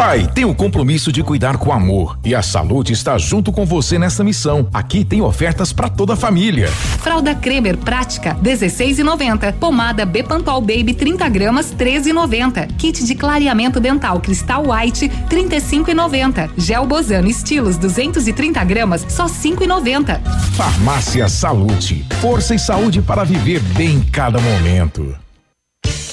Pai tem o compromisso de cuidar com amor e a saúde está junto com você nessa missão. Aqui tem ofertas para toda a família. Fralda Cremer prática 16,90. Pomada Bepantol Baby 30 gramas 13,90. Kit de clareamento dental Cristal White 35,90. Gel Bozano Estilos 230 gramas só 5,90. Farmácia Salute, força e saúde para viver bem cada momento.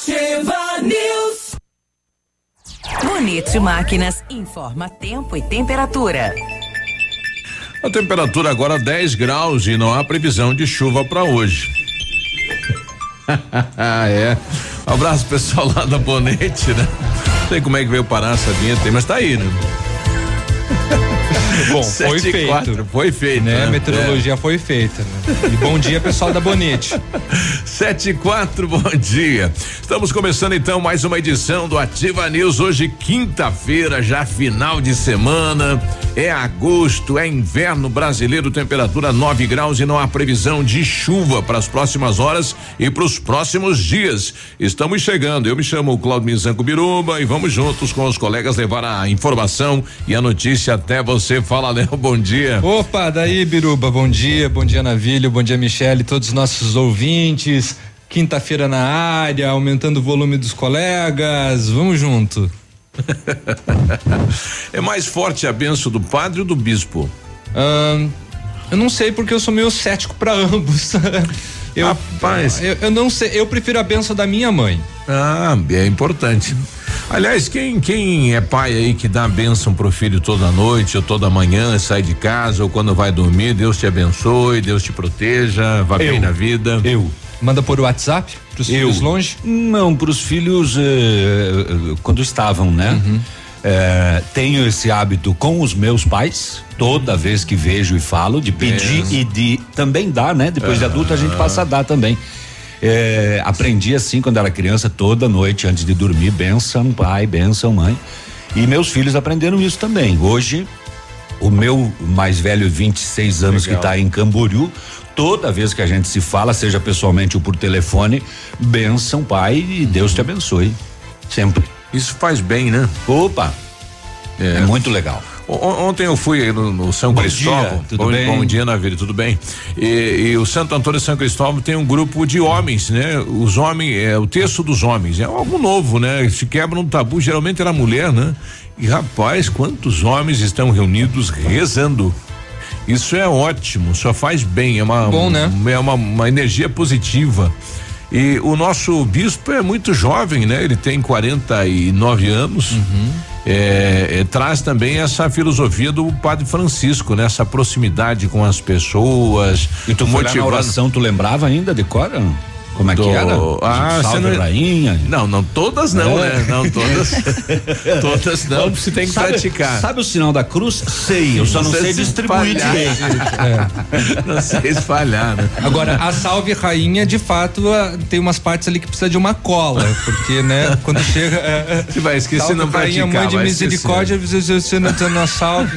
Ativa News. Bonito Máquinas informa tempo e temperatura. A temperatura agora 10 graus e não há previsão de chuva para hoje. é. Um abraço pessoal lá da Bonete, né? Não sei como é que veio parar essa vinheta aí, mas tá aí, né? Bom, foi feito. Quatro, foi feito. Né? né? A meteorologia é. foi feita. Né? E bom dia, pessoal da Bonete. 7 e 4, bom dia. Estamos começando então mais uma edição do Ativa News. Hoje, quinta-feira, já final de semana. É agosto, é inverno brasileiro, temperatura 9 graus e não há previsão de chuva para as próximas horas e para os próximos dias. Estamos chegando. Eu me chamo Claudio Mizanco Biruba e vamos juntos com os colegas levar a informação e a notícia até você. Fala, Léo, bom dia. Opa, daí, Biruba, bom dia, bom dia, Navilho, bom dia, Michele, todos os nossos ouvintes. Quinta-feira na área, aumentando o volume dos colegas. Vamos junto. é mais forte a benção do padre ou do bispo? eu não sei porque eu sou meio cético para ambos. eu, Rapaz. Eu, eu, não sei, eu prefiro a benção da minha mãe. Ah, é importante. Aliás, quem, quem é pai aí que dá bênção pro filho toda noite ou toda manhã, sai de casa ou quando vai dormir, Deus te abençoe, Deus te proteja, vá eu, bem na vida. Eu. Manda por WhatsApp pros eu, filhos longe? Não, pros filhos eh, eh, quando estavam, né? Uhum. Eh, tenho esse hábito com os meus pais, toda vez que vejo e falo, de pedir e de também dar, né? Depois de adulto a gente passa a dar também. É, aprendi assim quando era criança, toda noite antes de dormir, benção pai, benção mãe. E meus filhos aprenderam isso também. Hoje, o meu mais velho, 26 anos, Legal. que está em Camboriú, toda vez que a gente se fala, seja pessoalmente ou por telefone, benção pai e Deus te abençoe. Sempre. Isso faz bem, né? Opa! É, é muito legal. Ontem eu fui no, no São bom Cristóvão. Dia, tudo bom, bem? bom dia, Navírio, tudo bem? E, e, o Santo Antônio São Cristóvão tem um grupo de homens, né? Os homens, é o texto dos homens, é algo novo, né? Se quebra um tabu, geralmente era mulher, né? E rapaz, quantos homens estão reunidos rezando? Isso é ótimo, só faz bem, é uma, Bom, né? é uma, uma energia positiva. E o nosso bispo é muito jovem, né? Ele tem 49 anos. Uhum é, é, traz também essa filosofia do Padre Francisco, né? Essa proximidade com as pessoas. E tu motivando. oração, tu lembrava ainda de cor? Como é do, que era? Ah, Salve não, rainha. Não, não todas não, é. né? Não todas. todas não, você tem que sabe, praticar. Sabe o sinal da cruz? Sei, eu só não, sei distribuir direito. É. Não sei espalhar, né? Agora, a salve rainha, de fato, tem umas partes ali que precisa de uma cola, porque, né, quando chega. É, você vai esquecer não praticar. Rainha, mãe de misericórdia, você não tem uma salve.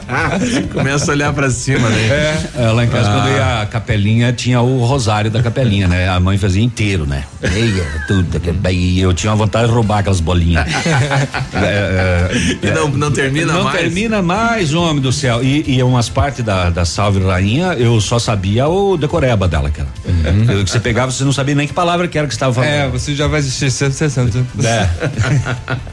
Começa a olhar pra cima, né? É. Lá em casa, ah. quando ia a capelinha, tinha o rosário da capelinha, né? A mãe fazia inteiro, né? Meia, tudo. que- E eu tinha vontade de roubar aquelas bolinhas. É, é, E não, não termina não mais. termina mais, homem do céu. E, e umas partes da, da Salve Rainha, eu só sabia o decoreba dela, cara. Eu- que você pegava, você não sabia nem que palavra que era que você estava falando. É, você já vai assistir 160. É.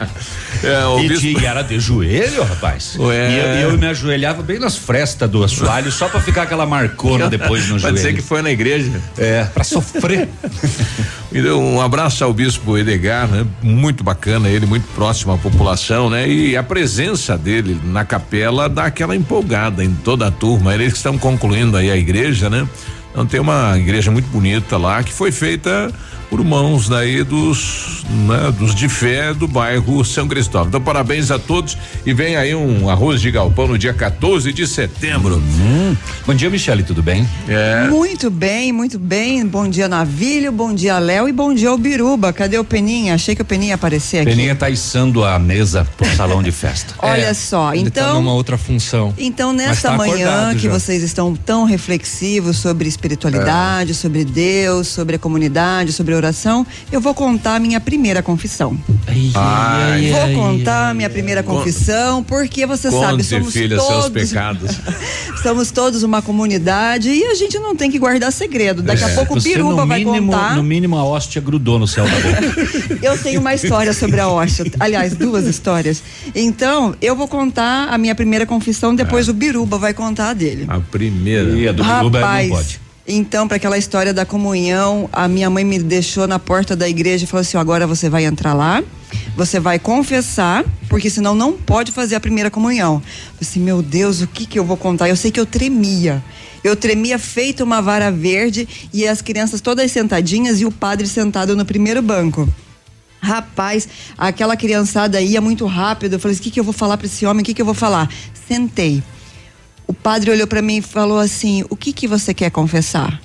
É, o E bispo- tinha- era de joelho, rapaz. Ué. E eu, eu me ajoelhava bem nas frestas do assoalho, só pra ficar aquela marcona depois no Pode joelho. ser que foi na igreja. É. Pra sofrer. E deu um abraço ao bispo Edgar, né? Muito bacana ele, muito próximo à população, né? E a presença dele na capela dá aquela empolgada em toda a turma. Eles estão concluindo aí a igreja, né? Então tem uma igreja muito bonita lá que foi feita por mãos daí dos, né, dos de fé do bairro São Cristóvão. Então parabéns a todos e vem aí um arroz de galpão no dia 14 de setembro. Hum. Bom dia, Michele, tudo bem? É. Muito bem, muito bem. Bom dia, Navilho, bom dia, Léo e bom dia, Biruba. Cadê o Peninha? Achei que o Peninha ia aparecer aqui. Peninha tá içando a mesa pro salão de festa. Olha É, só, Ele tá então. numa outra função. Então, nesta tá manhã que já. vocês estão tão reflexivos sobre espiritualidade, É. sobre Deus, sobre a comunidade, sobre oração, eu vou contar a minha primeira confissão. Ai, vou contar a minha primeira confissão, porque você sabe, Conte, somos filha, seus todos pecados. somos todos uma comunidade e a gente não tem que guardar segredo. Daqui a pouco o É. Biruba vai mínimo, contar. No mínimo, a hóstia grudou no céu da boca. Eu tenho uma história sobre a hóstia. Aliás, duas histórias. Então, eu vou contar a minha primeira confissão, depois o Biruba vai contar a dele. A primeira. E a do Biruba Rapaz, não pode. Então, para aquela história da comunhão, a minha mãe me deixou na porta da igreja e falou assim: agora você vai entrar lá, você vai confessar, porque senão não pode fazer a primeira comunhão. Eu assim, meu Deus, o que que eu vou contar? Eu sei que eu tremia. Eu tremia feito uma vara verde e as crianças todas sentadinhas e o padre sentado no primeiro banco. Rapaz, aquela criançada ia muito rápido. Eu falei: o que, que eu vou falar para esse homem? O que, que eu vou falar? Sentei. O padre olhou para mim e falou assim: O que que você quer confessar?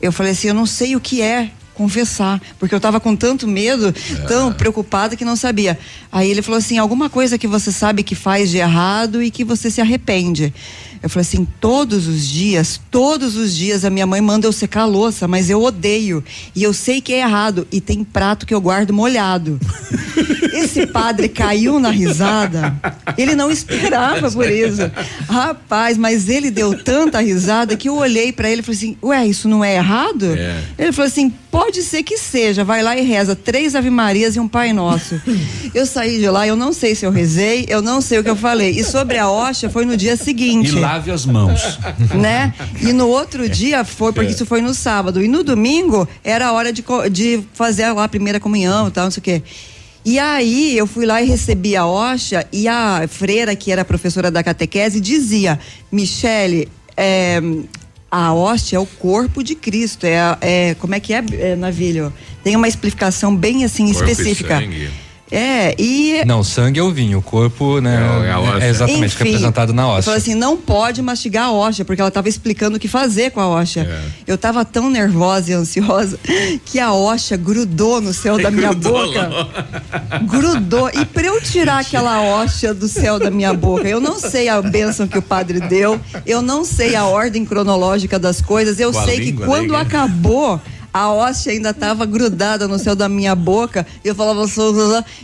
Eu falei assim: Eu não sei o que é confessar, porque eu estava com tanto medo, tão preocupada que não sabia. Aí ele falou assim: Alguma coisa que você sabe que faz de errado e que você se arrepende. Eu falei assim: Todos os dias, todos os dias a minha mãe manda eu secar a louça, mas eu odeio e eu sei que é errado e tem prato que eu guardo molhado. Esse padre caiu na risada. Ele não esperava por isso. Rapaz, mas ele deu tanta risada que eu olhei pra ele e falei assim: Ué, isso não é errado? É. Ele falou assim: Pode ser que seja. Vai lá e reza três Ave Marias e um Pai Nosso. Eu saí de lá, eu não sei se eu rezei, eu não sei o que eu falei. E sobre a Osha foi no dia E seguinte lave as mãos. né? E no outro dia foi, porque isso foi no sábado. E no domingo era a hora de, de fazer lá a primeira comunhão e tal, não sei o quê. E aí eu fui lá e recebi a Osha e a freira, que era professora da catequese, dizia: Michele, é, a hóstia é o corpo de Cristo. É, é como é que é, é, Navilho? Tem uma explicação bem assim Corpo e específica. sangue. É, e Não, o sangue é o vinho, o corpo, né? É, é a. É, exatamente, enfim, representado na Eu hóstia. falei assim, não pode mastigar a hóstia, porque ela estava explicando o que fazer com a hóstia. É. Eu estava tão nervosa e ansiosa que a hóstia grudou no céu da minha Grudou boca. Grudou. E para eu tirar aquela hóstia do céu da minha boca, eu não sei a bênção que o padre deu, eu não sei a ordem cronológica das coisas, eu Com sei que língua, quando né? acabou. A hóstia ainda estava grudada no céu da minha boca. E eu falava,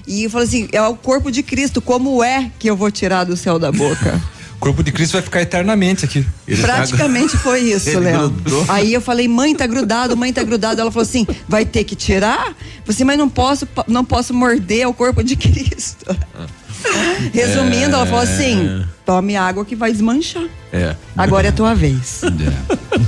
e eu falei assim: é o corpo de Cristo, como é que eu vou tirar do céu da boca? O corpo de Cristo vai ficar eternamente aqui. Ele tá- Praticamente foi isso, Léo. Aí eu falei, mãe, tá grudado, mãe, tá grudado. Ela falou assim, vai ter que tirar? Falei assim, mas não posso, não posso morder o corpo de Cristo. Resumindo, ela falou assim, tome água que vai desmanchar. É. Agora é a tua vez.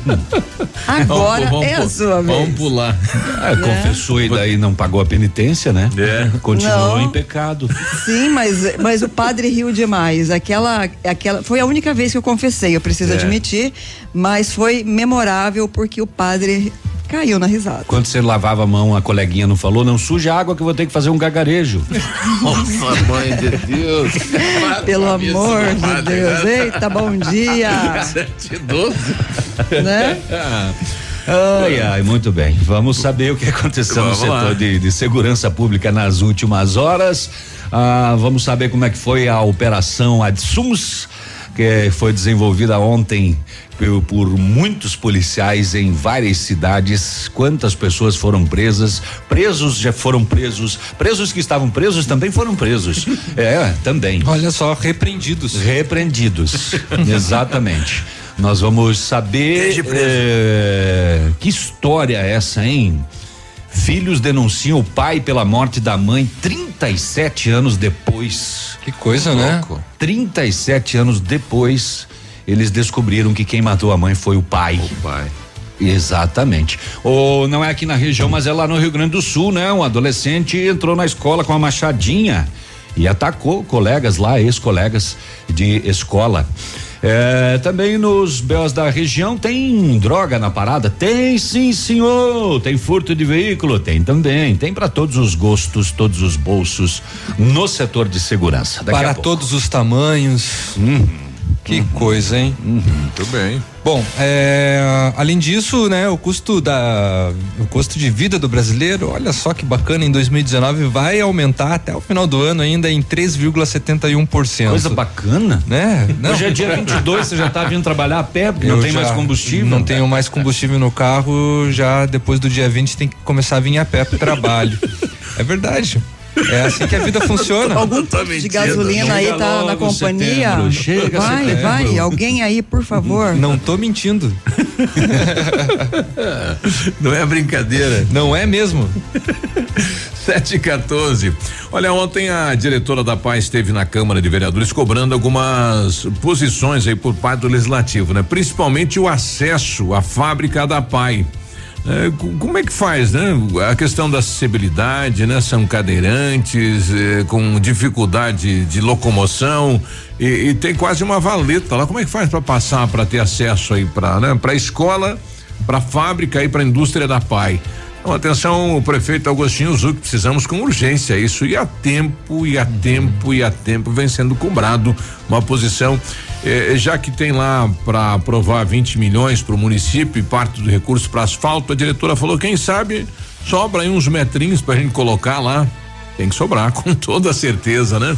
Agora Vamos- vamos é a sua vez. Vamos pular. É, confessou e daí não pagou a penitência, né? É. Continuou Não. em pecado. Sim, mas, mas o padre riu demais. Aquela, aquela foi a única vez que eu confessei, eu preciso É. admitir, mas foi memorável porque o padre caiu na risada. Quando você lavava a mão, a coleguinha não falou, não suja a água que eu vou ter que fazer um gagarejo. Nossa, mãe de Deus. Pelo amor de Deus. Eita, bom dia. Sete e doze. né? Ai, ai, muito bem. Vamos saber o que aconteceu Vamos no setor lá. de, de segurança pública nas últimas horas. Ah, vamos saber como é que foi a operação Adsums. que foi desenvolvida ontem por, por, muitos policiais em várias cidades. Quantas pessoas foram presas? Presos já foram presos. Presos que estavam presos também foram presos. é, também. Olha só, repreendidos. Repreendidos. Exatamente. Nós vamos saber é, que história é essa, hein? Filhos denunciam o pai pela morte da mãe 37 anos depois. Que coisa, né? 37 anos depois, eles descobriram que quem matou a mãe foi o pai. O pai. Exatamente. Ou não é aqui na região, mas é lá no Rio Grande do Sul, né? Um adolescente entrou na escola com uma machadinha e atacou colegas lá, ex-colegas de escola. É, também nos BOs da região tem droga na parada? Tem sim, senhor. Tem furto de veículo? Tem também. Tem para todos os gostos, todos os bolsos no setor de segurança. Daqui para todos os tamanhos. Uhum. Que uhum. coisa, hein? Uhum. Muito bem. Bom, é, além disso, né, o custo da o custo de vida do brasileiro, olha só que bacana, em 2019 vai aumentar até o final do ano ainda em 3,71%. Coisa bacana, né? Não. Hoje é dia 22, você já tá vindo trabalhar a pé, não tem mais combustível? Não tenho mais combustível no carro, já depois do dia 20 tem que começar a vir a pé pro trabalho. é verdade. É assim que a vida funciona. Algum posto de gasolina aí tá na companhia? Setembro, chega vai, setembro. vai. Alguém aí, por favor. Não tô mentindo. Não é brincadeira. Não é mesmo. 7 e 14. Olha, ontem a diretora da Paz esteve na Câmara de Vereadores cobrando algumas posições aí por parte do Legislativo, né? Principalmente o acesso à fábrica da PAI. É, como é que faz, né? A questão da acessibilidade, né? São cadeirantes é, com dificuldade de locomoção e, e, tem quase uma valeta lá. Como é que faz para passar para ter acesso aí para, né? Para escola, para fábrica e para indústria da PAI? Então, atenção, o prefeito Agostinho Zuc, precisamos com urgência isso e a tempo e a tempo e a tempo vem sendo cobrado uma posição eh, já que tem lá para aprovar 20 milhões para o município e parte do recurso para asfalto, a diretora falou: quem sabe sobra aí uns metrinhos para a gente colocar lá. Tem que sobrar, com toda certeza, né?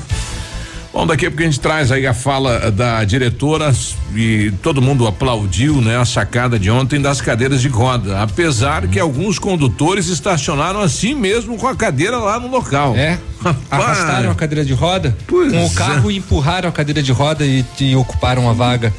Bom, daqui a pouco a gente traz aí a fala da diretora e todo mundo aplaudiu, né, a sacada de ontem das cadeiras de roda, apesar que alguns condutores estacionaram assim mesmo com a cadeira lá no local. É. Arrastaram a cadeira de roda pois com o carro é. e empurraram a cadeira de roda e, e ocuparam a vaga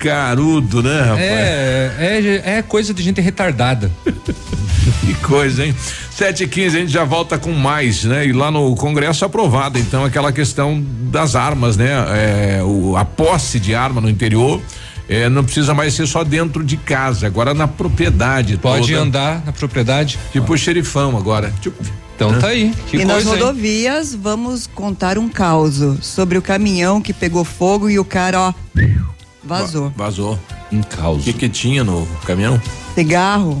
carudo, né, rapaz? É, é, é coisa de gente retardada. que coisa, hein? Sete e quinze, a gente já volta com mais, né? E lá no Congresso aprovado, então, aquela questão das armas, né? É, o, a posse de arma no interior. É, não precisa mais ser só dentro de casa, agora na propriedade. Pode toda. andar na propriedade. Tipo o xerifão agora. Tipo, então tá aí. Que e nas rodovias, hein? vamos contar um caos sobre o caminhão que pegou fogo e o cara, ó, vazou. vazou. Um caos. O que, que tinha no caminhão? Cigarro.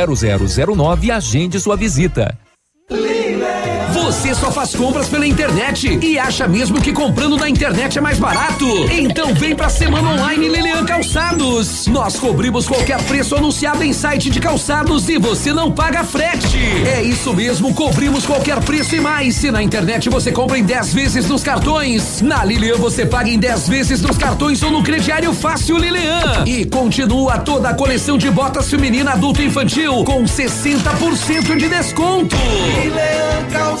0009 e agende sua visita. Você só faz compras pela internet e acha mesmo que comprando na internet é mais barato? Então vem pra Semana Online Lilian Calçados. Nós cobrimos qualquer preço anunciado em site de calçados e você não paga frete. É isso mesmo, cobrimos qualquer preço e mais. Se na internet você compra em 10 vezes nos cartões, na Lilian você paga em 10 vezes nos cartões ou no crediário fácil Lilian. E continua toda a coleção de botas feminina adulto e infantil com 60% de desconto. Lilian Calçados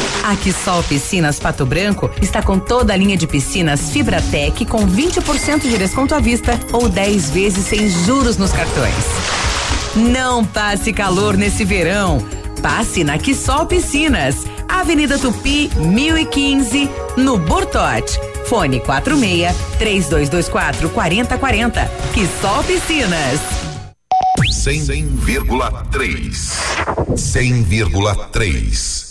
A Quissol Piscinas Pato Branco está com toda a linha de piscinas Fibratec com 20% de desconto à vista ou 10 vezes sem juros nos cartões. Não passe calor nesse verão. Passe na Quissol Piscinas, Avenida Tupi, 1015, no Bortote. Fone 46 3224 4040. Quissol Piscinas. 100,3. 100,3.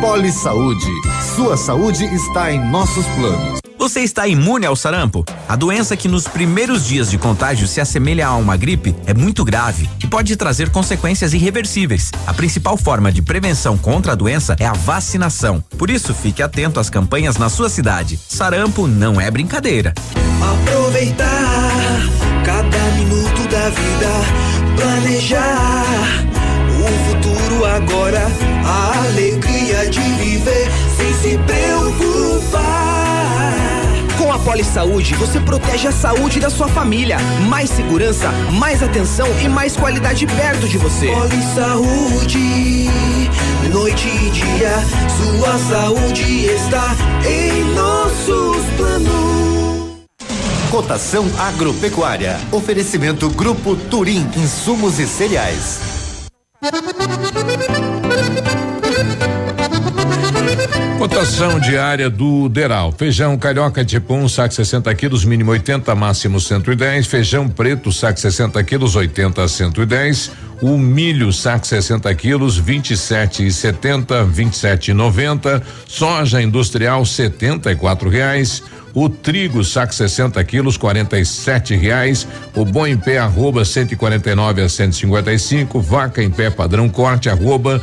Poli Saúde. Sua saúde está em nossos planos. Você está imune ao sarampo? A doença que nos primeiros dias de contágio se assemelha a uma gripe é muito grave e pode trazer consequências irreversíveis. A principal forma de prevenção contra a doença é a vacinação. Por isso, fique atento às campanhas na sua cidade. Sarampo não é brincadeira. Aproveitar cada minuto da vida, planejar Poli Saúde, você protege a saúde da sua família. Mais segurança, mais atenção e mais qualidade perto de você. Poli Saúde, noite e dia, sua saúde está em nossos planos. Cotação agropecuária. Oferecimento Grupo Turim, insumos e cereais. Cotação diária do Deral. Feijão carioca tipo 1, um, saco 60 quilos, mínimo 80, máximo 110. Feijão preto, saco 60 quilos, 80 a 110. O milho, saco 60 quilos, 27 e 70, 27 e 90. Soja industrial, 74 reais. O trigo, saco 60 quilos, 47 reais. O bom em pé, arroba 149 a 155. Vaca em pé padrão corte, arroba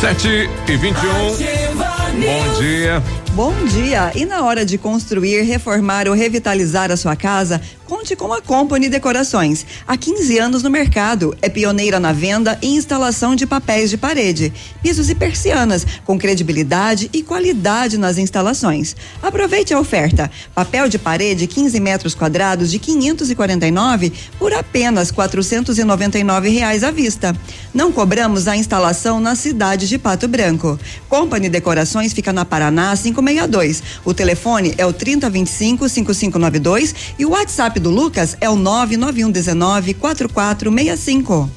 Sete e vinte e um. Bom dia. Bom dia! E na hora de construir, reformar ou revitalizar a sua casa, conte com a Company Decorações. Há 15 anos no mercado, é pioneira na venda e instalação de papéis de parede, pisos e persianas, com credibilidade e qualidade nas instalações. Aproveite a oferta: papel de parede 15 metros quadrados de 549 por apenas 499 reais à vista. Não cobramos a instalação na cidade de Pato Branco. Company Decorações fica na Paraná 5 562. O telefone é o 3025 5592 e o WhatsApp do Lucas é o 99119 4465.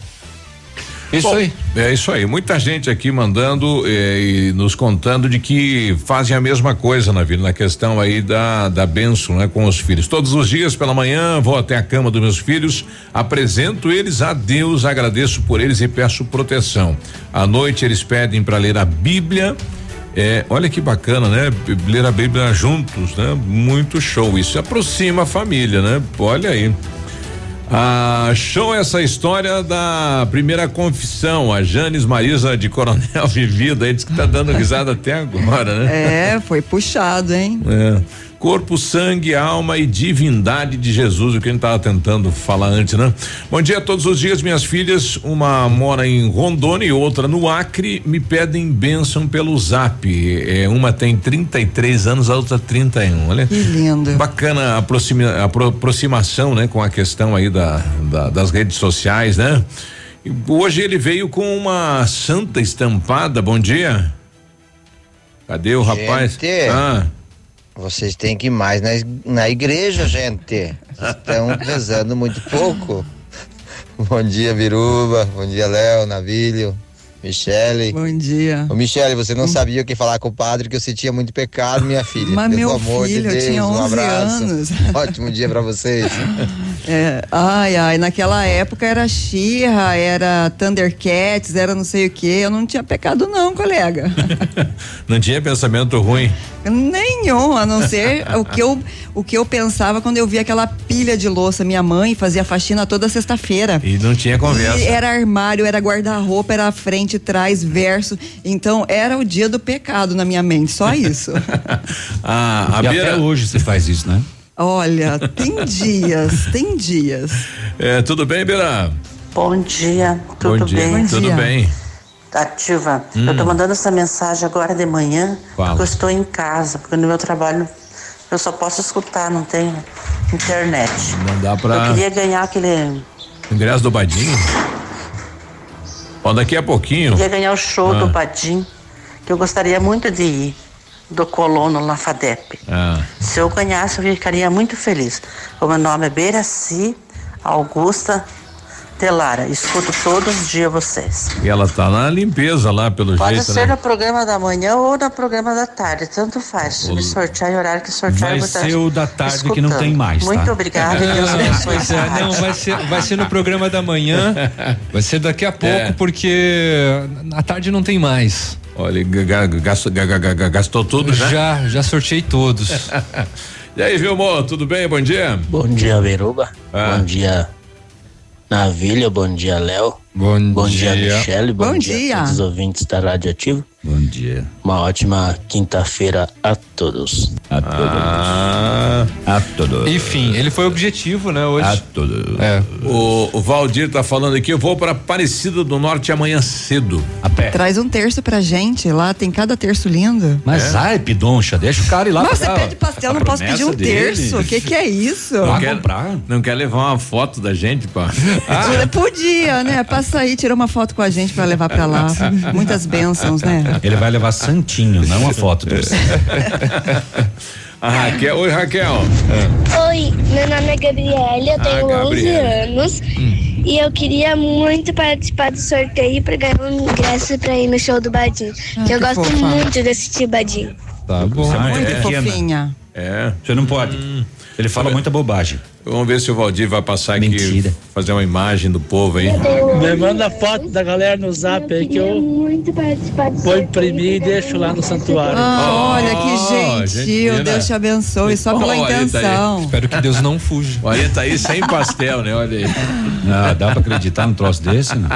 Isso aí. É isso aí. Muita gente aqui mandando eh, e nos contando de que fazem a mesma coisa na vida, na questão aí da, da benção, né, com os filhos. Todos os dias pela manhã vou até a cama dos meus filhos, apresento eles a Deus, agradeço por eles e peço proteção. À noite eles pedem para ler a Bíblia. É, olha que bacana, né? Ler a Bíblia juntos, né? Muito show. Isso aproxima a família, né? Olha aí. Ah, show essa história da primeira confissão. A Janes Marisa de Coronel Vivida, aí diz que tá dando risada até agora, né? É, foi puxado, hein? É. Corpo, sangue, alma e divindade de Jesus, o que a gente tava tentando falar antes, né? Bom dia a todos os dias, minhas filhas, uma mora em Rondônia e outra no Acre, me pedem bênção pelo zap. É, uma tem 33 anos, a outra 31. Olha. Que lindo. Bacana a, aproxima, a aproximação, né? Com a questão aí da, da- das redes sociais, né? E hoje ele veio com uma santa estampada, bom dia. Cadê o rapaz? Gente, Ah. Vocês têm que ir mais na, na igreja, gente. Estão rezando muito pouco. Bom dia, Biruba. Bom dia, Léo, Navílio, Michele. Bom dia. Ô, Michele, você não sabia o que falar com o padre, que você tinha muito pecado, minha filha. Mas, Pelo meu amor filho, de eu Deus, tinha um 11 abraço. anos. Ótimo dia pra vocês. É, ai, ai, naquela época era Xirra, era Thundercats, era não sei o que. Eu não tinha pecado, não, colega. Não tinha pensamento ruim. Nenhum, a não ser o que, eu, o que eu pensava quando eu via aquela pilha de louça. Minha mãe fazia faxina toda sexta-feira. E não tinha conversa. E era armário, era guarda-roupa, era frente, trás, verso. Então era o dia do pecado na minha mente, só isso. Ah, a e Beira- até hoje você faz isso, né? Olha, tem dias, tem dias. É, tudo bem, Beira? Bom dia, tudo Bom dia, bem? tudo bem. Ativa. Hum. Eu tô mandando essa mensagem agora de manhã, Fala. porque eu estou em casa, porque no meu trabalho eu só posso escutar, não tem internet. Não dá Eu pra. queria ganhar aquele. Ingresso do Badinho? Ó, daqui a pouquinho. Queria ganhar o show Ah. do Badim, que eu gostaria muito de ir, do Colono na FADEP. Ah, Se eu ganhasse, eu ficaria muito feliz. O meu nome é Beiraci Augusta Telara. Escuto todos os dias vocês. e ela tá na limpeza lá, pelo Pode jeito, ser né? no programa da manhã ou no programa da tarde, tanto faz. Se me sortear em horário que sortear, Vai estar ser o da tarde que não escutando. tem mais, tá? Muito obrigada e Deus abençoe é, não, vai ser, vai ser no programa da manhã. Vai ser daqui a pouco, É. porque à tarde não tem mais. Olha, ga- ga- gastou, ga- ga- ga- gastou tudo já? Já, já sorteei todos. e aí, Vilmo, tudo bem? Bom dia. Bom dia, Veruba. Ah. Bom dia, Navilha. Bom dia, Léo. Bom, dia, Michele. Bom, Bom dia. dia. a todos os ouvintes da Rádio Ativo. Bom dia. Uma ótima quinta-feira a todos. A todos. Ah, a todos. Enfim, ele foi objetivo, né, hoje. A todos. É. O, o Valdir tá falando aqui, eu vou pra Aparecida do Norte amanhã cedo. A pé. Traz um terço pra gente, lá tem cada terço lindo. Mas ai, pidoncha, deixa o cara ir lá Mas você pede pastel, a não posso pedir um dele. terço? O que que é isso? Não Vai quer, comprar. não quer levar uma foto da gente, pá? Ah, Podia, né? Passa aí, tira uma foto com a gente pra levar pra lá. Muitas bênçãos, né? Ele vai levar santinho, não uma foto do você. A Raquel, oi Raquel. Oi, meu nome é Gabriela, eu tenho 11 Gabriela. anos e eu queria muito participar do sorteio para ganhar um ingresso para ir no show do Badinho. Ah, que eu gosto fofa. muito de assistir Badinho. Tá bom. Você é muito Muito pequena. fofinha. É. Você não pode. Ele fala muita bobagem. Vamos ver se o Valdir vai passar aqui, Mentira. fazer uma imagem do povo aí. Me manda foto da galera no zap aí que eu muito participar do vou imprimir e deixo lá no santuário. Ah, olha que Oh, gentil, gentil, Deus né? te abençoe, só pela tá aí. intenção. Espero que Deus não fuja. Olha, tá aí sem pastel, né? Olha aí. Ah, dá pra acreditar num troço desse, não?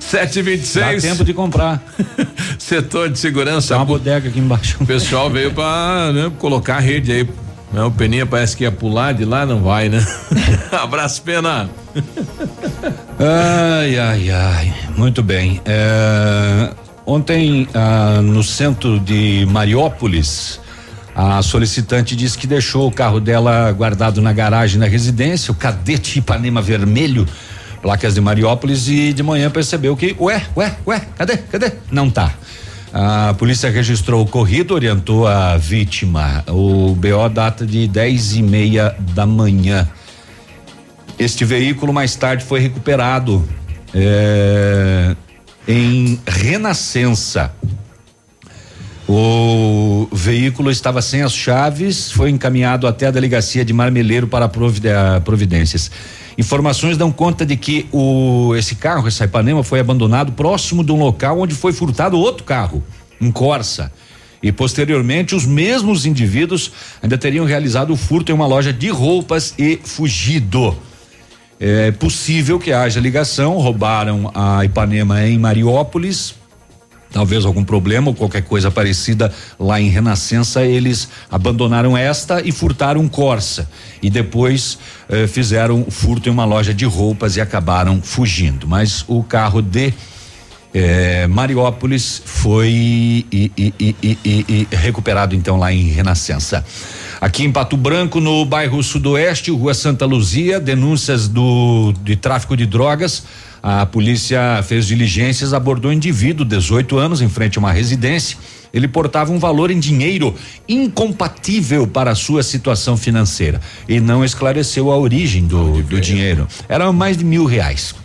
726. Dá tempo de comprar. Setor de segurança. Tem uma bodega aqui embaixo. O pessoal veio pra né, colocar a rede aí. Né, o Peninha parece que ia pular de lá, não vai, né? Abraço, Pena. Ai, ai, ai. Muito bem. É, ontem, ah, no centro de Mariópolis, a solicitante disse que deixou o carro dela guardado na garagem da residência, o cadete Ipanema vermelho, placas de Mariópolis, e de manhã percebeu que, ué, ué, ué, cadê, cadê? Não tá. A polícia registrou o ocorrido, orientou a vítima. O BO data de 10 e meia da manhã. Este veículo mais tarde foi recuperado é, em Renascença. O veículo estava sem as chaves, foi encaminhado até a delegacia de Marmeleiro para providências. Informações dão conta de que o esse carro, esse Ipanema, foi abandonado próximo de um local onde foi furtado outro carro, um Corsa. E posteriormente, os mesmos indivíduos ainda teriam realizado o furto em uma loja de roupas e fugido. É possível que haja ligação, roubaram a Ipanema em Mariópolis, talvez algum problema ou qualquer coisa parecida lá em Renascença, eles abandonaram esta e furtaram Corsa. E depois eh, fizeram o furto em uma loja de roupas e acabaram fugindo. Mas o carro de eh, Mariópolis foi e- e- e recuperado então lá em Renascença. Aqui em Pato Branco, no bairro Sudoeste, Rua Santa Luzia, denúncias do de tráfico de drogas. A polícia fez diligências, abordou um indivíduo, 18 anos, em frente a uma residência. Ele portava um valor em dinheiro incompatível para a sua situação financeira e não esclareceu a origem do, do dinheiro. Era mais de mil reais.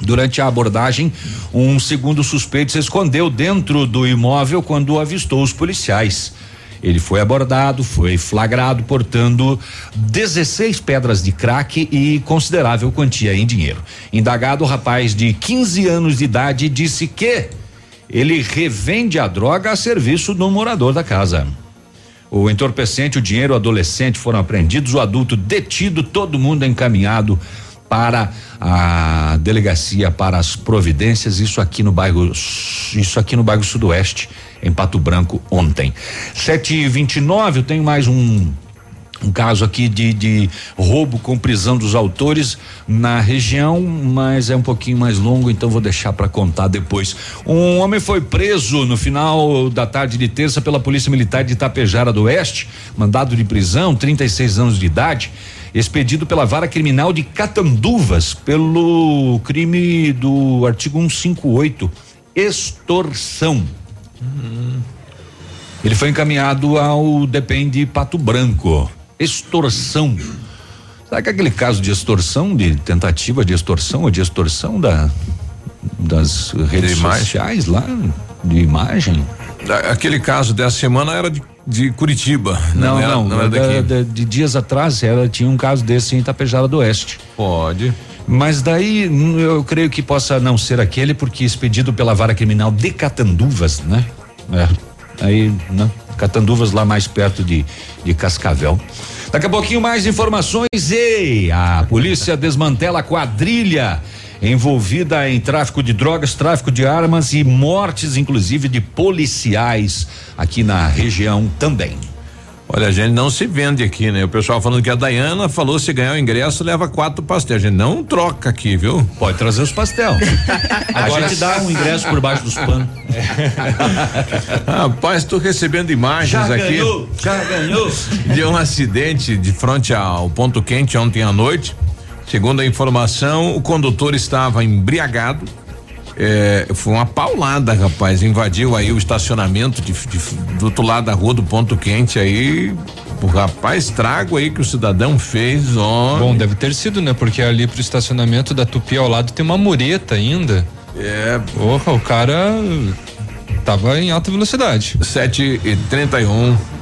Durante a abordagem, um segundo suspeito se escondeu dentro do imóvel quando avistou os policiais. Ele foi abordado, foi flagrado portando 16 pedras de crack e considerável quantia em dinheiro. Indagado, o rapaz de 15 anos de idade disse que ele revende a droga a serviço do morador da casa. O entorpecente, o dinheiro, o adolescente foram apreendidos, o adulto detido, todo mundo encaminhado para a delegacia para as providências, isso aqui no bairro isso aqui no bairro Sudoeste, em Pato Branco ontem. Sete e vinte e nove, eu tenho mais um um caso aqui de, de roubo com prisão dos autores na região, mas é um pouquinho mais longo, então vou deixar para contar depois. Um homem foi preso no final da tarde de terça pela Polícia Militar de Itapejara do Oeste, mandado de prisão, 36 anos de idade, expedido pela Vara Criminal de Catanduvas pelo crime do artigo 158, extorsão. Ele foi encaminhado ao DEPEN de Pato Branco. Extorsão. Será que aquele caso de extorsão, de tentativa de extorsão ou de extorsão da, das redes imagem? sociais lá, de imagem? Aquele caso dessa semana era de, de Curitiba. Não, era, não, era da- daqui. da- de dias atrás era, tinha um caso desse em Itapejara do Oeste. Pode. Mas daí hum, eu creio que possa não ser aquele, porque expedido pela vara criminal de Catanduvas, né? É. Aí, né? Catanduvas lá mais perto de, de Cascavel. Daqui a pouquinho mais informações e a polícia desmantela a quadrilha envolvida em tráfico de drogas, tráfico de armas e mortes, inclusive, de policiais aqui na região também. Olha, a gente não se vende aqui, né? O pessoal falando que a Dayana falou se ganhar o ingresso leva quatro pastéis. A gente não troca aqui, viu? Pode trazer os pastel. A gente dá um ingresso por baixo dos panos. Rapaz, estou recebendo imagens Já aqui. ganhou, já ganhou. De um acidente de frente ao ponto quente ontem à noite. Segundo a informação, o condutor estava embriagado. É, foi uma paulada, rapaz. Invadiu aí o estacionamento de, de- do outro lado da rua do ponto quente aí. O rapaz, trago aí que o cidadão fez, ó. Bom, deve ter sido, né? Porque ali pro estacionamento da Tupi ao lado tem uma mureta ainda. É. Porra, o cara tava em alta velocidade. 7 e 31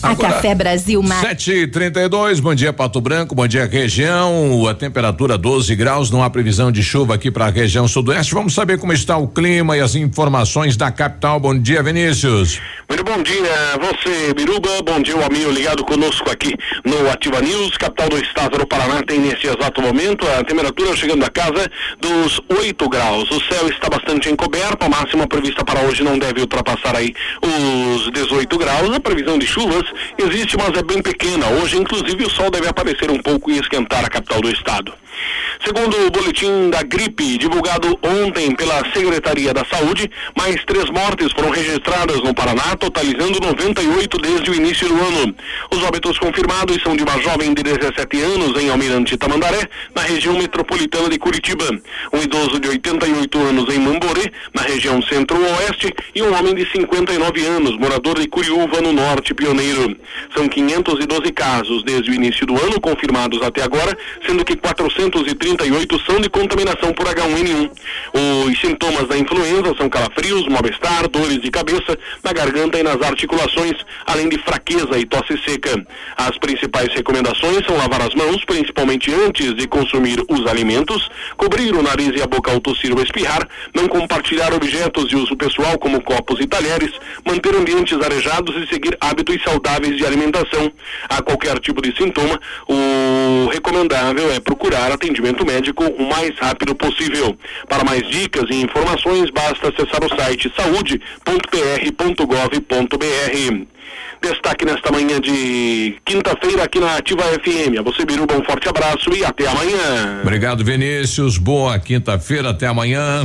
A Café Brasil Mar. 732, bom dia Pato Branco, bom dia região. A temperatura 12 graus, não há previsão de chuva aqui para a região sudoeste. Vamos saber como está o clima e as informações da capital. Bom dia, Vinícius. Muito bom dia, você, Biruba. Bom dia, o amigo ligado conosco aqui no Ativa News, capital do estado do Paraná. Tem nesse exato momento a temperatura chegando a casa dos 8 graus. O céu está bastante encoberto, a máxima prevista para hoje não deve ultrapassar aí os 18 graus. A previsão de chuvas existe, mas é bem pequena. Hoje, inclusive, o sol deve aparecer um pouco e esquentar a capital do estado. Segundo o boletim da gripe divulgado ontem pela Secretaria da Saúde, mais três mortes foram registradas no Paraná, totalizando 98 desde o início do ano. Os óbitos confirmados são de uma jovem de 17 anos em Almirante Tamandaré, na região metropolitana de Curitiba, um idoso de 88 anos em Mamborê, na região centro-oeste, e um homem de 59 anos, morador de Curiúva, no norte pioneiro. São 512 casos desde o início do ano confirmados até agora, sendo que 438 são de contaminação por H1N1. Os sintomas da influenza são calafrios, mal-estar, dores de cabeça, na garganta e nas articulações, além de fraqueza e tosse seca. As principais recomendações são lavar as mãos, principalmente antes de consumir os alimentos, cobrir o nariz e a boca ao tossir ou espirrar, não compartilhar objetos de uso pessoal como copos e talheres, manter ambientes arejados e seguir hábitos saudáveis de alimentação. A qualquer tipo de sintoma, o recomendável é procurar atendimento médico o mais rápido possível. Para mais dicas e informações, basta acessar o site saúde.pr.gov.br. Destaque nesta manhã de quinta-feira aqui na Ativa FM. A você, Biruba, um forte abraço e até amanhã. Obrigado, Vinícius. Boa quinta-feira, até amanhã.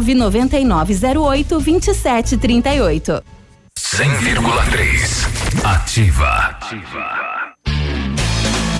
99908 2738. 100,3. Ativa.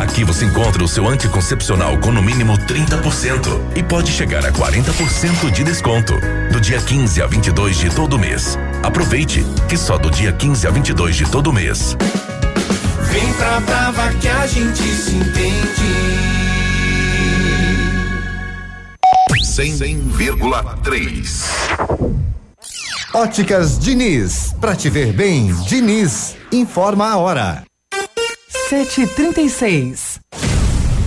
Aqui você encontra o seu anticoncepcional com no mínimo 30% e pode chegar a 40% de desconto. Do dia 15 a 22 de todo mês. Aproveite, que só do dia 15 a 22 de todo mês. Vem pra Brava que a gente se entende. 100,3. Óticas Diniz, pra te ver bem, Diniz, informa a hora. 736.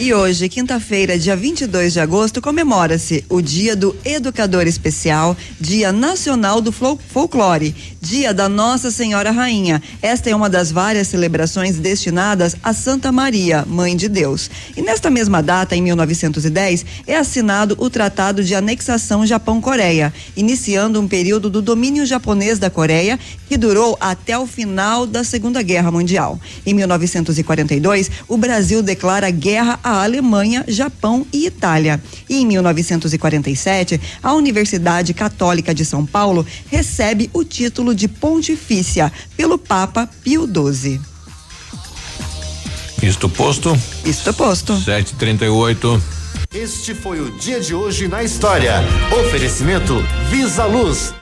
E hoje, quinta-feira, dia 22 de agosto, comemora-se o Dia do Educador Especial, Dia Nacional do Fol- Folclore, Dia da Nossa Senhora Rainha. Esta é uma das várias celebrações destinadas a Santa Maria, Mãe de Deus. E nesta mesma data, em 1910, é assinado o Tratado de Anexação Japão-Coreia, iniciando um período do domínio japonês da Coreia que durou até o final da Segunda Guerra Mundial. Em 1942, o Brasil declara guerra à Alemanha, Japão e Itália. E em 1947, a Universidade Católica de São Paulo recebe o título de pontifícia pelo Papa Pio XII. Isto posto? Isto posto. 738. Este foi o dia de hoje na história. Oferecimento Visa Luz.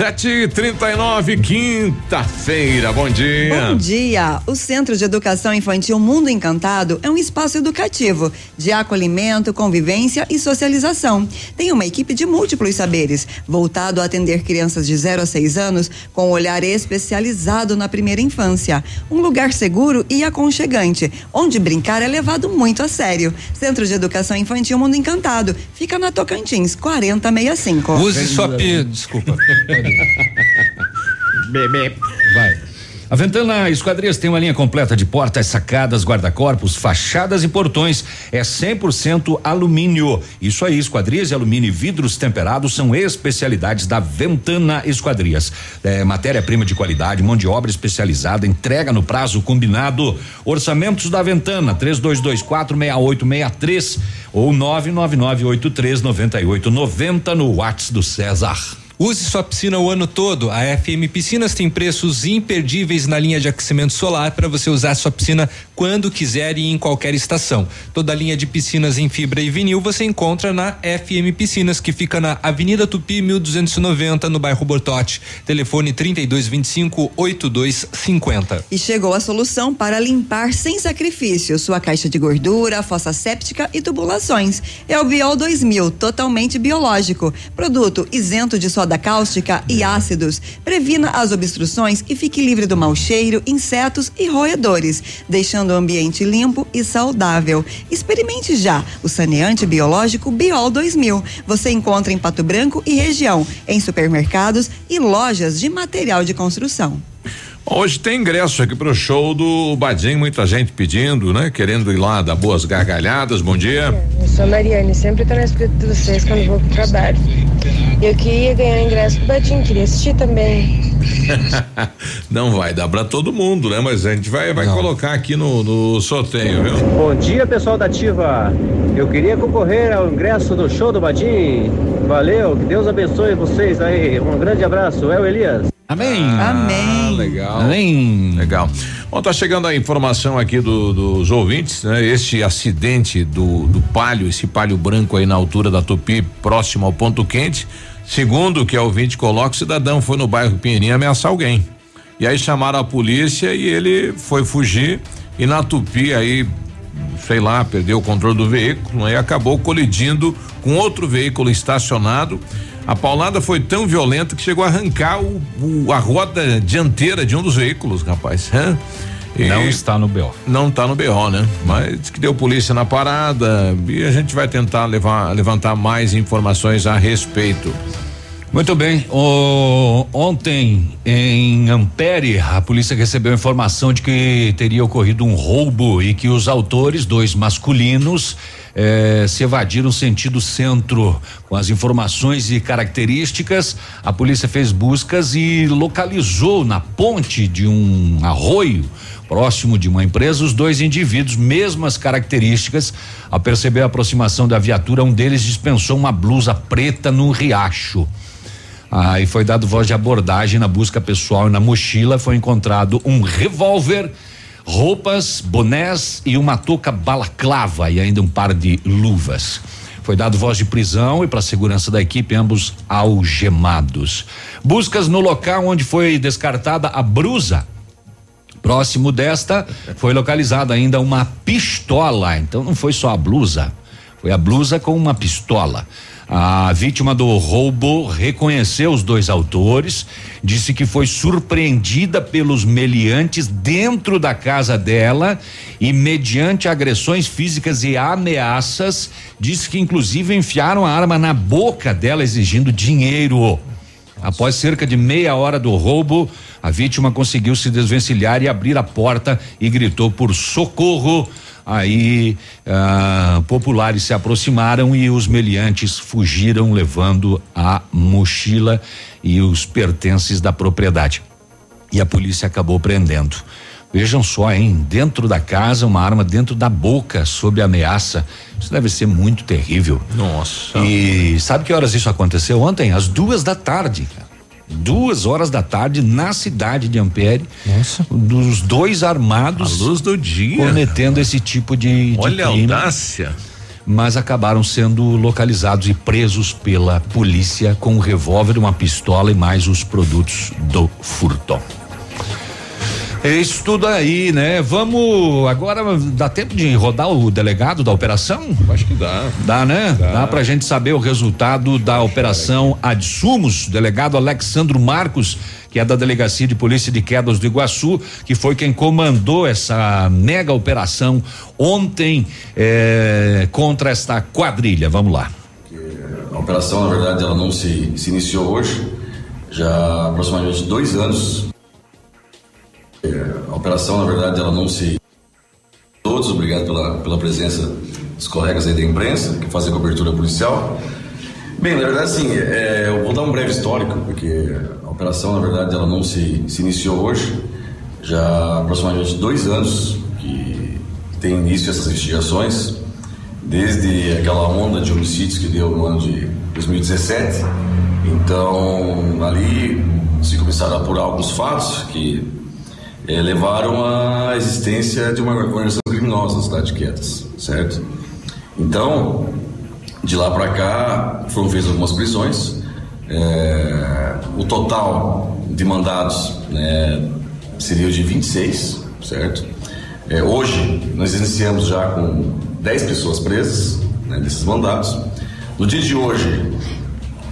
Sete e trinta e nove, quinta-feira, bom dia. Bom dia! O Centro de Educação Infantil Mundo Encantado é um espaço educativo de acolhimento, convivência e socialização. Tem uma equipe de múltiplos saberes, voltado a atender crianças de 0 a 6 anos com um olhar especializado na primeira infância. Um lugar seguro e aconchegante, onde brincar é levado muito a sério. Centro de Educação Infantil Mundo Encantado fica na Tocantins, 4065. Use sua pi... Desculpa. Bebê. Vai. A Ventana Esquadrias tem uma linha completa de portas, sacadas, guarda-corpos, fachadas e portões. É 100% alumínio. Isso aí, esquadrias e alumínio e vidros temperados são especialidades da Ventana Esquadrias. É, Matéria-prima de qualidade, mão de obra especializada, entrega no prazo combinado. Orçamentos da Ventana, 3224 6863 ou 99983 9890 no WhatsApp do César. Use sua piscina o ano todo. A FM Piscinas tem preços imperdíveis na linha de aquecimento solar para você usar sua piscina quando quiser e em qualquer estação. Toda a linha de piscinas em fibra e vinil você encontra na FM Piscinas, que fica na Avenida Tupi 1290, no bairro Bortote. Telefone 3225 8250. E chegou a solução para limpar sem sacrifício sua caixa de gordura, fossa séptica e tubulações. É o Biol 2000, totalmente biológico. Produto isento de soda cáustica e ácidos. Previna as obstruções e fique livre do mau cheiro, insetos e roedores, deixando o ambiente limpo e saudável. Experimente já o saneante biológico Biol 2000. Você encontra em Pato Branco e região, em supermercados e lojas de material de construção. Hoje tem ingresso aqui pro show do Badim, muita gente pedindo, né? Querendo ir lá dar boas gargalhadas. Bom dia. Eu sou a Mariane, sempre tô na escuta de vocês quando vou pro trabalho. Eu queria ganhar ingresso do Batim, queria assistir também. Não vai dar pra todo mundo, né? Mas a gente vai, vai colocar aqui no, no sorteio, viu? Bom dia, pessoal da Ativa. Eu queria concorrer ao ingresso do show do Badim. Valeu, que Deus abençoe vocês aí. Um grande abraço. É o Elias. Amém. Amém. Legal. Amém. Legal. Bom, tá chegando a informação aqui do- dos ouvintes, né? Este acidente do, do palio, esse palio branco aí na altura da Tupi, próximo ao ponto quente. Segundo que a ouvinte coloca, o cidadão foi no bairro Pinheirinho ameaçar alguém. E aí chamaram a polícia e ele foi fugir e na Tupi aí, sei lá, perdeu o controle do veículo e acabou colidindo com outro veículo estacionado. A paulada foi tão violenta que chegou a arrancar o, o- a roda dianteira de um dos veículos, rapaz. E Não está no BO. Não está no BO, né? Mas que deu polícia na parada e a gente vai tentar levar, levantar mais informações a respeito. Muito bem. O- ontem, em Ampere, a polícia recebeu informação de que teria ocorrido um roubo e que os autores, dois masculinos, eh, se evadiram sentido centro. Com as informações e características, a polícia fez buscas e localizou na ponte de um arroio próximo de uma empresa os dois indivíduos, mesmas características. Ao perceber a aproximação da viatura, um deles dispensou uma blusa preta no riacho. Aí foi dado voz de abordagem na busca pessoal e na mochila foi encontrado um revólver, roupas, bonés e uma touca balaclava e ainda um par de luvas. Foi dado voz de prisão e para segurança da equipe ambos algemados. Buscas no local onde foi descartada a brusa Próximo desta foi localizada ainda uma pistola. Então não foi só a blusa, foi a blusa com uma pistola. A vítima do roubo reconheceu os dois autores, disse que foi surpreendida pelos meliantes dentro da casa dela e, mediante agressões físicas e ameaças, disse que inclusive enfiaram a arma na boca dela exigindo dinheiro. Após cerca de meia hora do roubo, a vítima conseguiu se desvencilhar e abrir a porta e gritou por socorro. Aí ah, populares se aproximaram e os meliantes fugiram levando a mochila e os pertences da propriedade. E a polícia acabou prendendo. Vejam só, hein? Dentro da casa, uma arma dentro da boca, sob ameaça. Isso deve ser muito terrível. Nossa. E sabe que horas isso aconteceu ontem? Às duas da tarde. cara. Duas horas da tarde na cidade de Ampere. Nossa. Dos dois armados. À luz do dia. Cometendo esse tipo de, de Olha a crime. audácia. Mas acabaram sendo localizados e presos pela polícia com um revólver, uma pistola e mais os produtos do furto. É isso tudo aí, né? Vamos agora dá tempo de rodar o delegado da operação? Acho que dá. Dá, né? Dá, pra gente saber o resultado da operação Adsumos, delegado Alexandro Marcos, que é da Delegacia de Polícia de Quedas do Iguaçu, que foi quem comandou essa mega operação ontem eh, contra esta quadrilha. Vamos lá. A operação, na verdade, ela não se, se iniciou hoje, já há aproximadamente dois anos. É, A operação, na verdade, ela não se. Todos, obrigado pela, pela presença dos colegas aí da imprensa que fazem cobertura policial. Bem, na verdade, assim, é, eu vou dar um breve histórico, porque a operação, na verdade, ela não se, se iniciou hoje, já aproximadamente dois anos que tem início essas investigações, desde aquela onda de homicídios que deu no ano de 2017. Então, ali se começaram a apurar alguns fatos que eh, levaram à existência de uma organização criminosa na cidade de Quedas, certo? Então, de lá para cá foram feitas algumas prisões. Eh, o total de mandados né, seria de 26, certo? Eh, hoje nós iniciamos já com 10 pessoas presas né, desses mandados. No dia de hoje,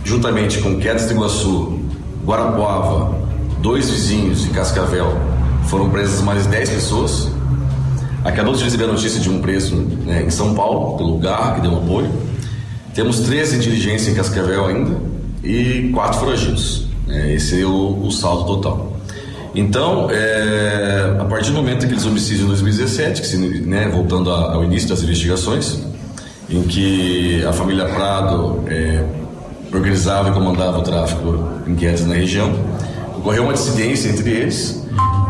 juntamente com Quedas de Iguaçu, Guarapuava, dois vizinhos de Cascavel, foram presas mais 10 pessoas. Acabamos de receber a notícia de um preso né, em São Paulo, pelo Garra, que deu um apoio. Temos 13 em diligência em Cascavel ainda e quatro foragidos. né, esse é o, o saldo total. Então, é, a partir do momento daqueles homicídios em 2017, que se, né, voltando a- ao início das investigações, em que a família Prado é, organizava e comandava o tráfico em Quedas na região, ocorreu uma dissidência entre eles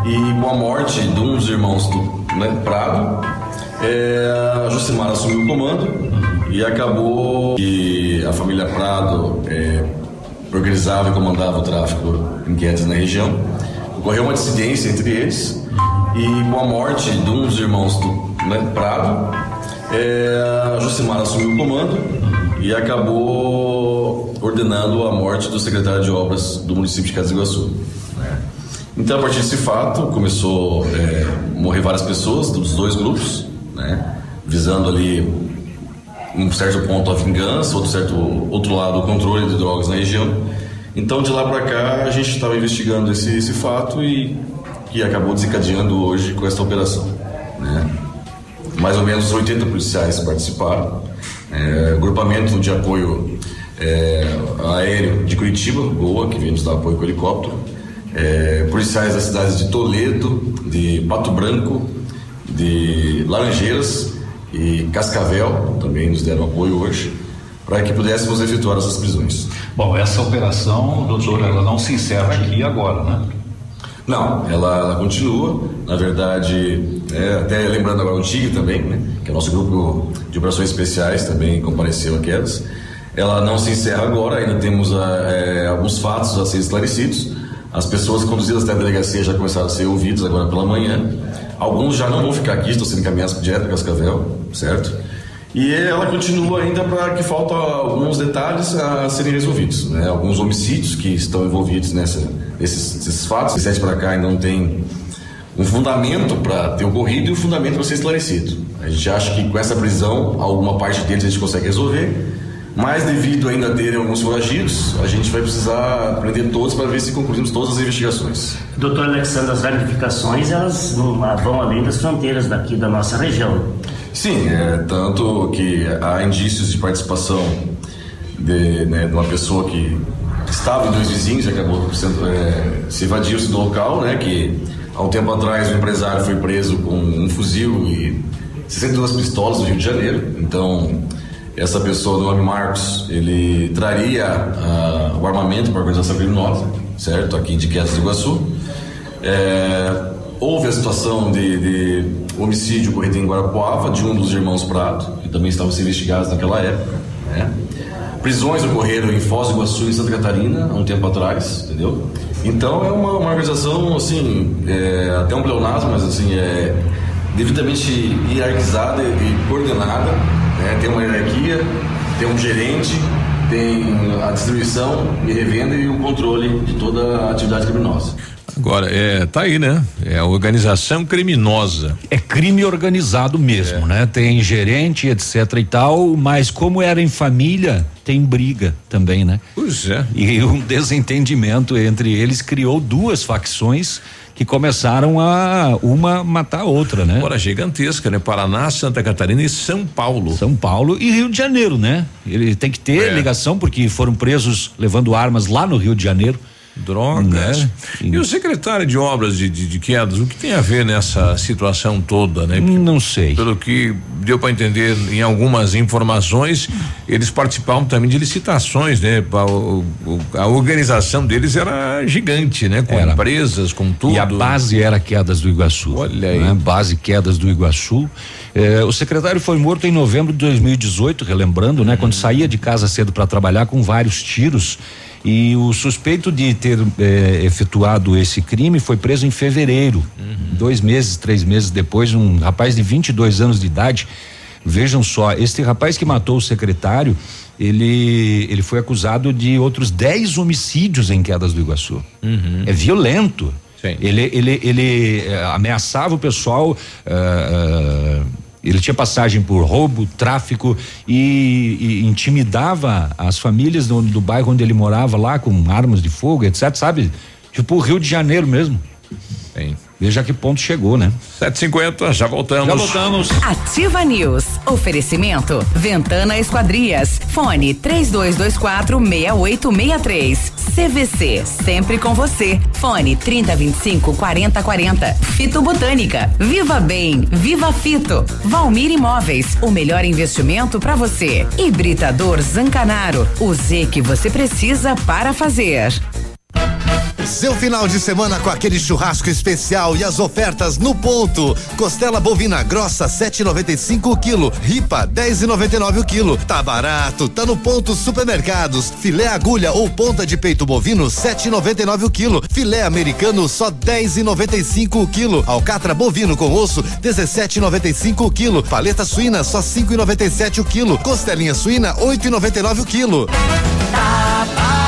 e com a morte de um dos irmãos do né, Prado, é, a Josimar assumiu o comando e acabou que a família Prado é, organizava e comandava o tráfico em Quedas na região. Ocorreu uma dissidência entre eles e com a morte de um dos irmãos do né, Prado, é, a Josimar assumiu o comando e acabou ordenando a morte do secretário de obras do município de Casa de Iguaçu. né. Então, a partir desse fato, começou é, a morrer várias pessoas dos dois grupos, né, visando ali um certo ponto a vingança, outro certo outro lado o controle de drogas na região. Então, de lá para cá, a gente estava investigando esse, esse fato e que acabou desencadeando hoje com esta operação. Né? Mais ou menos 80 policiais participaram. É, grupamento de apoio é, aéreo de Curitiba, Goa, que vem nos dar apoio com helicóptero, é, policiais das cidades de Toledo, de Pato Branco, de Laranjeiras e Cascavel também nos deram apoio hoje para que pudéssemos efetuar essas prisões. Bom, essa operação, doutor, ela não se encerra aqui agora, né? Não, ela, ela continua. Na verdade, é, até lembrando agora o TIG também, né, que é o nosso grupo de operações especiais também compareceu a quedas. Ela não se encerra agora, ainda temos é, alguns fatos a ser esclarecidos. As pessoas conduzidas até a delegacia já começaram a ser ouvidas agora pela manhã. Alguns já não vão ficar aqui, estão sendo encaminhados direto para Cascavel, certo? E ela continua ainda para que faltam alguns detalhes a serem resolvidos, né? Alguns homicídios que estão envolvidos nessa, nesses, nesses fatos. Sete para cá ainda não tem um fundamento para ter ocorrido e um fundamento para ser esclarecido. A gente acha que com essa prisão, alguma parte deles a gente consegue resolver, mas devido ainda a terem alguns foragidos, a gente vai precisar prender todos para ver se concluímos todas as investigações. Doutor Alexandre, as verificações elas vão além das fronteiras daqui da nossa região. Sim, é, tanto que há indícios de participação de, né, de uma pessoa que estava em dois vizinhos e acabou sendo, é, se evadiu-se do local, né, que há um tempo atrás o empresário foi preso com um fuzil e 62 pistolas no Rio de Janeiro. Então, essa pessoa, do nome Marcos, ele traria uh, o armamento para a organização criminosa, certo? Aqui de Quedas do Iguaçu. É, houve a situação de, de, homicídio ocorrido em Guarapuava de um dos irmãos Prato, que também estavam sendo investigados naquela época. Né? Prisões ocorreram em Foz do Iguaçu e Santa Catarina há um tempo atrás, entendeu? Então é uma, uma organização, assim, é, até um pleonasmo, mas assim, é devidamente hierarquizada e coordenada, né? tem uma hierarquia, tem um gerente, tem a distribuição e revenda e o controle de toda a atividade criminosa. Agora, é, tá aí, né? É a organização criminosa. É crime organizado mesmo, é. né? Tem gerente, etc e tal, mas como era em família, tem briga também, né? Pois é. E um desentendimento entre eles criou duas facções que começaram a uma matar a outra, né? Agora gigantesca, né? Paraná, Santa Catarina e São Paulo. São Paulo e Rio de Janeiro, né? Ele tem que ter é. ligação porque foram presos levando armas lá no Rio de Janeiro. Drogas. Né? E o secretário de obras de, de, de, quedas, o que tem a ver nessa situação toda, né? Porque, Não sei. Pelo que deu para entender em algumas informações, eles participavam também de licitações, né? A, a organização deles era gigante, né? Com era. empresas, com tudo. E a base era Quedas do Iguaçu. Olha aí. Né? Base Quedas do Iguaçu. Eh, o secretário foi morto em novembro de 2018, relembrando, né? Hum. Quando saía de casa cedo para trabalhar com vários tiros e o suspeito de ter eh, efetuado esse crime foi preso em fevereiro. Uhum. Dois meses, três meses depois, um rapaz de 22 anos de idade. Vejam só, este rapaz que matou o secretário, ele, ele foi acusado de outros 10 homicídios em quedas do Iguaçu. Uhum. É violento. Sim. Ele, ele, ele eh, ameaçava o pessoal. Uh, uh, ele tinha passagem por roubo, tráfico e, e intimidava as famílias do, do, bairro onde ele morava lá com armas de fogo, etc. Sabe? Tipo o Rio de Janeiro mesmo. Bem. Veja que ponto chegou, né? 750, já voltamos. Já voltamos. Ativa News. Oferecimento. Ventana Esquadrias. Fone 3224 6863. CVC. Sempre com você. Fone 3025 4040. Fito Botânica. Viva Bem. Viva Fito. Valmir Imóveis. O melhor investimento para você. Hibridador Zancanaro. O Z que você precisa para fazer. Seu final de semana com aquele churrasco especial e as ofertas no ponto. Costela bovina grossa 7,95 quilo, ripa 10,99 o quilo. Tá barato, tá no ponto supermercados. Filé agulha ou ponta de peito bovino 7,99 o quilo. Filé americano só 10,95 o quilo. Alcatra bovino com osso 17,95 o quilo. Paleta suína só 5,97 o quilo. Costelinha suína 8,99 o quilo. Tá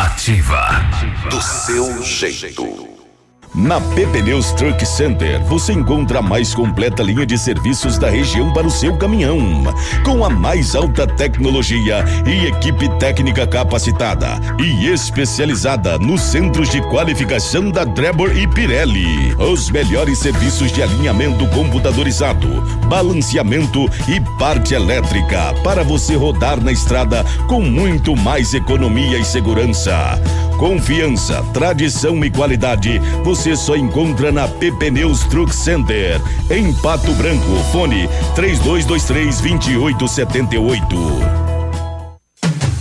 Ativa. Do seu jeito. Na PP Neus Truck Center, você encontra a mais completa linha de serviços da região para o seu caminhão, com a mais alta tecnologia e equipe técnica capacitada e especializada nos centros de qualificação da Drebor e Pirelli. Os melhores serviços de alinhamento computadorizado, balanceamento e parte elétrica para você rodar na estrada com muito mais economia e segurança. Confiança, tradição e qualidade você só encontra na PP Neus Truck Center. Em Pato Branco, fone 3223 2878.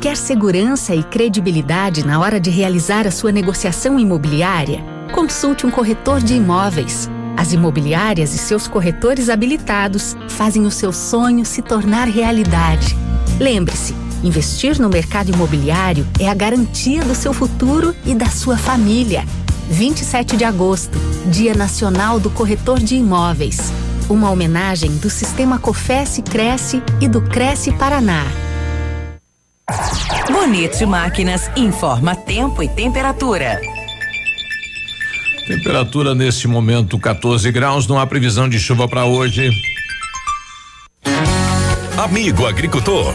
Quer segurança e credibilidade na hora de realizar a sua negociação imobiliária? Consulte um corretor de imóveis. As imobiliárias e seus corretores habilitados fazem o seu sonho se tornar realidade. Lembre-se, investir no mercado imobiliário é a garantia do seu futuro e da sua família. 27 de agosto, Dia Nacional do Corretor de Imóveis. Uma homenagem do Sistema Cofesse Cresce e do Cresce Paraná. Bonito Máquinas informa tempo e temperatura. Temperatura neste momento 14 graus, não há previsão de chuva para hoje. Amigo agricultor,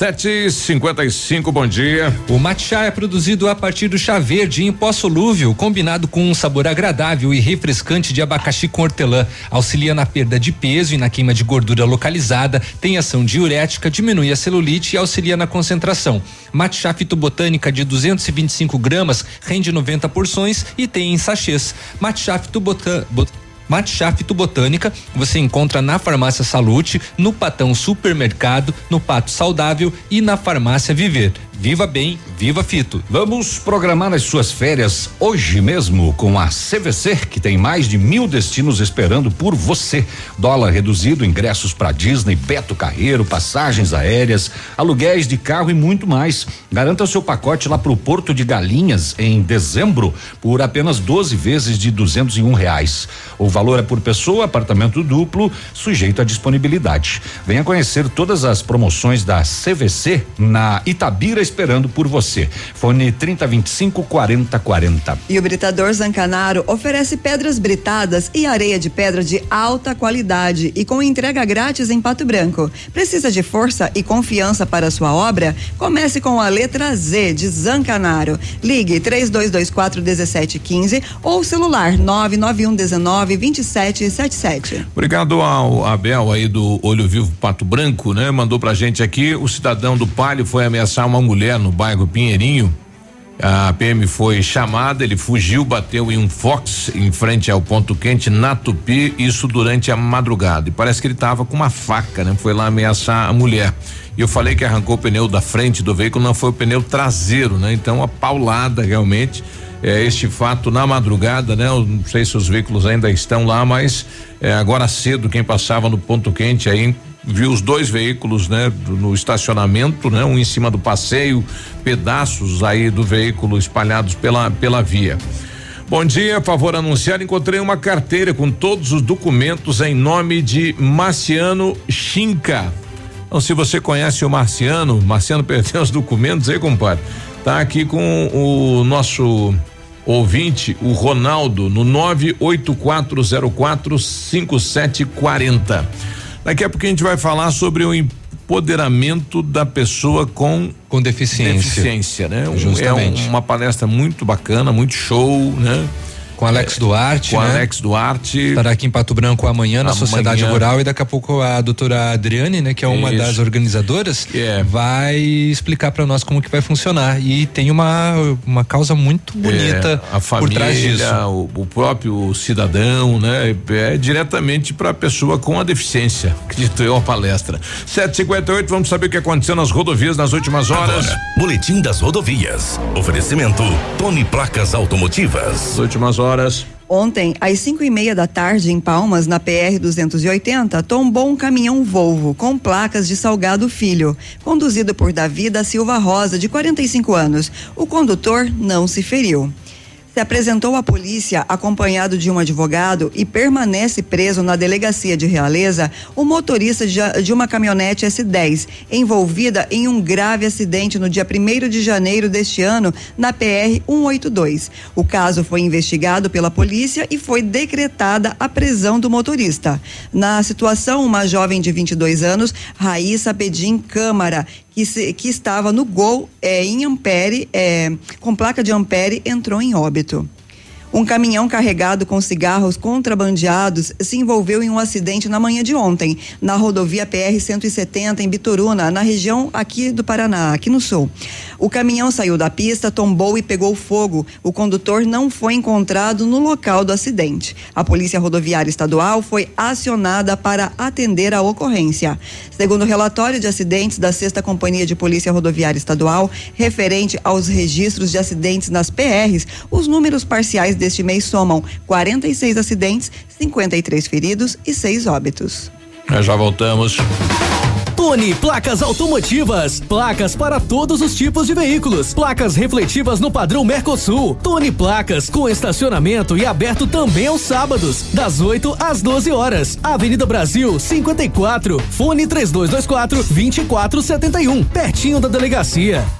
Sete cinquenta e cinco, bom dia. O matcha é produzido a partir do chá verde em pó solúvel, combinado com um sabor agradável e refrescante de abacaxi com hortelã. Auxilia na perda de peso e na queima de gordura localizada, tem ação diurética, diminui a celulite e auxilia na concentração. Matcha fitobotânica de 225 gramas rende 90 porções e tem em sachês. Matcha fitobotânica Matcha Fitobotânica você encontra na Farmácia Salute, no Patão Supermercado, no Pato Saudável e na Farmácia Viver. Viva bem, viva Fito. Vamos programar as suas férias hoje mesmo com a CVC, que tem mais de mil destinos esperando por você. Dólar reduzido, ingressos para Disney, Beto Carreiro, passagens aéreas, aluguéis de carro e muito mais. Garanta o seu pacote lá pro Porto de Galinhas em dezembro por apenas 12 vezes de duzentos e um reais. O valor é por pessoa, apartamento duplo, sujeito à disponibilidade. Venha conhecer todas as promoções da CVC na Itabira esperando por você. Fone 3025 4040. E o Britador Zancanaro oferece pedras britadas e areia de pedra de alta qualidade e com entrega grátis em Pato Branco. Precisa de força e confiança para sua obra? Comece com a letra Z de Zancanaro. Ligue 3224 1715 ou celular 991 19 2777. Obrigado ao Abel aí do Olho Vivo Pato Branco, né? Mandou pra gente aqui, o cidadão do Palio foi ameaçar uma mulher no bairro Pinheirinho A PM foi chamada, ele fugiu, bateu em um Fox em frente ao ponto quente na Tupi, isso durante a madrugada. E parece que ele estava com uma faca, né? Foi lá ameaçar a mulher. E eu falei que arrancou o pneu da frente do veículo, não foi o pneu traseiro, né? Então a paulada realmente é, este fato na madrugada, né? Eu não sei se os veículos ainda estão lá, mas é, agora cedo quem passava no ponto quente aí viu os dois veículos, né, do, no estacionamento, né, um em cima do passeio, pedaços aí do veículo espalhados pela pela via. Bom dia, favor anunciar, encontrei uma carteira com todos os documentos em nome de Marciano Chinca. Então, se você conhece o Marciano, Marciano perdeu os documentos aí, compadre. Tá aqui com o nosso ouvinte, o Ronaldo, no 98404 5740. Daqui a pouco a gente vai falar sobre o empoderamento da pessoa com com deficiência, deficiência né? Justamente. É uma palestra muito bacana, muito show, né? Com Alex Duarte. Com né? Alex Duarte. Estará aqui em Pato Branco amanhã na Amanhã. Sociedade Rural e daqui a pouco a doutora Adriane, né, que é uma Isso. das organizadoras, É. vai explicar para nós como que vai funcionar. E tem uma, uma causa muito bonita É, a família, por trás disso. O, o próprio cidadão, né? É diretamente para a pessoa com a deficiência. Acredito eu a palestra. 758, vamos saber o que aconteceu nas rodovias nas últimas horas. Agora, Boletim das Rodovias. Oferecimento Tony Placas Automotivas. As últimas horas. Ontem, às 5 e meia da tarde, em Palmas, na PR 280, tombou um caminhão Volvo com placas de Salgado Filho, conduzido por Davi da Silva Rosa, de 45 anos. O condutor não se feriu. Se apresentou à polícia acompanhado de um advogado e permanece preso na delegacia de Realeza o motorista de, uma caminhonete S10, envolvida em um grave acidente no dia 1 de janeiro deste ano na PR 182. O caso foi investigado pela polícia e foi decretada a prisão do motorista. Na situação, uma jovem de 22 anos, Raíssa Pedim Câmara, que, se- que estava no Gol é, em Ampere, é, com placa de Ampere, entrou em óbito. Um caminhão carregado com cigarros contrabandeados se envolveu em um acidente na manhã de ontem, na rodovia PR-170, em Bituruna, na região aqui do Paraná, aqui no sul. O caminhão saiu da pista, tombou e pegou fogo. O condutor não foi encontrado no local do acidente. A Polícia Rodoviária Estadual foi acionada para atender a ocorrência. Segundo o relatório de acidentes da Sexta Companhia de Polícia Rodoviária Estadual, referente aos registros de acidentes nas PRs, os números parciais deste mês somam 46 acidentes, 53 feridos e 6 óbitos. Nós já voltamos. Tony Placas Automotivas. Placas para todos os tipos de veículos. Placas refletivas no padrão Mercosul. Tony Placas com estacionamento e aberto também aos sábados, das 8 às 12 horas. Avenida Brasil 54. Fone 3224 2471. Pertinho da delegacia.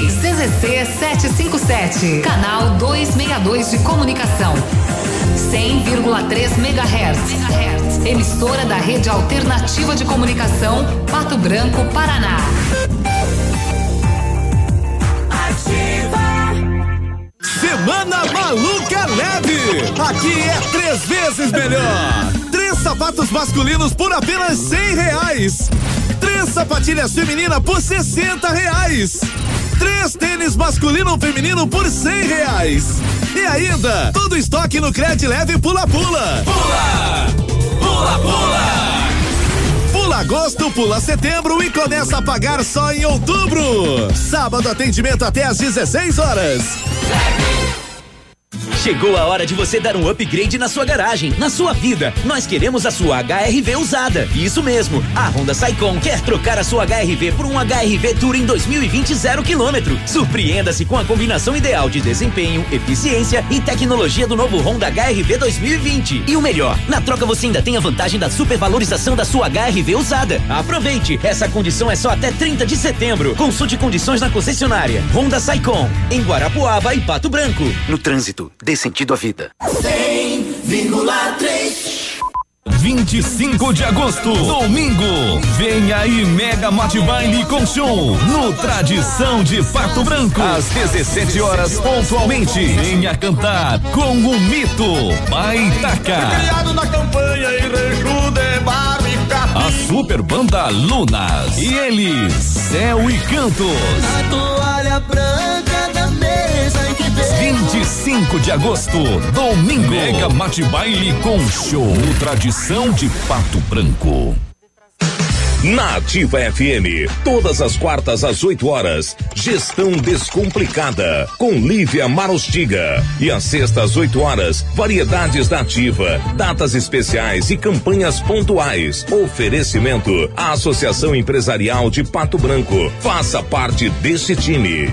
CZC 757, canal 262 de comunicação. 100,3 MHz. Emissora da Rede Alternativa de Comunicação, Pato Branco, Paraná. Semana Maluca Leve. Aqui é três vezes melhor. Três sapatos masculinos por apenas cem reais. Três sapatilhas femininas por sessenta reais. Três tênis masculino ou feminino por cem reais. E ainda, todo estoque no Cred Leve Pula Pula. Pula! Pula Pula! Pula agosto, pula setembro e começa a pagar só em outubro. Sábado atendimento até às 16 horas. Chegou a hora de você dar um upgrade na sua garagem, na sua vida. Nós queremos a sua HRV usada. Isso mesmo. A Honda Saicon quer trocar a sua HRV por um HRV Tour em 2020 zero quilômetro. Surpreenda-se com a combinação ideal de desempenho, eficiência e tecnologia do novo Honda HRV 2020. E o melhor, na troca você ainda tem a vantagem da supervalorização da sua HRV usada. Aproveite, essa condição é só até 30 de setembro. Consulte condições na concessionária. Honda Saicon, em Guarapuava e Pato Branco. No trânsito, dê sentido à vida. 100,3 25 de agosto, domingo. Vem aí Mega Mate Baile com show no Tradição de Pato Branco. Às 17 horas pontualmente. Venha cantar com o mito Baitaca. Criado na campanha e. A super banda Lunas. E eles, Céu e Cantos. A toalha branca 25 de agosto, domingo. Mega Mate Baile com show no Tradição de Pato Branco. Na Ativa FM, todas as quartas às 8 horas, Gestão Descomplicada, com Lívia Marostiga. E às sextas às 8 horas, variedades da Ativa, datas especiais e campanhas pontuais. Oferecimento à Associação Empresarial de Pato Branco. Faça parte desse time.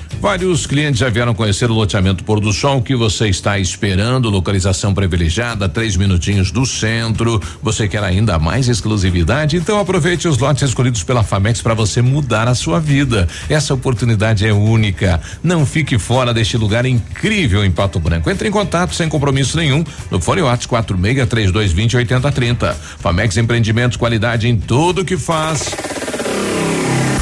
Vários clientes já vieram conhecer o loteamento Pôr do Sol. Que você está esperando? Localização privilegiada, três minutinhos do centro. Você quer ainda mais exclusividade? Então aproveite os lotes escolhidos pela Famex para você mudar a sua vida. Essa oportunidade é única. Não fique fora deste lugar incrível em Pato Branco. Entre em contato sem compromisso nenhum no Fone Whats 46 3220 8030. Famex Empreendimentos, qualidade em tudo que faz.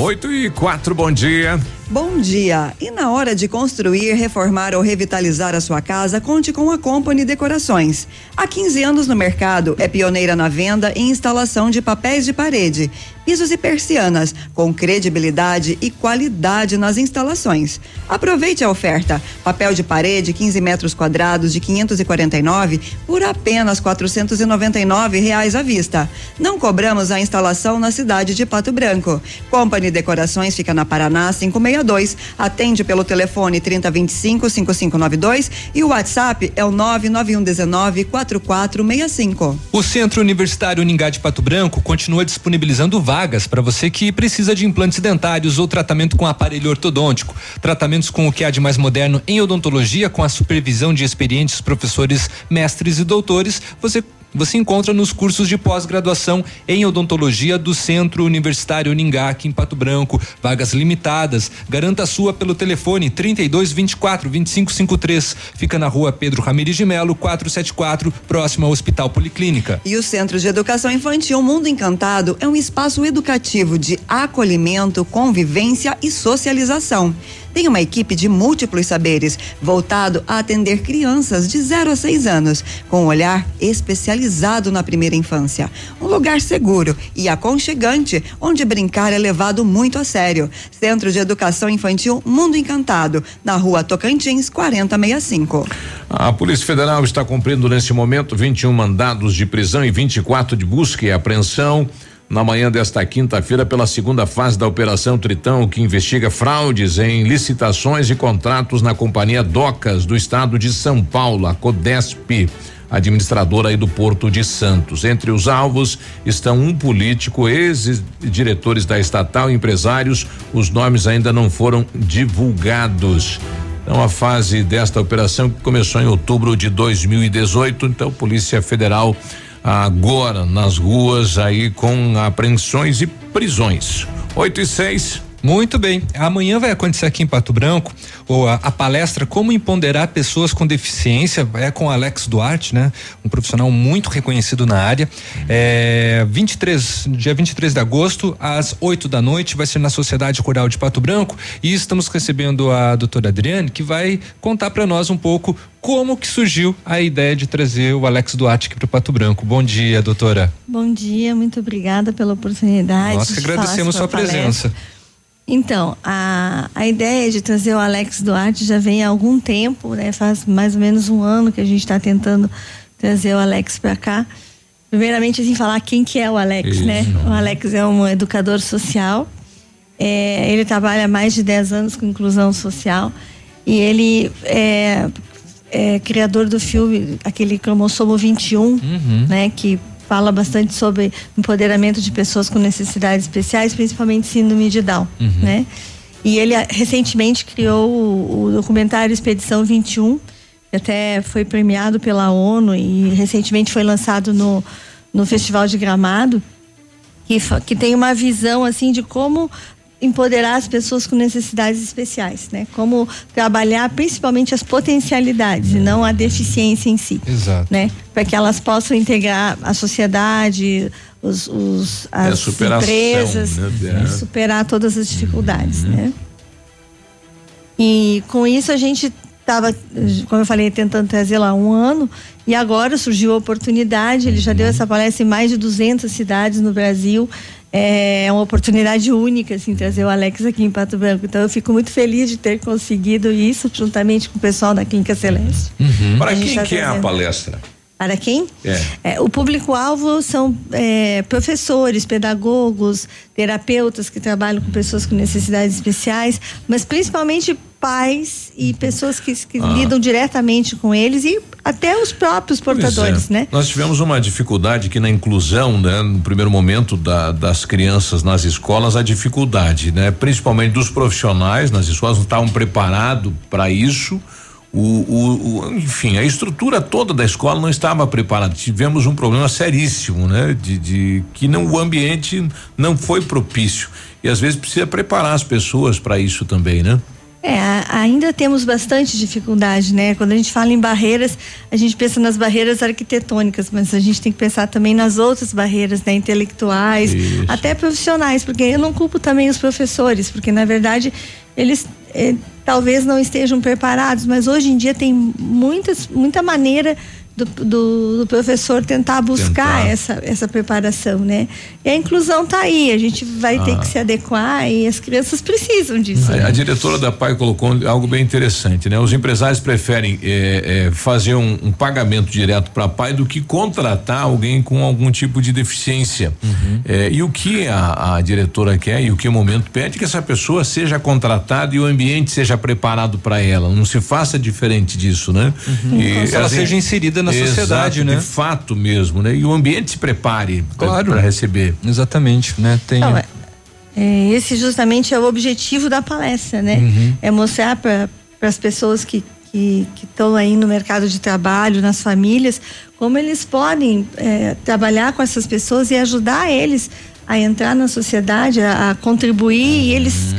8 e 4, bom dia. Bom dia! E na hora de construir, reformar ou revitalizar a sua casa, conte com a Company Decorações. Há 15 anos no mercado, é pioneira na venda e instalação de papéis de parede, pisos e persianas, com credibilidade e qualidade nas instalações. Aproveite a oferta: papel de parede 15 metros quadrados de 549 por apenas 499 reais à vista. Não cobramos a instalação na cidade de Pato Branco. Company Decorações fica na Paraná 562. Atende pelo telefone 3025 5592 e o WhatsApp é o 99119 4465. O Centro Universitário Uningá de Pato Branco continua disponibilizando vagas para você que precisa de implantes dentários ou tratamento com aparelho ortodôntico. Tratamentos com o que há de mais moderno em odontologia, com a supervisão de experientes professores, mestres e doutores. Você você encontra nos cursos de pós-graduação em odontologia do Centro Universitário Uningá, aqui em Pato Branco. Vagas limitadas. Garanta a sua pelo telefone 32 24 25 53. Fica na rua Pedro Ramires de Melo, 474, próximo ao Hospital Policlínica. E o Centro de Educação Infantil Mundo Encantado é um espaço educativo de acolhimento, convivência e socialização. Tem uma equipe de múltiplos saberes, voltado a atender crianças de 0 a 6 anos, com um olhar especializado na primeira infância. Um lugar seguro e aconchegante, onde brincar é levado muito a sério. Centro de Educação Infantil Mundo Encantado, na rua Tocantins, 4065. A Polícia Federal está cumprindo neste momento 21 mandados de prisão e 24 de busca e apreensão. Na manhã desta quinta-feira, pela segunda fase da Operação Tritão, que investiga fraudes em licitações e contratos na Companhia Docas do Estado de São Paulo, a Codesp, administradora aí do Porto de Santos. Entre os alvos estão um político, ex-diretores da estatal empresários. Os nomes ainda não foram divulgados. Então, a fase desta operação que começou em outubro de 2018. Então, Polícia Federal agora nas ruas aí com apreensões e prisões. 8 e 6. Muito bem. Amanhã vai acontecer aqui em Pato Branco ou a, a, palestra Como Empoderar Pessoas com Deficiência. É com Alex Duarte, né? Um profissional muito reconhecido na área. É, 23, dia 23 de agosto, às 8 da noite, vai ser na Sociedade Coral de Pato Branco. E estamos recebendo a doutora Adriane, que vai contar para nós um pouco como que surgiu a ideia de trazer o Alex Duarte aqui para o Pato Branco. Bom dia, doutora. Bom dia, muito obrigada pela oportunidade. Nós que agradecemos sua presença. Então, a, a ideia de trazer o Alex Duarte já vem há algum tempo, né? Faz mais ou menos um ano que a gente está tentando trazer o Alex para cá. Primeiramente, assim, falar quem que é o Alex, Isso. né? O Alex é um educador social. É, ele trabalha há mais de 10 anos com inclusão social e ele é, é criador do filme, aquele cromossomo 21, uhum. né? Que fala bastante sobre empoderamento de pessoas com necessidades especiais, principalmente síndrome de Down, uhum. né? E ele ah, recentemente criou o, o, documentário Expedição 21, que até foi premiado pela ONU e recentemente foi lançado no, no Festival de Gramado, que, que tem uma visão assim de como empoderar as pessoas com necessidades especiais, né? Como trabalhar principalmente as potencialidades e não a deficiência em si, Exato. né? Para que elas possam integrar a sociedade, os, os as é empresas, né? superar todas as dificuldades, uhum. né? E com isso a gente estava, como eu falei, tentando trazer lá um ano e agora surgiu a oportunidade. Ele já deu essa palestra em mais de 200 cidades no Brasil. É uma oportunidade única, assim, trazer o Alex aqui em Pato Branco. Então, eu fico muito feliz de ter conseguido isso, juntamente com o pessoal da Clínica Celeste. Uhum. Para quem tá que é a palestra? Para quem? É. é o público-alvo são é, professores, pedagogos, terapeutas que trabalham com pessoas com necessidades especiais, mas principalmente pais e pessoas que, que ah. lidam diretamente com eles e até os próprios portadores, é. né? Nós tivemos uma dificuldade que na inclusão, né, no primeiro momento da, das crianças nas escolas, a dificuldade, né, principalmente dos profissionais nas escolas não estavam preparados para isso. O, o, o, enfim, a estrutura toda da escola não estava preparada. Tivemos um problema seríssimo, né? De, de que não, o ambiente não foi propício. E às vezes precisa preparar as pessoas para isso também, né? É, ainda temos bastante dificuldade, né? Quando a gente fala em barreiras, a gente pensa nas barreiras arquitetônicas, mas a gente tem que pensar também nas outras barreiras, né? Intelectuais, Isso. até profissionais, porque eu não culpo também os professores, porque na verdade eles eh, talvez não estejam preparados, mas hoje em dia tem muitas, muita maneira do, do, do, professor tentar buscar tentar. Essa, essa preparação, né? E a inclusão está aí, a gente vai ah. ter que se adequar e as crianças precisam disso. A, né? a diretora da PAI colocou algo bem interessante, né? Os empresários preferem é, é, fazer um, um, pagamento direto para a PAI do que contratar alguém com algum tipo de deficiência. Uhum. É, e o que a, a, diretora quer e o que o momento pede é que essa pessoa seja contratada e o ambiente seja preparado para ela. Não se faça diferente disso, né? Uhum. E, ela assim, seja inserida na na Exato, sociedade, né? De fato mesmo, né? E o ambiente se prepare claro. para restaurar Exatamente, né? Tem. Não, é, é, esse justamente é o objetivo da palestra, né? Uhum. É mostrar para as pessoas que que estão aí no mercado de trabalho, nas famílias, como eles podem é, trabalhar com essas pessoas e ajudar eles a entrar na sociedade, a, a contribuir uhum. e eles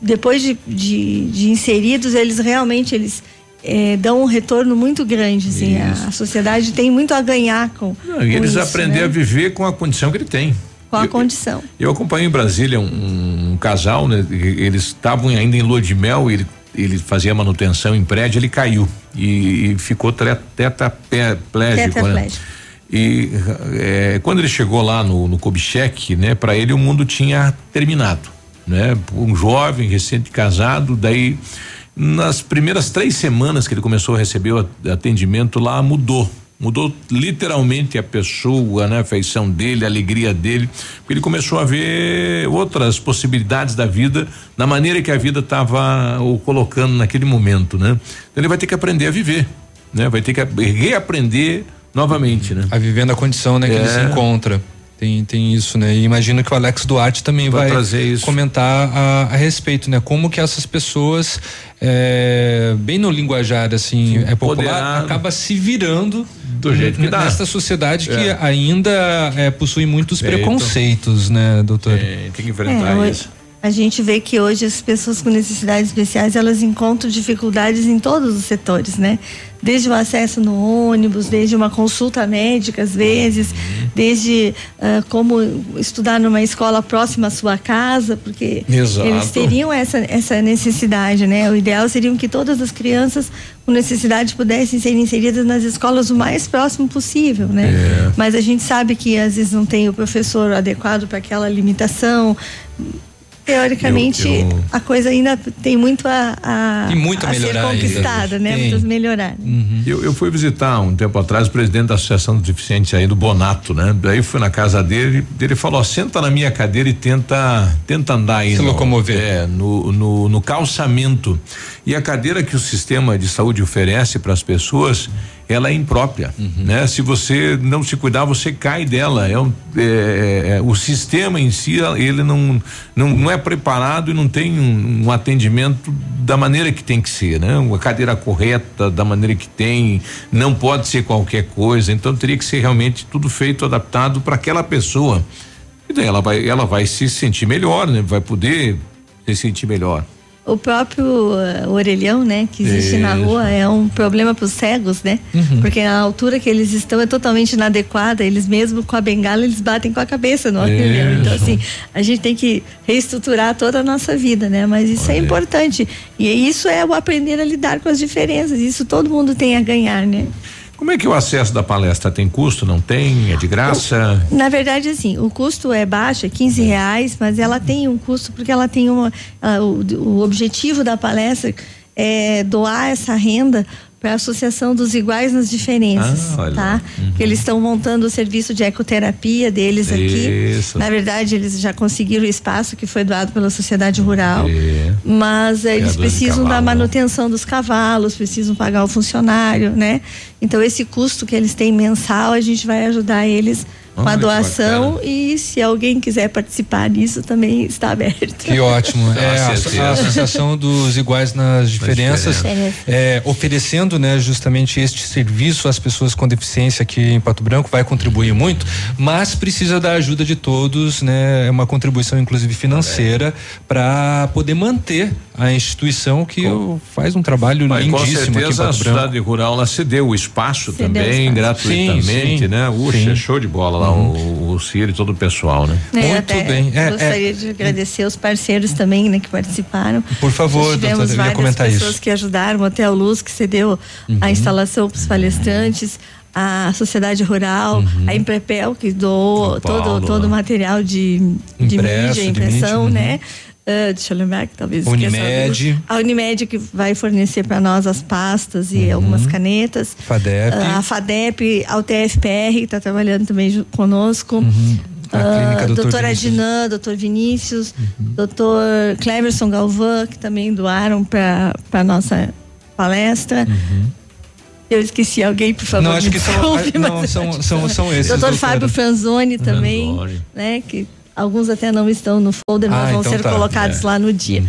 depois de, de, de, inseridos, eles realmente eles é, dão um retorno muito grande. Assim, a, a, sociedade tem muito a ganhar com. Não, e eles aprender né? a viver com a condição que ele tem. Com a eu, condição. Eu acompanhei em Brasília um, um casal, né? Eles estavam ainda em lua de mel, ele, ele fazia manutenção em prédio, ele caiu e, e ficou tetraplégico. Né? E é, quando ele chegou lá no, no Kubitschek, né, para ele o mundo tinha terminado, né? Um jovem recente casado, daí nas primeiras três semanas que ele começou a receber o atendimento lá, mudou. Mudou literalmente a pessoa, né? A feição dele, a alegria dele, porque ele começou a ver outras possibilidades da vida, na maneira que a vida estava o colocando naquele momento, né? Então ele vai ter que aprender a viver, né? Vai ter que reaprender novamente, né? A viver na condição, né? Que é. ele se encontra. Tem, tem isso, né? E imagino que o Alex Duarte também vai, vai comentar a, a, respeito, né? Como que essas pessoas, é, bem no linguajar, assim, Sim, é popular, acaba se virando do jeito que dá. Nesta sociedade é. que ainda é, possui muitos Feito. preconceitos, né, doutor? Tem, tem que enfrentar é, isso. A gente vê que hoje as pessoas com necessidades especiais elas encontram dificuldades em todos os setores, né? Desde o acesso no ônibus, desde uma consulta médica às vezes, desde uh, como estudar numa escola próxima à sua casa, porque Exato. eles teriam essa, essa necessidade, né? O ideal seria que todas as crianças com necessidade pudessem ser inseridas nas escolas o mais próximo possível, né? É. Mas a gente sabe que às vezes não tem o professor adequado para aquela limitação. Teoricamente, Eu- eu- a coisa ainda tem muito a, a, muito a a ser ainda. conquistada, né? Tem. A melhorar. Eu, eu fui visitar um tempo atrás o presidente da Associação dos Deficientes aí do Bonato, né? Daí fui na casa dele, ele falou: ó, senta na minha cadeira e tenta, tenta andar aí. Se no, locomover. É, no, no, no calçamento. E a cadeira que o sistema de saúde oferece para as pessoas, ela é imprópria, né? Se você não se cuidar, você cai dela. É, um, é, é, o sistema em si, ele não, não, não é preparado e não tem um, um atendimento da maneira que tem que ser, né? Uma cadeira correta, da maneira que tem, não pode ser qualquer coisa. Então teria que ser realmente tudo feito, adaptado para aquela pessoa. E daí ela vai, ela vai se sentir melhor, né? Vai poder se sentir melhor. O próprio uh, orelhão, né, que existe na Isso. rua, é um problema para os cegos, né? Uhum. Porque a altura que eles estão é totalmente inadequada. Eles mesmo com a bengala eles batem com a cabeça no orelhão. Então Isso. assim, a gente tem que reestruturar toda a nossa vida, né? Mas isso é importante e isso é o aprender a lidar com as diferenças. Isso todo mundo tem a ganhar, né? Como é que o acesso da palestra tem custo? Não tem? É de graça? Na verdade, assim, o custo é baixo, é 15 reais, mas ela tem um custo porque ela tem uma. ah, o, o objetivo da palestra é doar essa renda para a Associação dos Iguais nas Diferenças, Ah, tá? Que eles estão montando o serviço de ecoterapia deles aqui. Isso. Na verdade, eles já conseguiram o espaço que foi doado pela sociedade rural. É. Mas eh, eles precisam da manutenção dos cavalos, precisam pagar o funcionário, né? Então esse custo que eles têm mensal, a gente vai ajudar eles a Que doação e se alguém quiser participar disso também está aberto. Que ótimo. É, a, a Associação dos Iguais nas Diferenças, diferenças. é, oferecendo né, justamente este serviço às pessoas com deficiência aqui em Pato Branco, vai contribuir muito, mas precisa da ajuda de todos, né? É uma contribuição, inclusive financeira, para poder manter a instituição que faz um trabalho Mas com lindíssimo aqui em certeza a Pato Branco. cidade rural ela cedeu o espaço Cedeu também espaço. gratuitamente, Sim, sim. né? Uxa, Sim. show de bola lá o, o Ciro e todo o pessoal, né? É, até Gostaria de agradecer os parceiros também, né, que participaram. Por favor, Nós tivemos doutora, eu ia várias comentar pessoas isso. que ajudaram, o Hotel Luz que cedeu Uhum. a instalação para os palestrantes, a Sociedade Rural, a Imprepel que doou todo, todo o material de, de Impresso, mídia, de impressão, mídia, né? Deixa eu lembrar que talvez Unimed. A Unimed que vai fornecer para nós as pastas e algumas canetas. FADEP. Ah, a FADEP, a UTFPR, que está trabalhando também conosco. Uhum. A Dr. doutora. Dinã, doutor Vinícius, doutor Cleverson Galvão, que também doaram para a nossa palestra. Eu esqueci alguém, por favor. Uhum. Não, acho que são- desculpe, não, são- são- são esses, Doutor doutora. Fábio Franzoni também, Franzoni. né? Que alguns até não estão no folder, mas Ah, vão então ser tá. colocados É. lá no dia.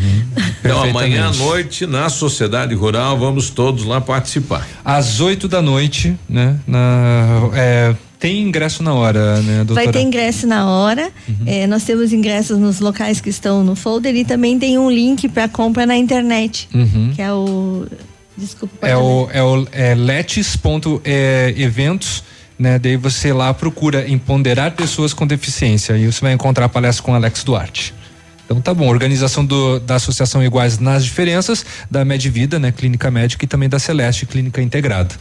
Então amanhã à noite na Sociedade Rural vamos todos lá participar. Às 8 da noite, né? Na, é, tem ingresso na hora, né, doutora? Vai ter ingresso na hora. Uhum. eh, nós temos ingressos nos locais que estão no folder e também tem um link para compra na internet, Uhum. que é o. Desculpa. É ler. o, é o é letes.eventos, né? Daí você lá procura empoderar pessoas com deficiência e você vai encontrar a palestra com Alex Duarte. Então tá bom, organização do, da Associação Iguais nas Diferenças, da Medvida, né? Clínica Médica e também da Celeste Clínica Integrada.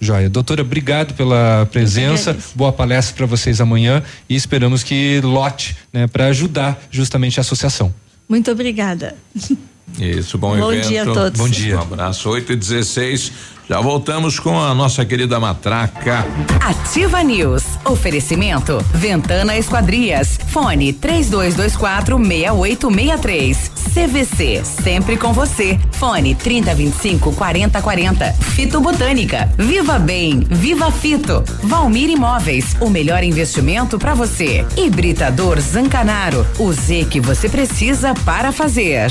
Joia. Doutora, obrigado pela presença. Boa palestra para vocês amanhã e esperamos que lote, né, para ajudar justamente a associação. Muito obrigada. Isso, bom, Bom evento. dia a todos. Bom dia. Um abraço, 8 e 16 Já voltamos com a nossa querida matraca. Ativa News. Oferecimento. Ventana Esquadrias. Fone 3224 6863. CVC. Sempre com você. Fone 3025 4040. Fito Botânica. Viva Bem. Viva Fito. Valmir Imóveis. O melhor investimento para você. Hibridador Zancanaro. O Z que você precisa para fazer.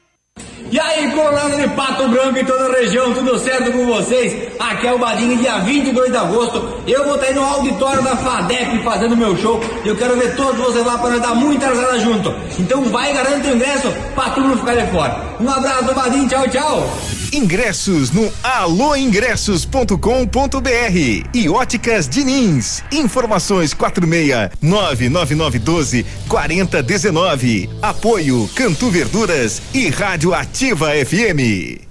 E aí, colorados de Pato Branco e toda a região, tudo certo com vocês? Aqui é o Badinho, dia 22 de agosto. Eu vou estar aí no auditório da FADEP fazendo meu show. Eu quero ver todos vocês lá para dar muita risada junto. Então vai, garante o ingresso pra tu não ficar de fora. Um abraço do Badinho, tchau, tchau. Ingressos no alôingressos.com.br e Óticas Diniz. Informações 46 99912 4019. Apoio Cantu Verduras e Rádio Ativa FM.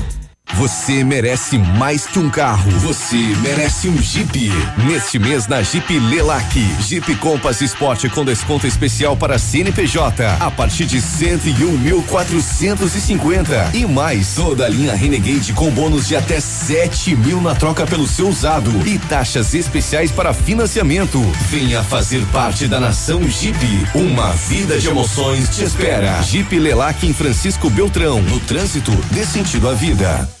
Você merece mais que um carro. Você merece um Jeep. Neste mês na Jeep Lelac, Jeep Compass Sport com desconto especial para CNPJ a partir de 101.450 e mais toda a linha Renegade com bônus de até 7 mil na troca pelo seu usado e taxas especiais para financiamento. Venha fazer parte da nação Jeep. Uma vida de emoções te espera. Jeep Lelac em Francisco Beltrão. No trânsito, dê sentido à vida.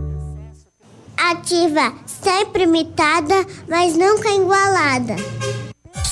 Ativa, sempre imitada, mas nunca igualada.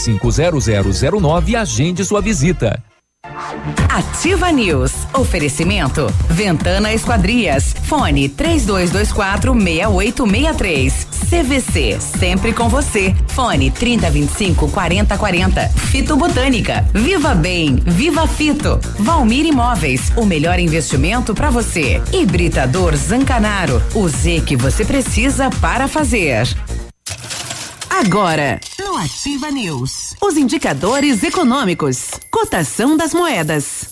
32250009 e agende sua visita. Ativa News. Oferecimento. Ventana Esquadrias. Fone 3224 6863. CVC. Sempre com você. Fone 3025 4040. Fito Botânica. Viva Bem. Viva Fito. Valmir Imóveis. O melhor investimento para você. Hibridador Zancanaro. O Z que você precisa para fazer. Agora, no Ativa News, os indicadores econômicos, cotação das moedas.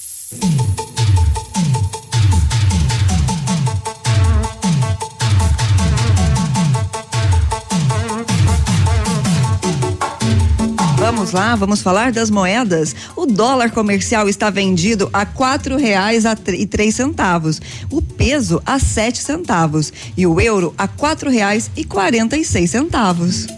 Vamos lá, vamos falar das moedas. O dólar comercial está vendido a quatro reais e três centavos. O peso a sete centavos e o euro a quatro reais e quarenta e seis centavos.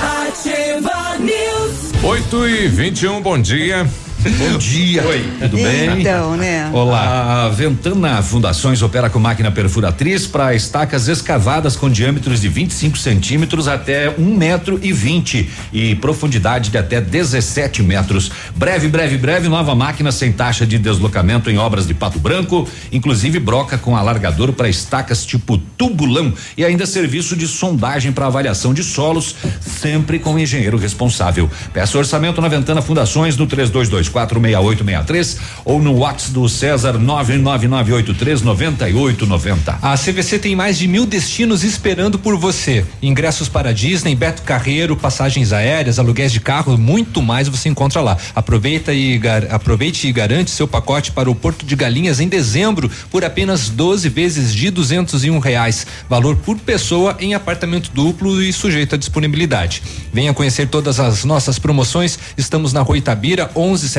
Ativa News. 8 e 21, bom dia. Bom dia. Oi, tudo bem? Então, né? Olá. A Ventana Fundações opera com máquina perfuratriz para estacas escavadas com diâmetros de 25 centímetros até um metro e vinte e profundidade de até 17 metros. Breve, breve, breve, nova máquina sem taxa de deslocamento em obras de Pato Branco, inclusive broca com alargador para estacas tipo tubulão e ainda serviço de sondagem para avaliação de solos, sempre com o engenheiro responsável. Peça orçamento na Ventana Fundações no 32246863 ou no WhatsApp do César 999839890. A CVC tem mais de mil destinos esperando por você. Ingressos para Disney, Beto Carreiro, passagens aéreas, aluguéis de carro, muito mais você encontra lá. Aproveita e aproveite e garante seu pacote para o Porto de Galinhas em dezembro por apenas 12 vezes de duzentos e um reais. Valor por pessoa em apartamento duplo e sujeito à disponibilidade. Venha conhecer todas as nossas promoções. Estamos na Rua Itabira,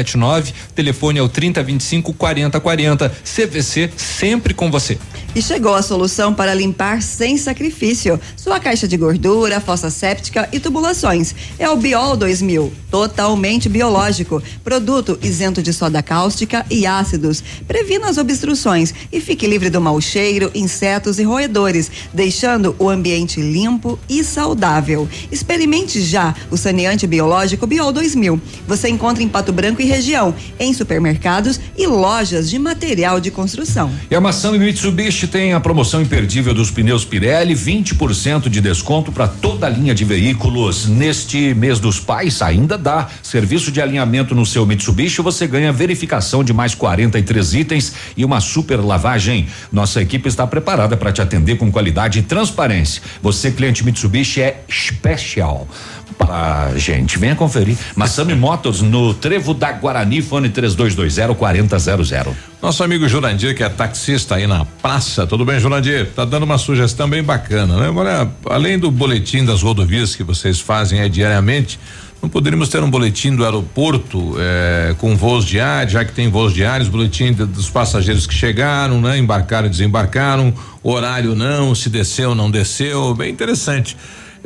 1179. Telefone é o 3025 4040. CVC sempre com você. E chegou a solução para limpar sem sacrifício sua caixa de gordura, fossa séptica e tubulações. É o Biol 2000, totalmente biológico. Produto isento de soda cáustica e ácidos. Previna as obstruções e fique livre do mau cheiro, insetos e roedores, deixando o ambiente limpo e saudável. Experimente já o saneante biológico Biol 2000. Você encontra em Pato Branco e região, em supermercados e lojas de material de construção. E a Massami Mitsubishi tem a promoção imperdível dos pneus Pirelli, 20% de desconto para toda a linha de veículos. Neste mês dos pais ainda dá serviço de alinhamento no seu Mitsubishi, você ganha verificação de mais 43 itens e uma super lavagem. Nossa equipe está preparada para te atender com qualidade e transparência. Você cliente Mitsubishi é especial para a gente. Venha conferir. Massami Motors no Trevo da Guarani, fone 3220 4000. Nosso amigo Jurandir, que é taxista aí na praça. Tudo bem, Jurandir? Tá dando uma sugestão bem bacana, né? Agora, além do boletim das rodovias que vocês fazem diariamente, não poderíamos ter um boletim do aeroporto eh, com voos diários, já que tem voos diários, boletim de- dos passageiros que chegaram, né? Embarcaram, desembarcaram, horário não, se desceu, não desceu, bem interessante.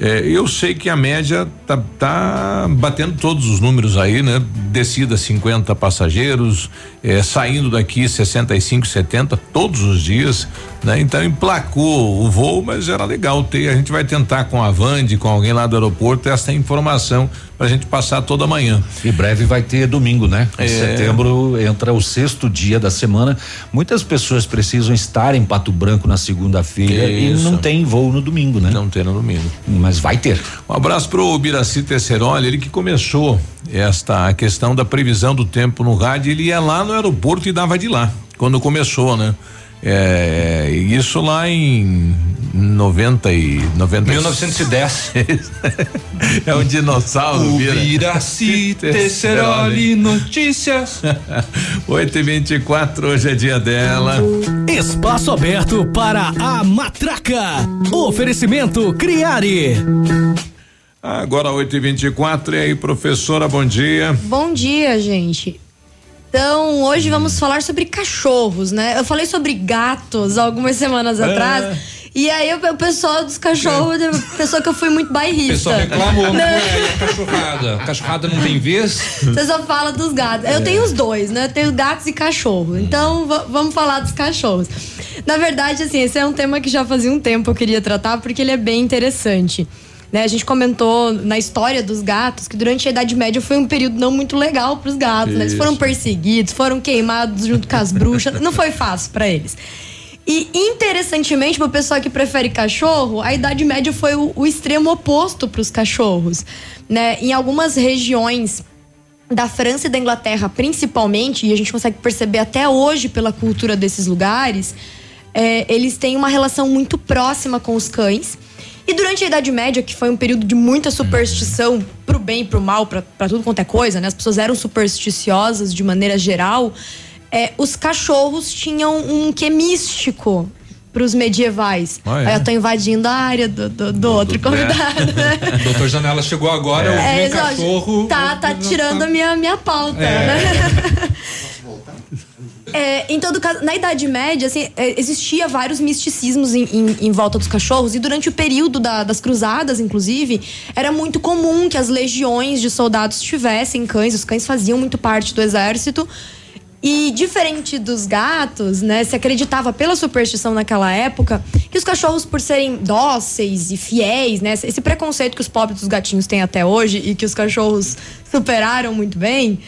Eh, eu sei que a média tá, tá batendo todos os números aí, né? Descida 50 passageiros, eh, saindo daqui 65, 70 todos os dias, né? Então emplacou o voo, mas era legal ter. A gente vai tentar com a Vande, com alguém lá do aeroporto, essa informação pra gente passar toda manhã. E breve vai ter domingo, né? Em É. setembro entra o sexto dia da semana. Muitas pessoas precisam estar em Pato Branco na segunda-feira e não tem voo no domingo, né? Não tem no domingo. Mas vai ter. Um abraço pro Biraci Tesseroli, ele que começou esta questão da previsão do tempo no rádio, ele ia lá no aeroporto e dava de lá, quando começou, né? É, isso lá em 90 e 90 1910. é um dinossauro, O Bira. Biraci Tesseroli Notícias. 8 e 24 hoje é dia dela. Espaço aberto para a matraca. Oferecimento Criare. Agora 8 e 24 e aí, professora, bom dia. Bom dia, gente. Então, hoje vamos falar sobre cachorros, né? Eu falei sobre gatos algumas semanas É. atrás. E aí o o pessoal dos cachorros pensou que eu fui muito O bairrista. pessoal reclamou, não Né? é? Cachorrada? Cachorrada não tem vez? Você só fala dos gatos. É. Eu tenho os dois, né? Eu tenho gatos e cachorro. Então, va- vamos falar dos cachorros. Na verdade, assim, esse é um tema que já fazia um tempo eu queria tratar, porque ele é bem interessante. Né, a gente comentou na história dos gatos que durante a Idade Média foi um período não muito legal para os gatos. Né? Eles foram perseguidos, foram queimados junto com as bruxas. Não foi fácil para eles. E interessantemente, para o pessoal que prefere cachorro, a Idade Média foi o, o extremo oposto para os cachorros. Né? Em algumas regiões da França e da Inglaterra, principalmente, e a gente consegue perceber até hoje pela cultura desses lugares, é, eles têm uma relação muito próxima com os cães. E durante a Idade Média, que foi um período de muita superstição, pro bem e pro mal, pra pra tudo quanto é coisa, né? As pessoas eram supersticiosas de maneira geral. é, os cachorros tinham um quê místico pros medievais. Ah, é? Aí eu tô invadindo a área do, do, do outro convidado, né? O doutor Janela chegou agora, eu vi um exato. cachorro. Tá, tá tirando a minha, minha pauta, É. né? É, em todo caso, na Idade Média, assim, é, existia vários misticismos em, em- em volta dos cachorros, e durante o período da- das cruzadas, inclusive, era muito comum que as legiões de soldados tivessem cães, os cães faziam muito parte do exército. E diferente dos gatos, né, se acreditava pela superstição naquela época que os cachorros, por serem dóceis e fiéis, né, esse preconceito que os pobres dos gatinhos têm até hoje e que os cachorros superaram muito bem,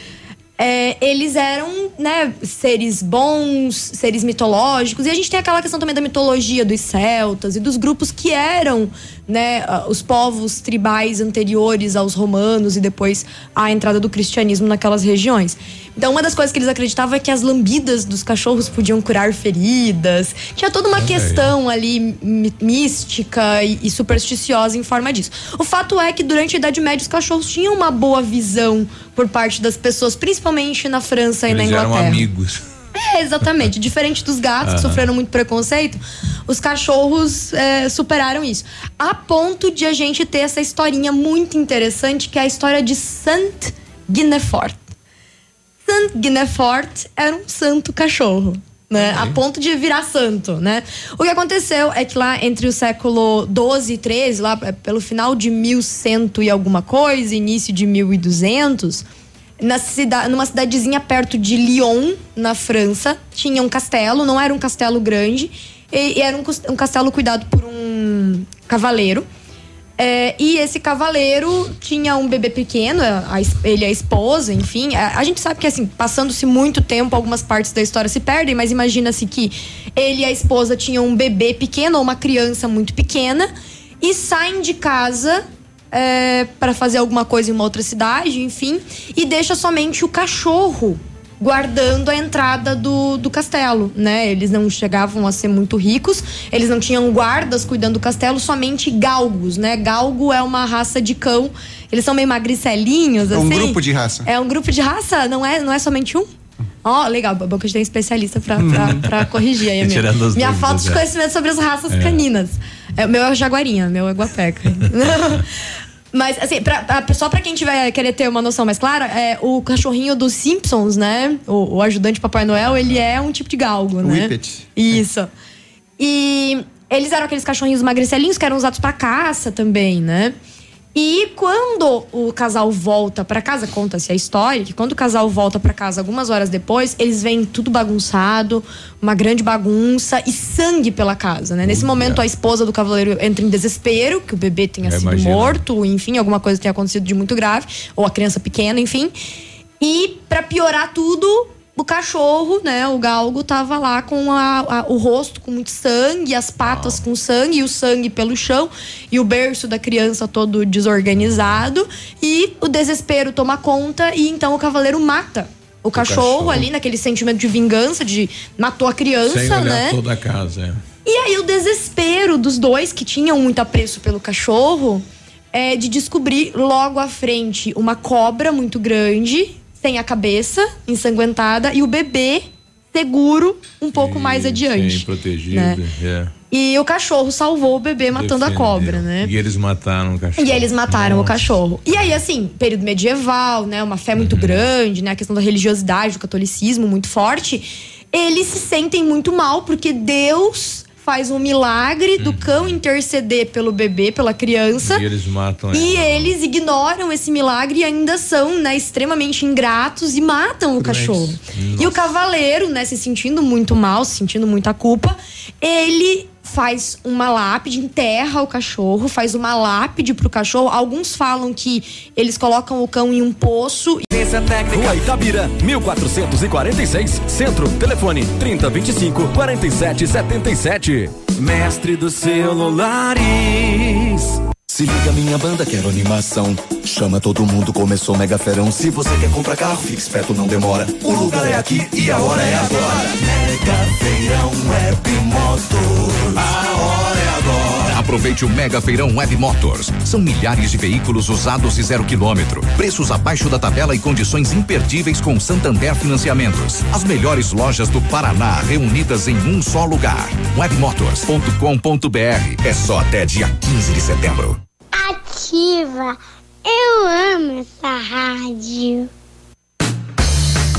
é, eles eram, né, seres bons, seres mitológicos. E a gente tem aquela questão também da mitologia dos celtas e dos grupos que eram, né, ah, os povos tribais anteriores aos romanos e depois à entrada do cristianismo naquelas regiões. Então, uma das coisas que eles acreditavam é que as lambidas dos cachorros podiam curar feridas. Tinha toda uma questão ali mí- mística e, e supersticiosa em forma disso. O fato é que durante a Idade Média os cachorros tinham uma boa visão por parte das pessoas, principalmente na França e na Eles eram Inglaterra. amigos. É, exatamente. Diferente dos gatos, que sofreram muito preconceito, os cachorros é, superaram isso. A ponto de a gente ter essa historinha muito interessante, que é a história de Saint Guinefort. Saint Guinefort era um santo cachorro. Né, a ponto de virar santo, né? O que aconteceu é que lá entre o século 12 e 13, lá é, pelo final de 1100 e alguma coisa, início de 1200, na numa cidadezinha perto de Lyon, na França, tinha um castelo, não era um castelo grande, e, e era um, um castelo cuidado por um cavaleiro. É, e esse cavaleiro tinha um bebê pequeno, a- a ele e a esposa, enfim. A, a gente sabe que, assim, passando-se muito tempo, algumas partes da história se perdem, mas imagina-se que ele e a esposa tinham um bebê pequeno, ou uma criança muito pequena, e saem de casa é, para fazer alguma coisa em uma outra cidade, enfim, e deixa somente o cachorro guardando a entrada do, do castelo, né? Eles não chegavam a ser muito ricos, eles não tinham guardas cuidando do castelo, somente galgos, né? Galgo é uma raça de cão, eles são meio magricelinhos, É assim. um grupo de raça. É um grupo de raça, não é, não é somente um? Ó, legal, bom que a gente tem especialista pra, pra, pra corrigir aí, a minha, minha dúvidas, falta de é. conhecimento sobre as raças É. caninas. É, o meu é o jaguarinha, meu é guapeca. Mas, assim, pra, pra- só pra quem tiver querer ter uma noção mais clara, é, o cachorrinho dos Simpsons, né? O, o ajudante Papai Noel, ele é um tipo de galgo, O né? Whippet. Isso. E eles eram aqueles cachorrinhos magricelinhos que eram usados pra caça também, né? E quando o casal volta pra casa, conta-se a história, que quando o casal volta pra casa algumas horas depois, eles veem tudo bagunçado, uma grande bagunça e sangue pela casa, né? Nesse momento a esposa do cavaleiro entra em desespero, que o bebê tenha É, sido imagina. morto, enfim, alguma coisa tenha acontecido de muito grave, ou a criança pequena, enfim. E pra piorar tudo, o cachorro, né, o galgo, tava lá com a- a- o rosto com muito sangue, as patas com sangue, e o sangue pelo chão, e o berço da criança todo desorganizado. E o desespero toma conta, e então o cavaleiro mata. O cachorro, cachorro. ali, naquele sentimento de vingança, de matou a criança, Sem olhar né? toda a casa. é. E aí o desespero dos dois que tinham muito apreço pelo cachorro é de descobrir logo à frente uma cobra muito grande, sem a cabeça, ensanguentada, e o bebê seguro um pouco mais adiante. Sim, protegido. né? é. E o cachorro salvou o bebê matando a Defendeu. cobra, né? E eles mataram o cachorro. E aí eles mataram o cachorro. E aí, assim, período medieval, né? Uma fé Uhum. muito grande, né? A questão da religiosidade, do catolicismo muito forte. Eles se sentem muito mal porque Deus faz um milagre Uhum. do cão interceder pelo bebê, pela criança. E eles matam E ela. eles ignoram esse milagre e ainda são, né, extremamente ingratos e matam o cachorro. E o cavaleiro, né, se sentindo muito mal, se sentindo muita culpa, ele faz uma lápide, enterra o cachorro, faz uma lápide pro cachorro. Alguns falam que eles colocam o cão em um poço. Rua Itabira, 1446, Centro. Telefone 3025 4777. Mestre dos celulares. Se liga, minha banda, quero animação. Chama todo mundo, começou mega ferão. Se você quer comprar carro, fique esperto, não demora. O lugar é aqui e a hora é agora. Mega Feirão Web Motos. A hora é agora. Aproveite o Mega Feirão Web Motors. São milhares de veículos usados e zero quilômetro. Preços abaixo da tabela e condições imperdíveis com Santander Financiamentos. As melhores lojas do Paraná reunidas em um só lugar. Webmotors.com.br. É só até dia 15 de setembro. Ativa. Eu amo essa rádio.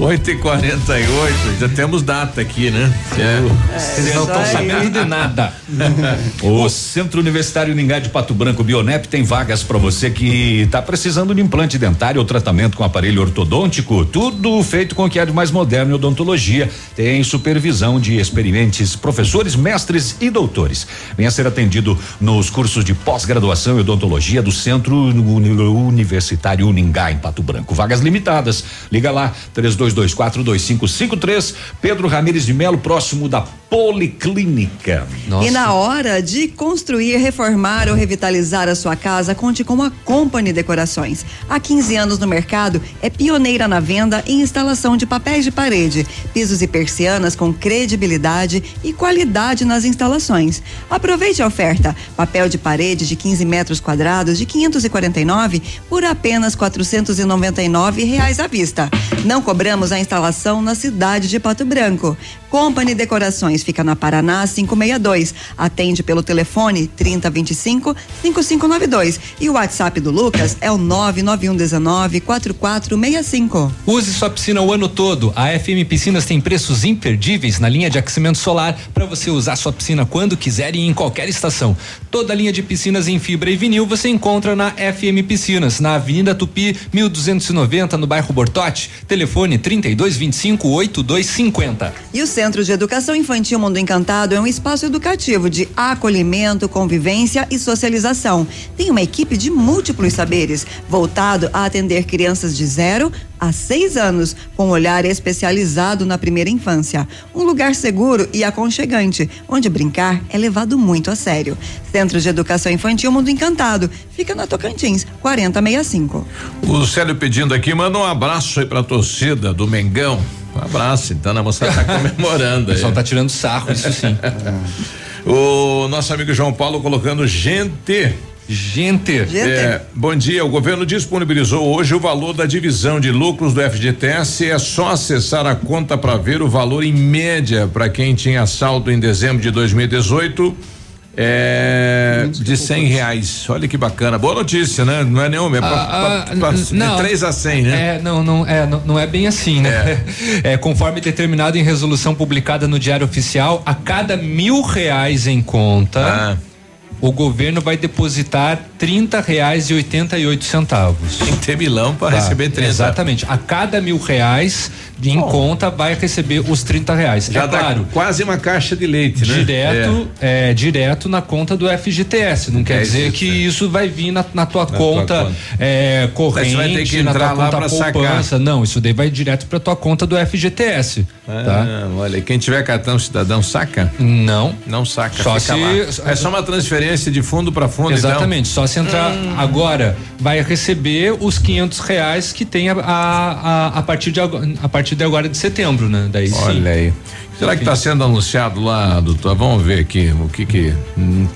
8 e 48 já temos data aqui, né? É. Vocês não estão sabendo de nada. o Centro Universitário Ningá de Pato Branco Bionep tem vagas para você que está precisando de implante dentário ou tratamento com aparelho ortodôntico. Tudo feito com o que é de mais moderno em odontologia. Tem supervisão de experientes professores, mestres e doutores. Venha ser atendido nos cursos de pós-graduação em odontologia do Centro Uni- Universitário Uningá em Pato Branco. Vagas limitadas. Liga lá, 32242553. Pedro Ramires de Melo, próximo da Policlínica. E na hora de construir, reformar ou revitalizar a sua casa, conte com a Company Decorações. Há 15 anos no mercado, é pioneira na venda e instalação de papéis de parede, pisos e persianas com credibilidade e qualidade nas instalações. Aproveite a oferta: papel de parede de 15 metros quadrados de 549 por apenas 499 reais à vista. Não cobramos a instalação na cidade de Pato Branco. Company Decorações fica na Paraná 562. Atende pelo telefone 3025 5592 e o WhatsApp do Lucas é o 99119 4465. Use sua piscina o ano todo. A FM Piscinas tem preços imperdíveis na linha de aquecimento solar para você usar sua piscina quando quiser e em qualquer estação. Toda a linha de piscinas em fibra e vinil você encontra na FM Piscinas, na Avenida Tupi, 1290, no bairro Bortote. Telefone 3225 8250. E o Centro de Educação Infantil Mundo Encantado é um espaço educativo de acolhimento, convivência e socialização. Tem uma equipe de múltiplos saberes, voltado a atender crianças de 0 a 6 anos, com um olhar especializado na primeira infância. Um lugar seguro e aconchegante, onde brincar é levado muito a sério. Centro de Educação Infantil Mundo Encantado, fica na Tocantins, 4065. O Célio pedindo aqui, manda um abraço aí pra torcida do Mengão. Um abraço, então a moçada tá comemorando. O pessoal tá tirando sarro, isso sim. o nosso amigo João Paulo colocando gente. Gente. É, bom dia, o governo disponibilizou hoje o valor da divisão de lucros do FGTS. É só acessar a conta para ver o valor em média para quem tinha saldo em dezembro de 2018. É de cem reais. Olha que bacana. Boa notícia, né? Não é nenhuma, é pra, Ah, pra- pra- n- de não. 3 a 100, né? É, não, não é, não, não é bem assim, né? É. conforme determinado em resolução publicada no Diário Oficial, a cada mil reais em conta, Ah. O governo vai depositar trinta reais e oitenta e oito centavos. Tem que ter milão para receber 30. Exatamente. A cada mil reais em conta vai receber os 30 reais. Já é dá claro. quase uma caixa de leite, né? Direto, é. direto na conta do FGTS. Não quer É dizer isso, que isso vai vir na, na tua tua conta, conta. é, corrente, você vai ter que na entrar tua lá conta poupança. Não, isso daí vai direto pra tua conta do FGTS. tá? Ah, olha, quem tiver cartão cidadão saca? Não. Não saca, Só se- lá. É só uma transferência de fundo para fundo, então? Exatamente, só se entrar agora vai receber os 500 reais que tem a, a, a, a partir de agora, a partir de agora de setembro, né? Daí sim. Olha aí. Será que está sendo anunciado lá, doutor? Vamos ver aqui o que que.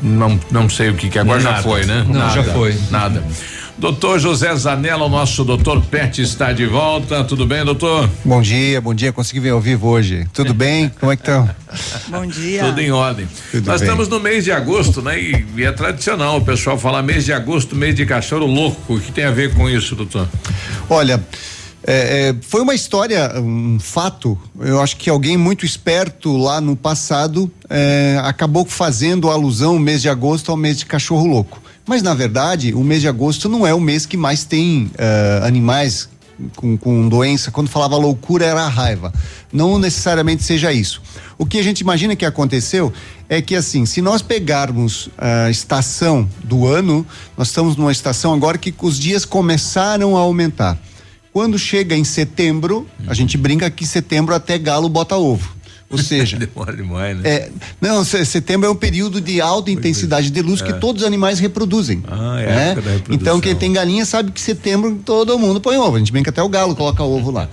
Não, não sei o que que agora já Nada. foi, né? Não, Nada, já foi. Nada. Doutor José Zanella, o nosso doutor Pet está de volta. Tudo bem, doutor? Bom dia, bom dia. Consegui vir ao vivo hoje. Tudo bem? Como é que estão? Bom dia. Tudo em ordem. Tudo Nós bem. estamos no mês de agosto, né? E, e é tradicional o pessoal falar mês de agosto, mês de cachorro louco. O que tem a ver com isso, doutor? Olha, é, é, foi uma história, um fato. Eu acho que alguém muito esperto lá no passado é, acabou fazendo alusão o mês de agosto ao mês de cachorro louco. Mas na verdade, o mês de agosto não é o mês que mais tem é, animais com, com doença. Quando falava loucura era raiva. Não necessariamente seja isso. O que a gente imagina que aconteceu é que assim, se nós pegarmos a estação do ano, nós estamos numa estação agora que os dias começaram a aumentar. Quando chega em setembro, a gente brinca que setembro até galo bota ovo. Ou seja, Demora demais, né? é, não, se- setembro é um período de alta intensidade de luz que É. todos os animais reproduzem. Ah, é né? época da reprodução. Então quem tem galinha sabe que setembro todo mundo põe ovo. A gente brinca até o galo coloca ovo lá.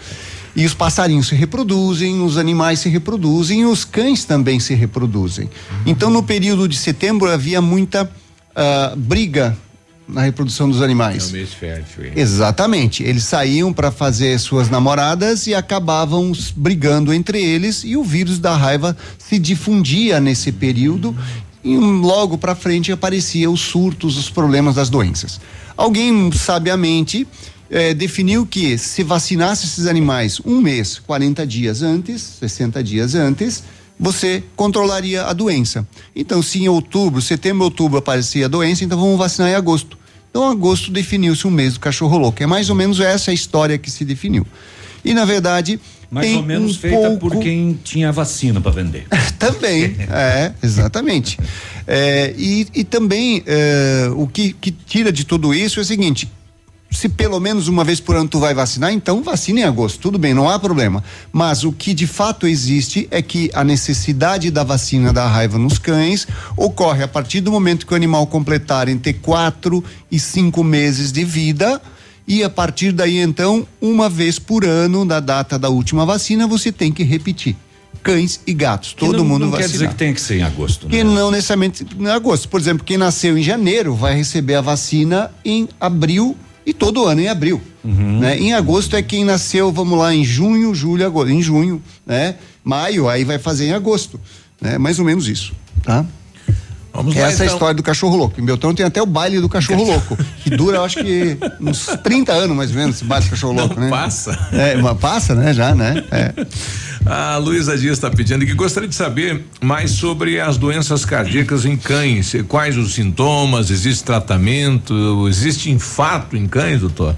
E os passarinhos se reproduzem, os animais se reproduzem os cães também se reproduzem. Então no período de setembro havia muita ah, briga na reprodução dos É animais. um mês fértil. hein? Exatamente. Eles saíam para fazer suas namoradas e acabavam brigando entre eles e o vírus da raiva se difundia nesse período e logo para frente aparecia os surtos, os problemas das doenças. Alguém sabiamente eh, definiu que se vacinasse esses animais um mês, 40 dias antes, 60 dias antes, você controlaria a doença. Então, se em outubro, setembro, outubro aparecia a doença, então vamos vacinar em agosto. Então, agosto definiu-se um mês do cachorro louco. É mais ou menos essa a história que se definiu. E, na verdade. Mais tem ou menos um feita pouco... por quem tinha vacina para vender. Também, é, exatamente. É, e, e também é, o que, que tira de tudo isso é o seguinte: se pelo menos uma vez por ano tu vai vacinar, então vacina em agosto, tudo bem, não há problema. Mas o que de fato existe é que a necessidade da vacina da raiva nos cães ocorre a partir do momento que o animal completar entre quatro e cinco meses de vida. E a partir daí, então, uma vez por ano, da data da última vacina, você tem que repetir. Cães e gatos, Que todo não, mundo não vacinar. quer dizer que tem que ser em agosto. né? Que não necessariamente em agosto. Por exemplo, quem nasceu em janeiro vai receber a vacina em abril e todo ano em abril. Uhum. Né? Em agosto é quem nasceu, vamos lá, em junho, julho, agosto. Em junho, né? Maio, aí vai fazer em agosto. Né? Mais ou menos isso, tá? Vamos lá, Essa é a então. história do cachorro louco. Em Beltrão tem até o baile do cachorro louco, que dura, eu acho que uns 30 anos mais ou menos, esse baile do cachorro Não louco, né? passa. É, passa, né? Já, né? É. A Luísa Dias está pedindo que gostaria de saber mais sobre as doenças cardíacas em cães. Quais os sintomas? Existe tratamento? Existe infarto em cães, doutor?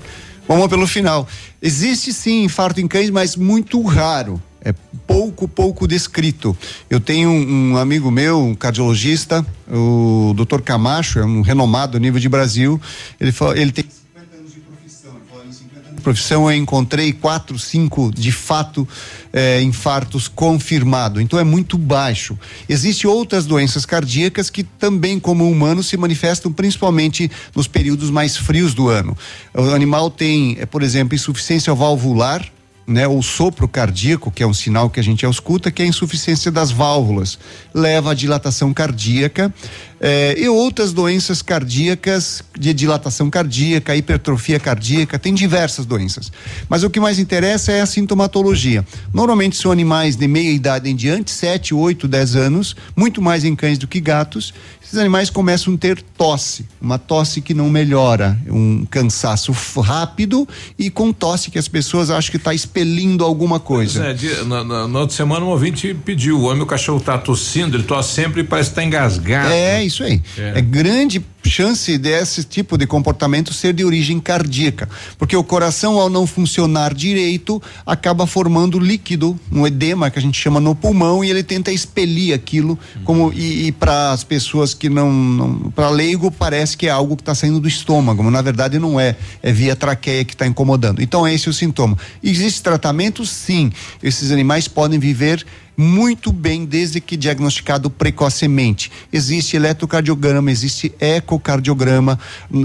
Vamos pelo final. Existe sim infarto em cães, mas muito raro. É pouco, pouco descrito. Eu tenho um, amigo meu, um cardiologista, o Dr. Camacho, é um renomado nível de Brasil. Ele, fa- ele tem 50 anos de profissão. Ele falou, em 50 anos de profissão eu encontrei quatro, cinco, de fato, eh, infartos confirmado. Então é muito baixo. Existem outras doenças cardíacas que também, como humanos, se manifestam principalmente nos períodos mais frios do ano. O animal tem, eh, por exemplo, insuficiência valvular, né, ou sopro cardíaco, que é um sinal que a gente escuta, que é a insuficiência das válvulas, leva à dilatação cardíaca eh, e outras doenças cardíacas de dilatação cardíaca, hipertrofia cardíaca, tem diversas doenças. Mas o que mais interessa é a sintomatologia. Normalmente são animais de meia idade em diante, 7, 8, 10 anos, muito mais em cães do que gatos. Esses animais começam a ter tosse, uma tosse que não melhora, um cansaço rápido e com tosse que as pessoas acham que está expelindo alguma coisa. Zé, dia- na, na- na outra semana um ouvinte pediu, o meu cachorro tá tossindo, ele tosse sempre e parece que tá engasgado. É isso aí. É. É. grande chance desse tipo de comportamento ser de origem cardíaca, porque o coração ao não funcionar direito acaba formando líquido, um edema que a gente chama no pulmão e ele tenta expelir aquilo como e, e para as pessoas que não, não para leigo parece que é algo que está saindo do estômago, mas na verdade não é, é via traqueia que está incomodando. Então esse é o sintoma. Existe tratamento? Sim. Esses animais podem viver muito bem desde que diagnosticado precocemente. Existe eletrocardiograma, existe ecocardiograma,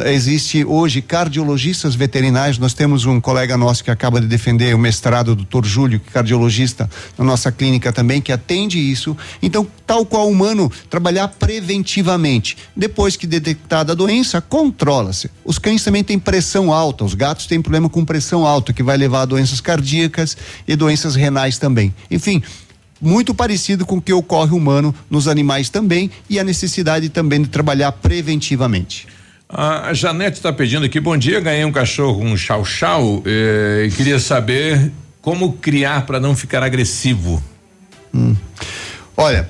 existe hoje cardiologistas veterinários. Nós temos um colega nosso que acaba de defender o mestrado, o doutor Júlio, que é cardiologista na nossa clínica também, que atende isso. Então, tal qual humano, trabalhar preventivamente. Depois que detectada a doença, controla-se. Os cães também têm pressão alta, os gatos têm problema com pressão alta, que vai levar a doenças cardíacas e doenças renais também. Enfim, muito parecido com o que ocorre humano nos animais também e a necessidade também de trabalhar preventivamente. A Janete está pedindo aqui, bom dia, ganhei um cachorro, um chau chau, eh, e queria saber como criar para não ficar agressivo. Olha,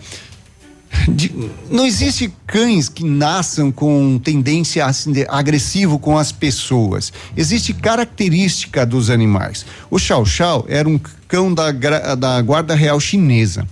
de- não existe cães que nasçam com tendência assim, agressivo com as pessoas. Existe característica dos animais. O Chow Chow era um cão da, da guarda real chinesa.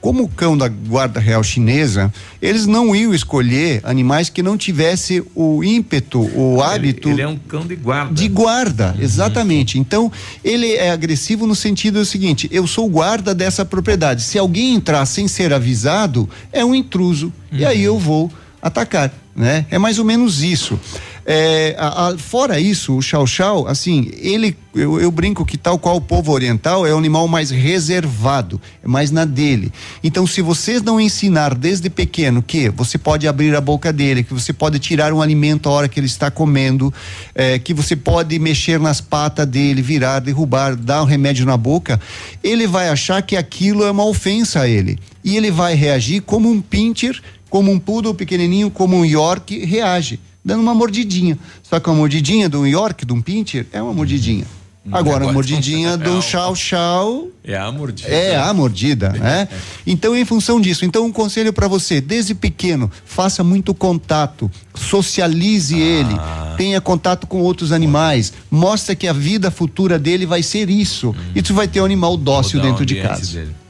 Como o cão da guarda real chinesa, eles não iam escolher animais que não tivesse o ímpeto, o hábito Ele é um cão de guarda. de guarda, exatamente. Então, ele é agressivo no sentido do seguinte: eu sou guarda dessa propriedade. Se alguém entrar sem ser avisado, é um intruso. E aí eu vou atacar, né? É mais ou menos isso. É, a- a- fora isso, o Chow, assim, ele, eu, eu brinco que tal qual o povo oriental é o animal mais reservado, é mais na dele. Então, se vocês não ensinar desde pequeno que você pode abrir a boca dele, que você pode tirar um alimento a hora que ele está comendo, é, que você pode mexer nas patas dele, virar, derrubar, dar um remédio na boca, ele vai achar que aquilo é uma ofensa a ele. E ele vai reagir como um pincher, como um poodle pequenininho, como um York reage dando uma mordidinha. Só que uma mordidinha de um York, de um Pincher, é uma mordidinha. Agora, a mordidinha de um chau chau É a mordida. é a mordida, né? Então, em função disso, então um conselho para você, desde pequeno, faça muito contato, socialize ele, tenha contato com outros animais, mostra que a vida futura dele vai ser isso. Isso vai ter um animal dócil dentro de casa. dele.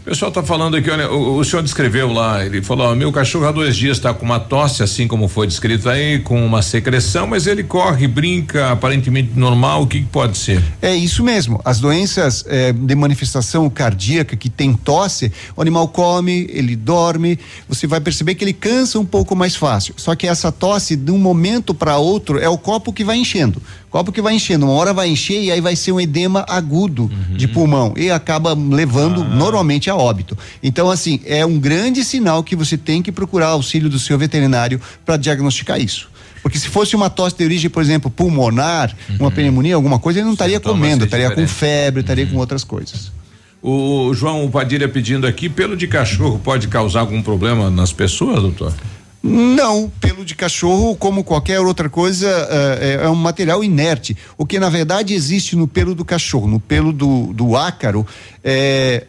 O pessoal está falando aqui, olha, o, o senhor descreveu lá, ele falou, ó, meu cachorro há dois dias está com uma tosse, assim como foi descrito aí, com uma secreção, mas ele corre, brinca, aparentemente normal, o que, que pode ser? É isso mesmo. As doenças eh, de manifestação cardíaca que tem tosse, o animal come, ele dorme, você vai perceber que ele cansa um pouco mais fácil. Só que essa tosse, de um momento para outro, é o copo que vai enchendo. Copo que vai enchendo, uma hora vai encher e aí vai ser um edema agudo de pulmão e acaba levando normalmente a óbito. Então, assim, é um grande sinal que você tem que procurar auxílio do seu veterinário para diagnosticar isso. Porque se fosse uma tosse de origem, por exemplo, pulmonar, uma pneumonia, alguma coisa, ele não estaria comendo, estaria com febre, estaria com outras coisas. O João Padilha pedindo aqui, pelo de cachorro pode causar algum problema nas pessoas, doutor? Não, pelo de cachorro, como qualquer outra coisa, eh, é, é um material inerte. O que na verdade existe no pelo do cachorro, no pelo do, do ácaro, é,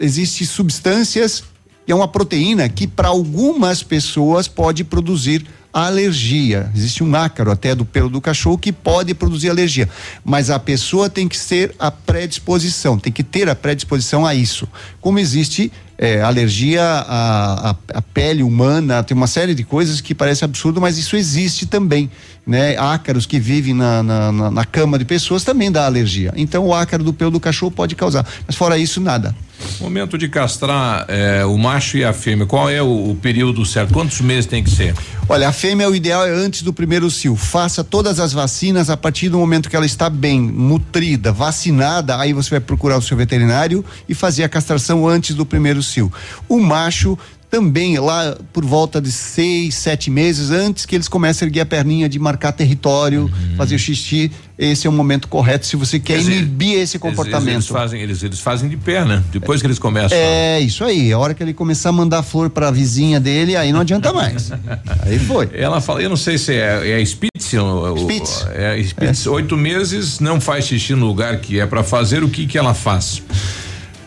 existe substâncias, é uma proteína que para algumas pessoas pode produzir alergia. Existe um ácaro até do pelo do cachorro que pode produzir alergia, mas a pessoa tem que ser a predisposição, tem que ter a predisposição a isso. Como existe é, alergia à, à, à pele humana, tem uma série de coisas que parece absurdo, mas isso existe também, né? Ácaros que vivem na, na, na, na cama de pessoas também dá alergia. Então o ácaro do pelo do cachorro pode causar, mas fora isso nada. Momento de castrar eh, o macho e a fêmea, qual é o, o período certo? Quantos meses tem que ser? Olha, a fêmea o ideal é antes do primeiro cio. Faça todas as vacinas a partir do momento que ela está bem nutrida, vacinada, aí você vai procurar o seu veterinário e fazer a castração antes do primeiro cio. O macho também lá por volta de seis, sete meses antes que eles comecem a erguer a perninha de marcar território, fazer xixi, esse é o momento correto se você quer dizer, inibir esse Eles, eles, comportamento. fazem, eles, eles fazem de né? Depois que eles começam. É isso aí, a hora que ele começar a mandar flor para a vizinha dele, aí não adianta mais. aí foi. Ela fala, eu não sei se é, é Spitz, o- o- Spitz. É Spitz, oito meses, não faz xixi no lugar que é para fazer, o que que ela faz?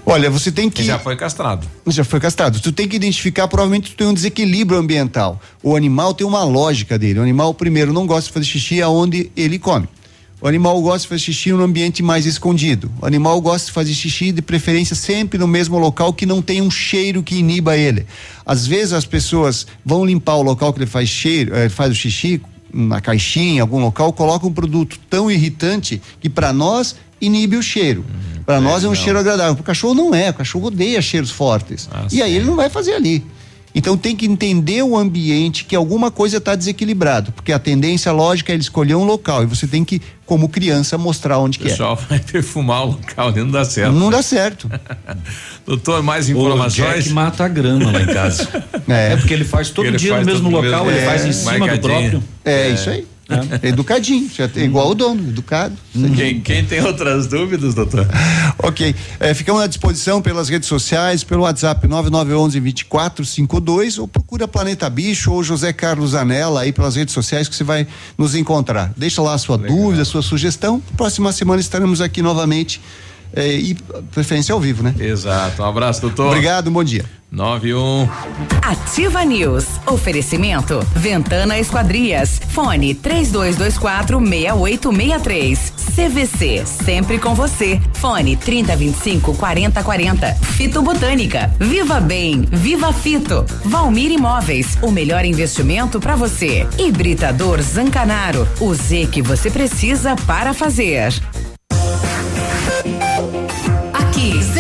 Olha, você tem que. Já foi castrado. Já foi castrado. Tu tem que identificar, provavelmente tu tem um desequilíbrio ambiental. O animal tem uma lógica dele. O animal, primeiro, não gosta de fazer xixi aonde ele come. O animal gosta de fazer xixi no ambiente mais escondido. O animal gosta de fazer xixi, de preferência, sempre no mesmo local que não tem um cheiro que iniba ele. Às vezes as pessoas vão limpar o local que ele faz cheiro, eh, faz o xixi, na caixinha, em algum local, colocam um produto tão irritante que para nós inibe o cheiro. para nós é um não. cheiro agradável. Para o cachorro não é. O cachorro odeia cheiros fortes. e aí ele não vai fazer ali. Então tem que entender o ambiente que alguma coisa está desequilibrado, porque a tendência lógica é ele escolher um local e você tem que, como criança, mostrar onde O que é. pessoal vai perfumar o local, não dá certo. Não dá certo. Doutor, mais O informações? Jack mata a grama lá em casa. É. porque ele faz todo Ele dia faz no mesmo local, mesmo- ele é, faz em cima do próprio. É, isso aí. Educadinho, já é igual o dono, educado. Quem, quem tem outras dúvidas, doutor? Ok. É, ficamos à disposição pelas redes sociais, pelo WhatsApp 9911-2452 ou procura Planeta Bicho ou José Carlos Anela aí pelas redes sociais que você vai nos encontrar. Deixa lá a sua dúvida, a sua sugestão. Próxima semana estaremos aqui novamente é, e preferência ao vivo, né? Exato. Um abraço, doutor. Obrigado, bom dia. 91. Ativa News. Oferecimento. Ventana Esquadrias. Fone 3224 6863. CVC. Sempre com você. Fone 3025 4040. Fito Botânica. Viva Bem. Viva Fito. Valmir Imóveis. O melhor investimento para você. Hibridador Zancanaro. O Z que você precisa para fazer.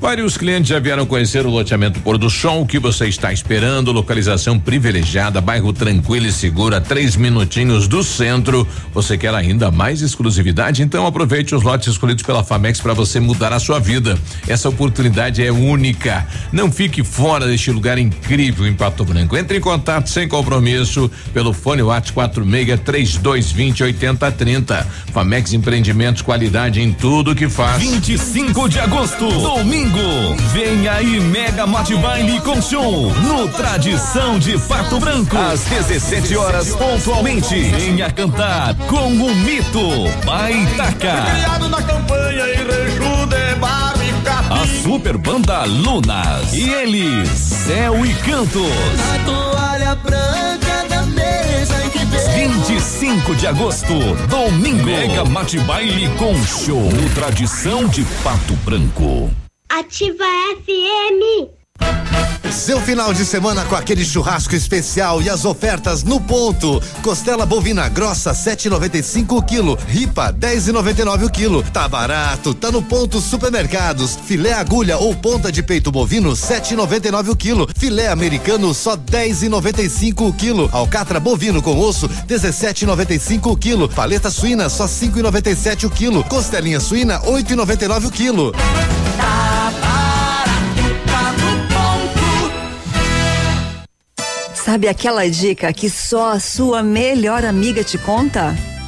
Vários clientes já vieram conhecer o loteamento Pôr do Sol. O que você está esperando? Localização privilegiada, bairro tranquilo e seguro, a três minutinhos do centro. Você quer ainda mais exclusividade? Então aproveite os lotes escolhidos pela Famex para você mudar a sua vida. Essa oportunidade é única. Não fique fora deste lugar incrível em Pato Branco. Entre em contato sem compromisso pelo fone WhatsApp 46 3220 8030. Famex Empreendimentos, qualidade em tudo que faz. 25 de agosto, domingo. Vem aí Mega Motivine com show no Tradição de Pato Branco. Às 17 horas pontualmente. Venha cantar com o mito Baitaca. Criado na campanha e Capim. A super banda Lunas. E eles, Céu e Cantos. A toalha branca da mesa em que veio. 25 de agosto, domingo. Mega Mate Baile com show no Tradição de Pato Branco. Ativa FM. Seu final de semana com aquele churrasco especial e as ofertas no ponto. Costela bovina grossa 7,95 o quilo, ripa 10,99 o quilo. Tá barato, tá no ponto supermercados. Filé agulha ou ponta de peito bovino 7,99 o quilo. Filé americano só 10,95 o quilo. Alcatra bovino com osso 17,95 o quilo. Paleta suína só 5,97 o quilo. Costelinha suína 8,99 o quilo. Sabe aquela dica que só a sua melhor amiga te conta?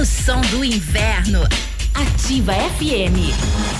O som do inverno. Ativa FM.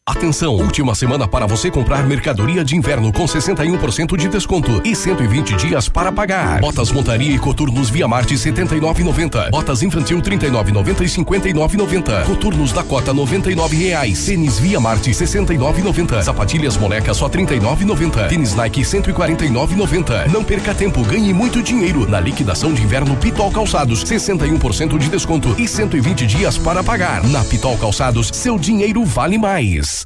Atenção, última semana para você comprar mercadoria de inverno com 61% de desconto e 120 dias para pagar. Botas montaria e coturnos Via Marte 79,90. Botas infantil 39,90 e 59,90. Coturnos Dakota 99 reais. Tênis Via Marte 69,90. Sapatilhas moleca só 39,90. Tênis Nike 149,90. Não perca tempo, ganhe muito dinheiro na liquidação de inverno Pitol Calçados 61% de desconto e 120 dias para pagar. Na Pitol Calçados, seu dinheiro vale mais.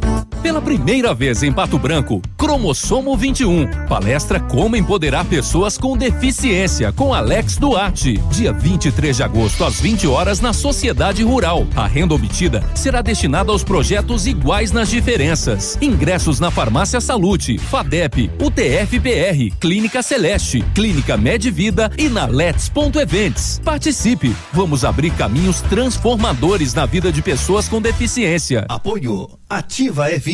Thank you. Pela primeira vez em Pato Branco, Cromossomo 21. Palestra Como Empoderar Pessoas com Deficiência, com Alex Duarte. Dia 23 de agosto, às 20 horas, na Sociedade Rural. A renda obtida será destinada aos projetos iguais nas diferenças. Ingressos na Farmácia Salute, FADEP, UTFPR, Clínica Celeste, Clínica Medvida e na Let's.events. Participe! Vamos abrir caminhos transformadores na vida de pessoas com deficiência. Apoio Ativa FM.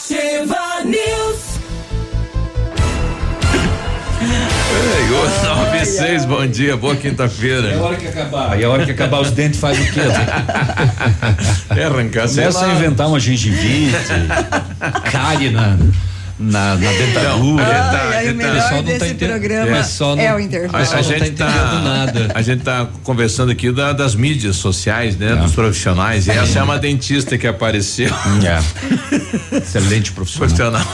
Ativa News. Ei, ô, 96, bom dia, boa quinta-feira. É a hora que acabar. E a hora que acabar os dentes faz o quê? É arrancar, sei Começa lá. a inventar uma gengivite, cárie na, na, na dentadura. Ai, ai, o melhor desse programa é, o intervalo. A, a gente tá, a gente tá conversando aqui da- das mídias sociais, né? Dos profissionais. E essa é uma dentista que apareceu. É. Excelente profissional.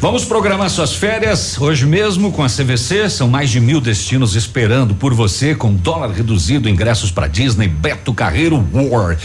Vamos programar suas férias hoje mesmo com a CVC. São mais de mil destinos esperando por você, com dólar reduzido, ingressos para Disney, Beto Carreiro War.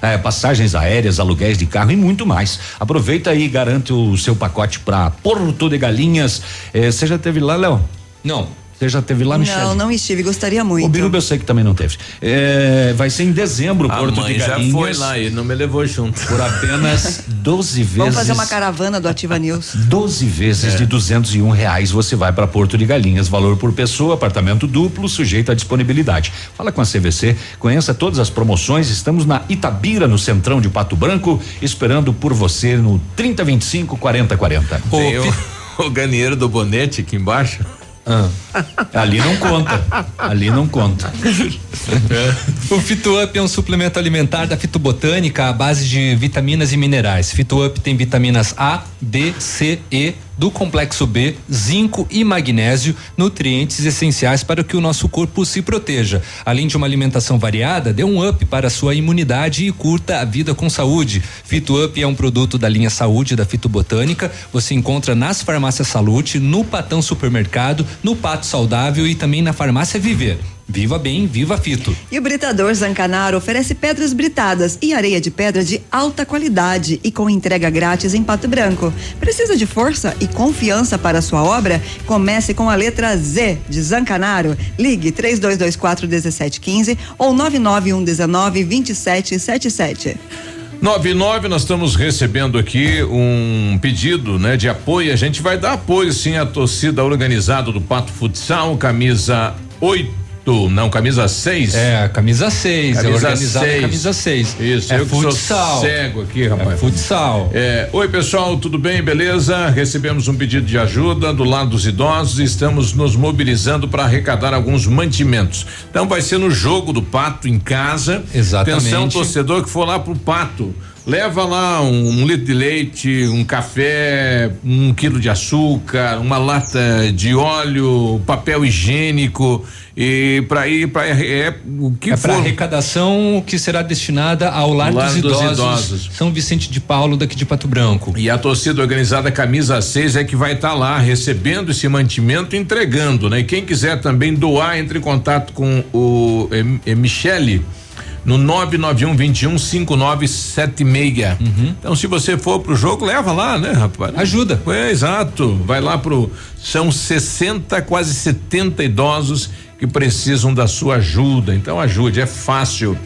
É, passagens aéreas, aluguéis de carro e muito mais. Aproveita aí e garante o seu pacote para Porto de Galinhas. É, Você já teve lá, Léo? Não. Você já teve lá, Michele? Não, não estive, gostaria muito. O Biruba eu sei que também não teve. É, vai ser em dezembro, A Porto mãe de já Galinhas. foi lá e não me levou junto. Por apenas 12 vezes. Vamos fazer uma caravana do Ativa News. 12 vezes É. de 201 reais você vai para Porto de Galinhas, valor por pessoa, apartamento duplo, sujeito à disponibilidade. Fala com a CVC, conheça todas as promoções. Estamos na Itabira, no centrão de Pato Branco, esperando por você no 3025 4040. Tem o, o galinheiro do bonete aqui embaixo. Ali não conta. Ali não conta. O FitoUp é um suplemento alimentar da fitobotânica à base de vitaminas e minerais. FitoUp tem vitaminas A, B, C, E, do complexo B, zinco e magnésio, nutrientes essenciais para que o nosso corpo se proteja. Além de uma alimentação variada, dê um up para a sua imunidade e curta a vida com saúde. FitoUp é um produto da linha Saúde da Fitobotânica. Você encontra nas farmácias Salute, no Patão Supermercado, no Pato Saudável e também na farmácia Viver. Viva bem, viva Fito. E o Britador Zancanaro oferece pedras britadas e areia de pedra de alta qualidade e com entrega grátis em Pato Branco. Precisa de força e confiança para a sua obra? Comece com a letra Z de Zancanaro. Ligue 3224 1715 ou 99119 2777. 99, nós estamos recebendo aqui um pedido, né, de apoio. A gente vai dar apoio sim à torcida organizada do Pato Futsal, camisa 8, não, camisa 6. É, camisa 6, é Camisa organizada seis. camisa 6. Isso, é eu futsal. cego aqui, rapaz. É futsal. É, oi pessoal, tudo bem? Beleza? Recebemos um pedido de ajuda do lado dos idosos e estamos nos mobilizando para arrecadar alguns mantimentos. Então vai ser no jogo do Pato em casa. Exatamente. Atenção, torcedor que for lá pro Pato. Leva lá um, um litro de leite, um café, um quilo de açúcar, uma lata de óleo, papel higiênico e para ir para é, o que é for. para arrecadação que será destinada ao Lar, Lar dos, dos idosos, Idosos. São Vicente de Paulo, daqui de Pato Branco. E a torcida organizada Camisa 6 é que vai estar lá recebendo esse mantimento entregando, né? E quem quiser também doar, entre em contato com o eh, eh, Michele no 991 21 5976. Então, se você for pro jogo, leva lá, né, rapaz? Ajuda. É, exato. Vai lá pro. São 60, quase 70 idosos que precisam da sua ajuda. Então, ajude, é fácil.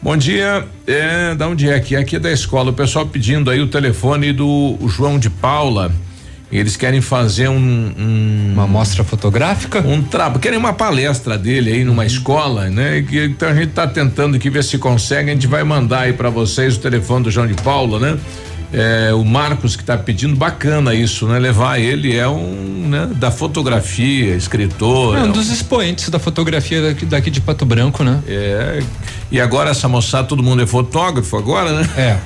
Bom dia, é, da onde é aqui? Aqui é da escola. O pessoal pedindo aí o telefone do João de Paula. Eles querem fazer um, um uma mostra fotográfica, um trabalho, querem uma palestra dele aí numa escola, né? Que, então a gente está tentando aqui ver se consegue. A gente vai mandar aí para vocês o telefone do João de Paula, né? É, o Marcos que está pedindo, bacana isso, né? Levar ele é um, né? Da fotografia, escritor. É um é dos expoentes da fotografia daqui, daqui de Pato Branco, né? É. E agora essa moçada, todo mundo é fotógrafo agora, né? É.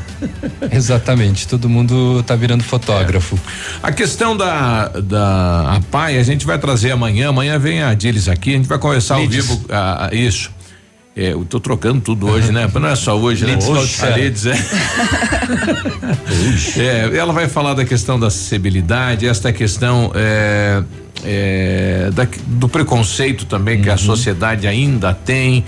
Exatamente, todo mundo tá virando fotógrafo. A questão da da a pai, a gente vai trazer amanhã, amanhã vem a Diles aqui, a gente vai conversar ao Lides. vivo ah, ah, isso. É, eu tô trocando tudo hoje, né? Não é só hoje, né? Hoje, a Valticera. Lides, é. É, ela vai falar da questão da acessibilidade, esta questão é, é, da- do preconceito também que a sociedade ainda tem.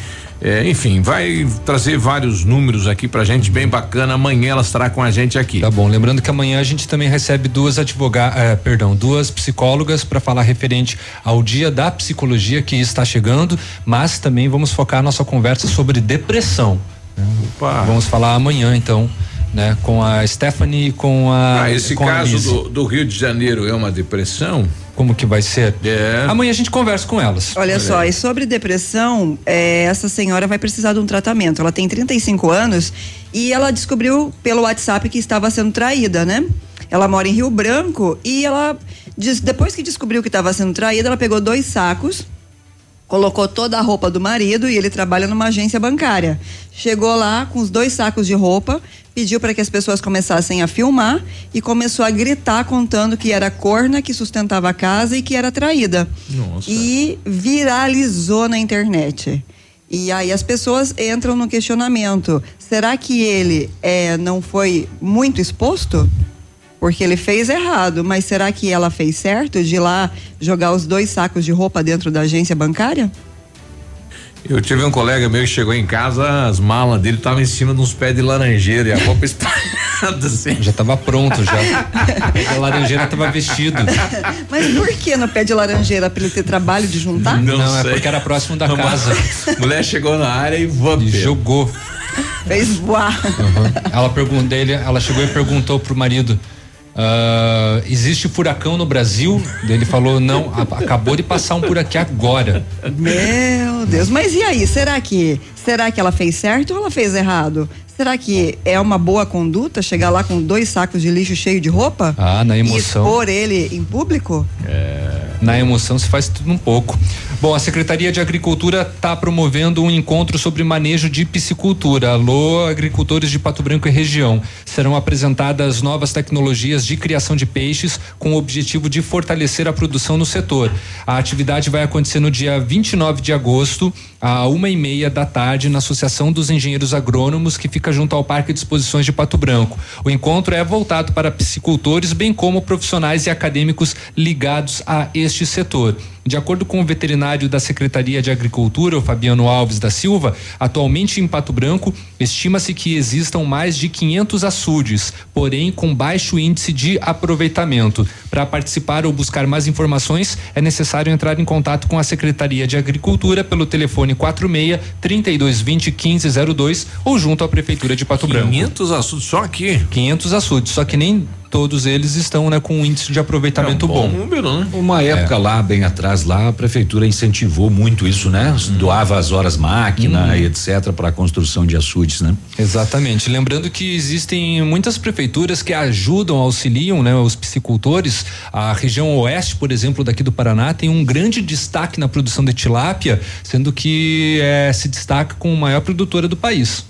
É, enfim, vai trazer vários números aqui pra gente, bem bacana. Amanhã ela estará com a gente aqui. Tá bom, lembrando que amanhã a gente também recebe duas advogadas, eh, perdão, duas psicólogas para falar referente ao dia da psicologia que está chegando, mas também vamos focar a nossa conversa sobre depressão. né? Vamos falar amanhã então, né, com a Stephanie e com a Ah, esse com a caso Lise. do, do Rio de Janeiro é uma depressão? Como que vai ser? É. Amanhã a gente conversa com elas. Olha só, e sobre depressão, é, essa senhora vai precisar de um tratamento. Ela tem 35 anos e ela descobriu pelo WhatsApp que estava sendo traída, né? Ela mora em Rio Branco e ela, depois que descobriu que estava sendo traída, ela pegou dois sacos, colocou toda a roupa do marido e ele trabalha numa agência bancária. Chegou lá com os dois sacos de roupa, pediu para que as pessoas começassem a filmar e começou a gritar contando que era corna que sustentava a casa e que era traída. Nossa. E viralizou na internet. E aí as pessoas entram no questionamento: será que ele é, não foi muito exposto? Porque ele fez errado, mas será que ela fez certo de ir lá jogar os dois sacos de roupa dentro da agência bancária? Eu tive um colega meu que chegou em casa, as malas dele estavam em cima de uns pés de laranjeira e a roupa espalhada assim. Já estava pronto já. a laranjeira estava vestido. Mas por que no pé de laranjeira? Para ele ter trabalho de juntar? Não, é sei. porque era próximo da Uma- casa. Mulher chegou na área e vamos. Jogou. Fez voar. Ela perguntou ela chegou e perguntou pro marido: "Ah, existe furacão no Brasil? Ele falou: não, acabou de passar um por aqui agora. Meu Deus, mas e aí? Será que será que ela fez certo ou ela fez errado? Será que é uma boa conduta chegar lá com dois sacos de lixo cheio de roupa? Ah, na E emoção. expor ele em público? Na emoção se faz tudo um pouco. Bom, a Secretaria de Agricultura está promovendo um encontro sobre manejo de piscicultura. Alô, agricultores de Pato Branco e região. Serão apresentadas novas tecnologias de criação de peixes com o objetivo de fortalecer a produção no setor. A atividade vai acontecer no dia 29 de agosto, à uma e meia da tarde, na Associação dos Engenheiros Agrônomos, que fica junto ao Parque de Exposições de Pato Branco. O encontro é voltado para piscicultores, bem como profissionais e acadêmicos ligados a este setor. De acordo com o veterinário da Secretaria de Agricultura, o Fabiano Alves da Silva, atualmente em Pato Branco, estima-se que existam mais de 500 açudes, porém com baixo índice de aproveitamento. Para participar ou buscar mais informações, é necessário entrar em contato com a Secretaria de Agricultura pelo telefone 46 3220 1502 ou junto à Prefeitura de Pato Branco. 500 açudes só aqui. 500 açudes, só que nem todos eles estão né, com um índice de aproveitamento bom. número, né? Uma época lá, bem atrás, lá, a prefeitura incentivou muito isso, né? Doava as horas máquina e etc. para a construção de açudes, né? Exatamente. Lembrando que existem muitas prefeituras que ajudam, auxiliam né, os piscicultores. A região oeste, por exemplo, daqui do Paraná, tem um grande destaque na produção de tilápia, sendo que eh, se destaca como a maior produtora do país.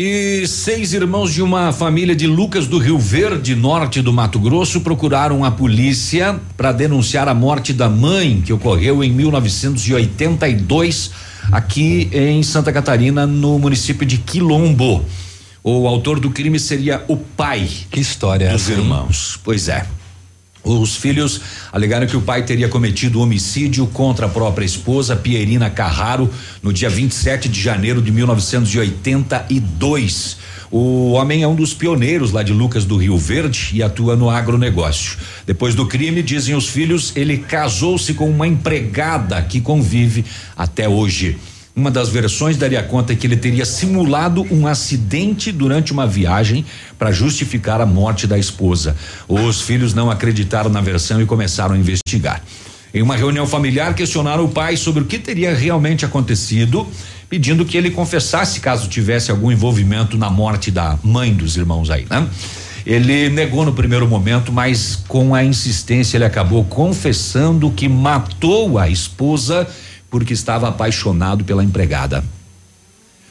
E seis irmãos de uma família de Lucas do Rio Verde, norte do Mato Grosso, procuraram a polícia para denunciar a morte da mãe que ocorreu em 1982 aqui em Santa Catarina, no município de Quilombo. O autor do crime seria o pai. Que história dos essa, hein? irmãos. Pois é. Os filhos alegaram que o pai teria cometido homicídio contra a própria esposa, Pierina Carraro, no dia 27 de janeiro de 1982. O homem é um dos pioneiros lá de Lucas do Rio Verde e atua no agronegócio. Depois do crime, dizem os filhos, ele casou-se com uma empregada que convive até hoje. Uma das versões daria conta que ele teria simulado um acidente durante uma viagem para justificar a morte da esposa. Os filhos não acreditaram na versão e começaram a investigar. Em uma reunião familiar, questionaram o pai sobre o que teria realmente acontecido, pedindo que ele confessasse caso tivesse algum envolvimento na morte da mãe dos irmãos aí, né? Ele negou no primeiro momento, mas com a insistência ele acabou confessando que matou a esposa porque estava apaixonado pela empregada.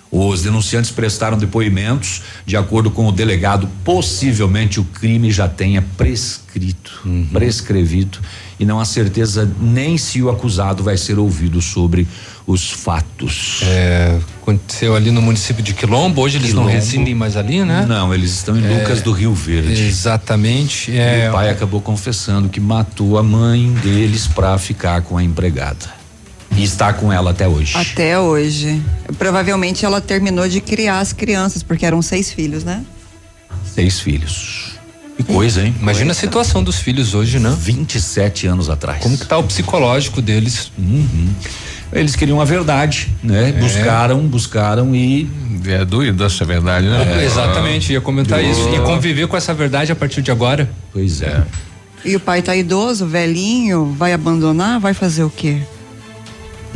Os denunciantes prestaram depoimentos. De acordo com o delegado, possivelmente o crime já tenha prescrito, prescrevido, e não há certeza nem se o acusado vai ser ouvido sobre os fatos. É, aconteceu ali no município de Quilombo, hoje eles Quilombo. não residem mais ali, né? Não, eles estão em É, Lucas do Rio Verde. Exatamente. E É, o pai acabou confessando que matou a mãe deles para ficar com a empregada. E está com ela até hoje. Até hoje. Provavelmente ela terminou de criar as crianças, porque eram seis filhos, né? Seis filhos. Que coisa, hein? Imagina a situação dos filhos hoje, né? 27 anos atrás. Como que tá o psicológico deles? Uhum. Eles queriam a verdade, né? Buscaram, buscaram e. É doido essa verdade, né? Exatamente, ia comentar isso. E conviver com essa verdade a partir de agora. Pois é. E o pai tá idoso, velhinho, vai abandonar? Vai fazer o quê?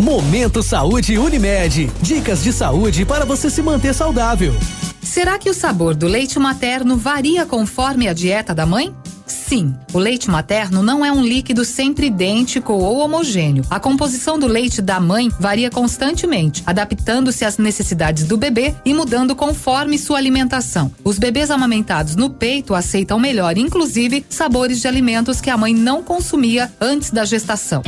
Momento Saúde Unimed. Dicas de saúde para você se manter saudável. Será que o sabor do leite materno varia conforme a dieta da mãe? Sim, o leite materno não é um líquido sempre idêntico ou homogêneo. A composição do leite da mãe varia constantemente, adaptando-se às necessidades do bebê e mudando conforme sua alimentação. Os bebês amamentados no peito aceitam melhor, inclusive, sabores de alimentos que a mãe não consumia antes da gestação.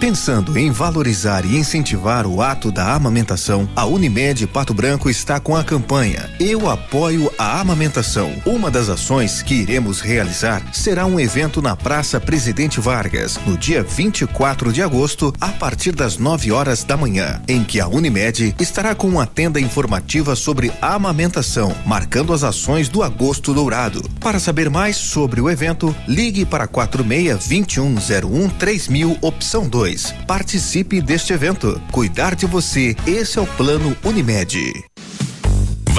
Pensando em valorizar e incentivar o ato da amamentação, a Unimed Pato Branco está com a campanha Eu apoio a amamentação. Uma das ações que iremos realizar será um evento na Praça Presidente Vargas, no dia 24 de agosto, a partir das 9 horas da manhã, em que a Unimed estará com uma tenda informativa sobre amamentação, marcando as ações do Agosto Dourado. Para saber mais sobre o evento, ligue para 46 2101 3000 opção 2. Participe deste evento. Cuidar de você, esse é o plano Unimed.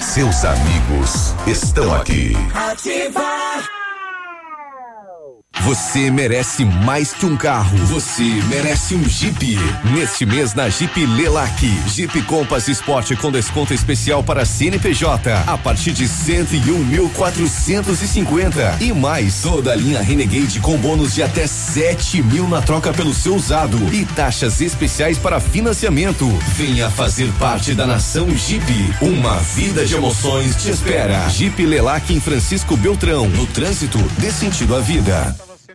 Seus amigos estão aqui. Ativa. Você merece mais que um carro. Você merece um Jeep. Neste mês na Jeep Lelac. Jeep Compass Sport com desconto especial para CNPJ a partir de 101.450 e mais toda a linha Renegade com bônus de até 7 mil na troca pelo seu usado e taxas especiais para financiamento. Venha fazer parte da nação Jeep. Uma vida de emoções te espera. Jeep Lelac em Francisco Beltrão. No trânsito, dê sentido à vida.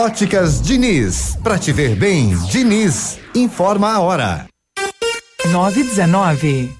Óticas Diniz. Pra te ver bem, Diniz. Informa a hora. 919.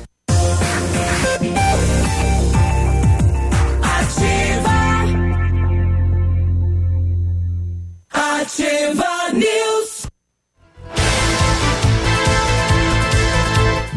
Ativa News.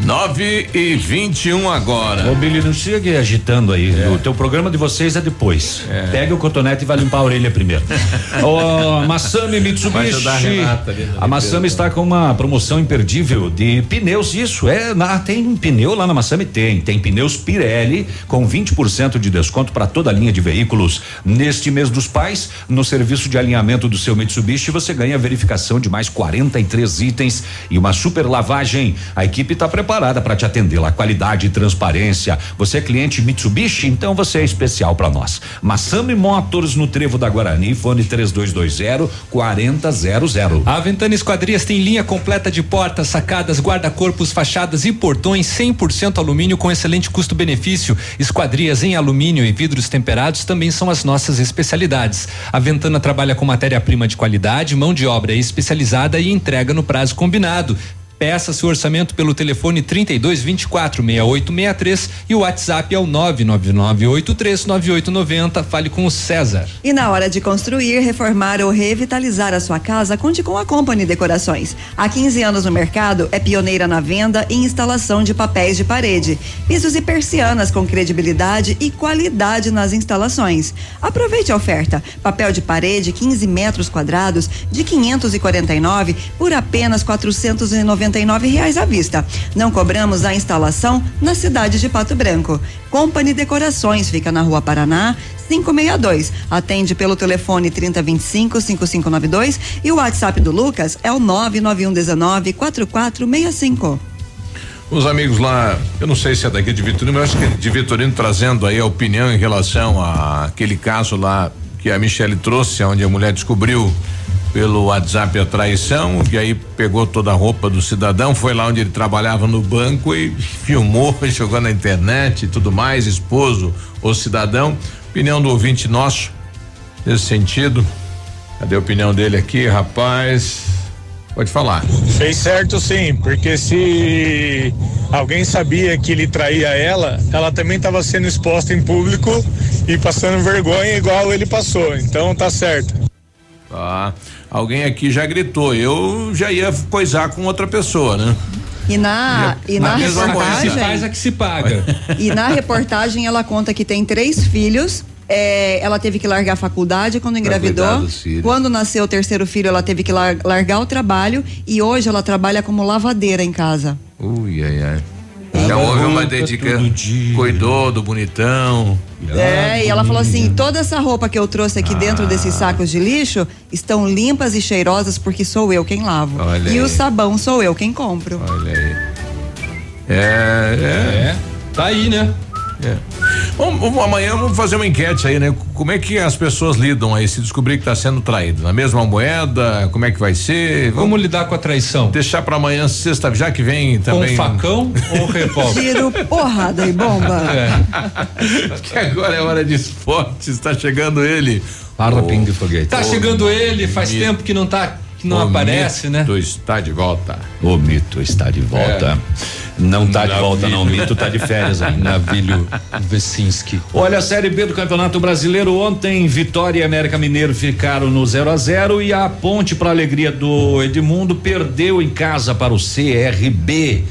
9 e 21 um agora. Ô, Billy, não chega agitando aí. O teu programa de vocês é depois. Pega o cotonete e vai limpar a orelha primeiro. Ô, Massami Mitsubishi. a Renata A. Massami está com uma promoção imperdível de pneus. Isso, é. Na, tem pneu lá na Massami? Tem. Tem pneus Pirelli com 20% de desconto para toda a linha de veículos. Neste mês dos pais, no serviço de alinhamento do seu Mitsubishi, você ganha verificação de mais 43 itens e uma super lavagem. A equipe está preparada para te atender lá. Qualidade e transparência. Você é cliente Mitsubishi? Então você é especial para nós. Massami Motors no Trevo da Guarani, fone 3220 4000. A Ventana Esquadrias tem linha completa de portas, sacadas, guarda-corpos, fachadas e portões 100% alumínio com excelente custo-benefício. Esquadrias em alumínio e vidros temperados também são as nossas especialidades. A Ventana trabalha com matéria-prima de qualidade, mão de obra especializada e entrega no prazo combinado. Peça seu orçamento pelo telefone 32 24 6863 e o WhatsApp é o 999839890. Fale com o César. E na hora de construir, reformar ou revitalizar a sua casa, conte com a Company Decorações. Há 15 anos no mercado, é pioneira na venda e instalação de papéis de parede, pisos e persianas com credibilidade e qualidade nas instalações. Aproveite a oferta: papel de parede 15 metros quadrados de 549 por apenas 499 reais à vista. Não cobramos a instalação na cidade de Pato Branco. Company Decorações fica na Rua Paraná, 562. Atende pelo telefone 3025 5592 e o WhatsApp do Lucas é o 99119 4465. Os amigos lá, eu não sei se é daqui de Vitorino, mas acho que é de Vitorino trazendo aí a opinião em relação àquele caso lá que a Michele trouxe, onde a mulher descobriu pelo WhatsApp a traição, e aí pegou toda a roupa do cidadão, foi lá onde ele trabalhava no banco e filmou, jogou na internet e tudo mais, esposo ou cidadão. Opinião do ouvinte nosso nesse sentido. Cadê a opinião dele aqui, rapaz? Pode falar. Fez certo sim, porque se alguém sabia que ele traía ela, ela também estava sendo exposta em público e passando vergonha igual ele passou. Então tá certo. Tá. Alguém aqui já gritou, eu já ia coisar com outra pessoa, né? E na, e na, na reportagem. Se faz a que se paga. E na reportagem ela conta que tem três filhos. é, ela teve que largar a faculdade quando engravidou. Quando nasceu o terceiro filho, ela teve que lar- largar o trabalho e hoje ela trabalha como lavadeira em casa. Ui, ai, ai. Já houve uma dedicação. Cuidou do bonitão. É, e ela falou assim: toda essa roupa que eu trouxe aqui dentro desses sacos de lixo estão limpas e cheirosas porque sou eu quem lavo. Olha e aí. o sabão sou eu quem compro. Olha aí. É, é. Tá aí, né? É. Vamos, vamos- amanhã vamos fazer uma enquete aí, né? Como é que as pessoas lidam aí se descobrir que está sendo traído? Na mesma moeda? Como é que vai ser? Como lidar com a traição? Deixar para amanhã, sexta, já que vem também. facão ou revólver? Tiro, porrada e bomba. que agora é hora de esportes, está chegando ele. Para pingue foguete. Tá chegando ele, faz tempo que não tá não O aparece, né? mito está de volta. O mito está de volta. Não tá de volta, não. O mito tá de férias ainda. Navilho Vesinski. Olha, a Série B do Campeonato Brasileiro ontem, Vitória e América Mineiro ficaram no 0 a 0 e a Ponte para alegria do Edmundo perdeu em casa para o CRB.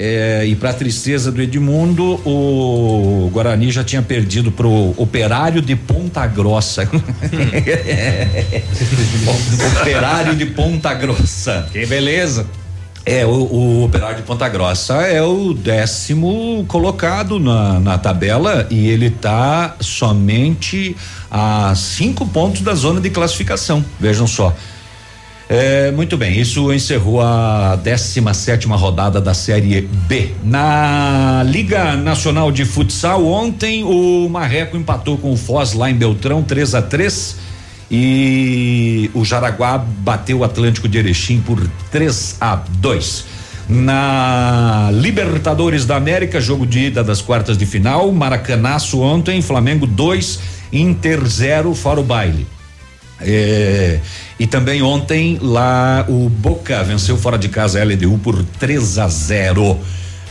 É, e para tristeza do Edmundo, o Guarani já tinha perdido pro Operário de Ponta Grossa. Operário de Ponta Grossa. Que beleza. É, o, o Operário de Ponta Grossa é o décimo colocado na, na tabela e ele tá somente a cinco pontos da zona de classificação. Vejam só. É, muito bem, isso encerrou a 17 sétima rodada da Série B. Na Liga Nacional de Futsal, ontem o Marreco empatou com o Foz lá em Beltrão, 3 a 3 e o Jaraguá bateu o Atlântico de Erechim por 3 a 2. Na Libertadores da América, jogo de ida das quartas de final, Maracanaço ontem, Flamengo 2, Inter 0, fora o baile. É, e também ontem lá o Boca venceu fora de casa a LDU por 3 a 0.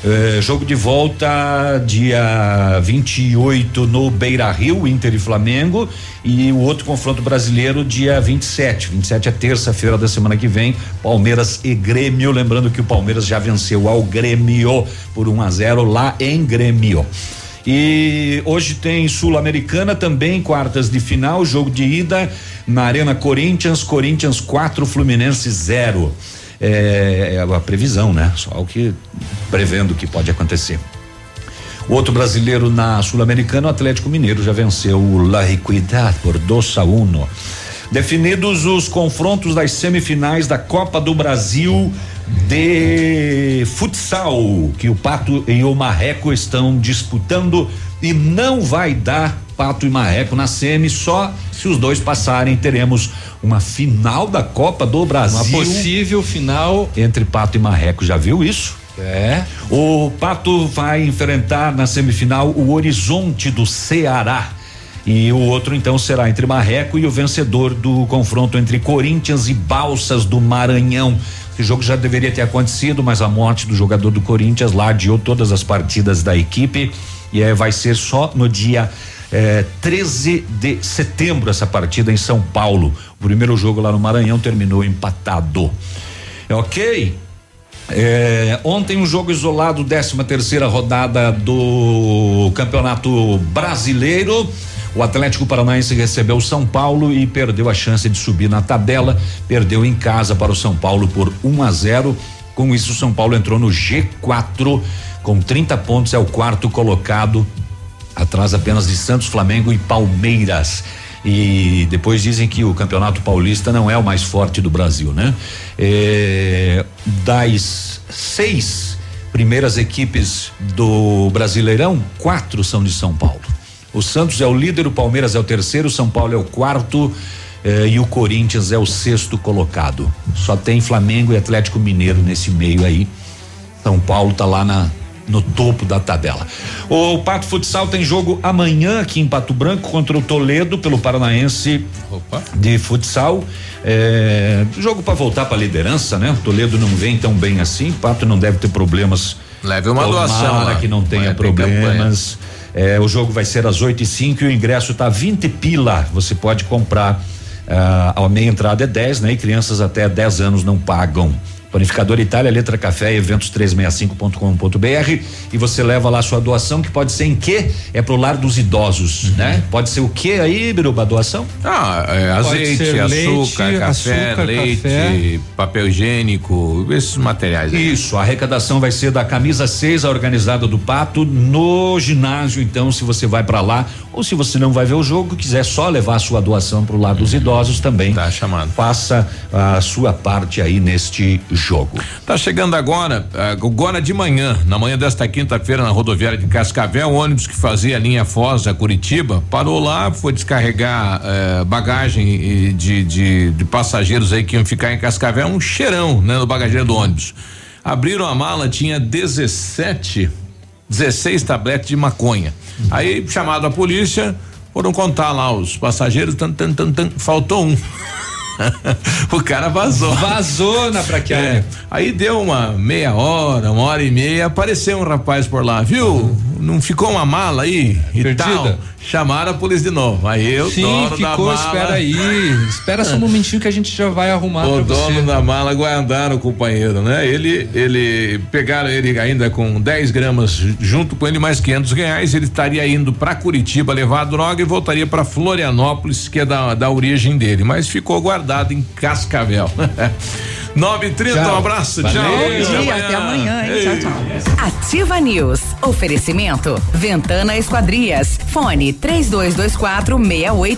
É, jogo de volta dia 28 no Beira Rio, Inter e Flamengo. E o outro confronto brasileiro dia 27. 27 é terça-feira da semana que vem. Palmeiras e Grêmio. Lembrando que o Palmeiras já venceu ao Grêmio por 1 a 0 lá em Grêmio. E hoje tem Sul-Americana também, quartas de final, jogo de ida na Arena Corinthians, Corinthians 4, Fluminense 0. É, é a previsão, né? Só o que prevendo que pode acontecer. O outro brasileiro na Sul-Americana, o Atlético Mineiro, já venceu o La Equidad por 2 a 1. Definidos os confrontos das semifinais da Copa do Brasil de futsal, que o Pato e o Marreco estão disputando e não vai dar Pato e Marreco na semi, só se os dois passarem teremos uma final da Copa do Brasil. Uma possível final entre Pato e Marreco, já viu isso? É. O Pato vai enfrentar na semifinal o Horizonte do Ceará. E o outro então será entre Marreco e o vencedor do confronto entre Corinthians e Balsas do Maranhão. Esse jogo já deveria ter acontecido, mas a morte do jogador do Corinthians lá adiou todas as partidas da equipe e é, vai ser só no dia é, 13 de setembro essa partida em São Paulo. O primeiro jogo lá no Maranhão terminou empatado. É ok? É, ontem um jogo isolado, 13 terceira rodada do Campeonato Brasileiro. O Atlético Paranaense recebeu o São Paulo e perdeu a chance de subir na tabela. Perdeu em casa para o São Paulo por 1 a 0. Com isso, o São Paulo entrou no G4 com 30 pontos, é o quarto colocado, atrás apenas de Santos, Flamengo e Palmeiras. E depois dizem que o Campeonato Paulista não é o mais forte do Brasil, né? É, das seis primeiras equipes do Brasileirão, quatro são de São Paulo. O Santos é o líder, o Palmeiras é o terceiro, o São Paulo é o quarto eh, e o Corinthians é o sexto colocado. Só tem Flamengo e Atlético Mineiro nesse meio aí. São Paulo tá lá na no topo da tabela. O Pato Futsal tem jogo amanhã aqui em Pato Branco contra o Toledo pelo Paranaense Opa. de futsal. É, jogo para voltar para liderança, né? O Toledo não vem tão bem assim. Pato não deve ter problemas. Leve uma Tomara doação lá. que não tenha problemas. É, o jogo vai ser às 8 e 5 e o ingresso tá 20 pila. Você pode comprar. ah, a meia entrada é 10, né? E crianças até 10 anos não pagam. Panificador Itália, letra café, eventos 365.com.br e você leva lá sua doação que pode ser em quê? É pro lar dos idosos, né? Pode ser o quê aí, Biruba, a doação? Ah, é, azeite, açúcar, leite, café, açúcar, leite, café. papel higiênico, esses materiais aí. Isso, a arrecadação vai ser da camisa 6, a organizada do Pato, no ginásio. Então, se você vai para lá, ou se você não vai ver o jogo, quiser só levar a sua doação pro lado dos idosos também. Tá chamando. Faça a sua parte aí neste jogo. Tá chegando agora, ah, agora de manhã, na manhã desta quinta-feira, na rodoviária de Cascavel, o ônibus que fazia a linha Foz a Curitiba parou lá, foi descarregar eh, bagagem de, de, de passageiros aí que iam ficar em Cascavel, um cheirão, né, no bagageiro do ônibus. Abriram a mala, tinha 17, 16 tabletes de maconha. Aí, chamado a polícia, foram contar lá os passageiros, tan, tan, tan, tan, faltou um. o cara vazou. Vazou na braquiária. É. Aí deu uma meia hora, uma hora e meia, apareceu um rapaz por lá, viu? Não ficou uma mala aí e Perdida? tal? Chamaram a polícia de novo. Aí eu, Sim, dono da ficou, mala. espera aí. Espera só um momentinho que a gente já vai arrumar O dono você. da mala guardaram o companheiro, né? Ele, ele pegaram ele ainda com 10 gramas junto com ele mais 500 reais. Ele estaria indo para Curitiba levar a droga e voltaria para Florianópolis, que é da, da origem dele, mas ficou guardado em Cascavel. 9h30, um abraço, tchau. Bom dia, até amanhã, hein? Tchau, tchau. Ativa News. Oferecimento. Ventana Esquadrias. Fone 3224 68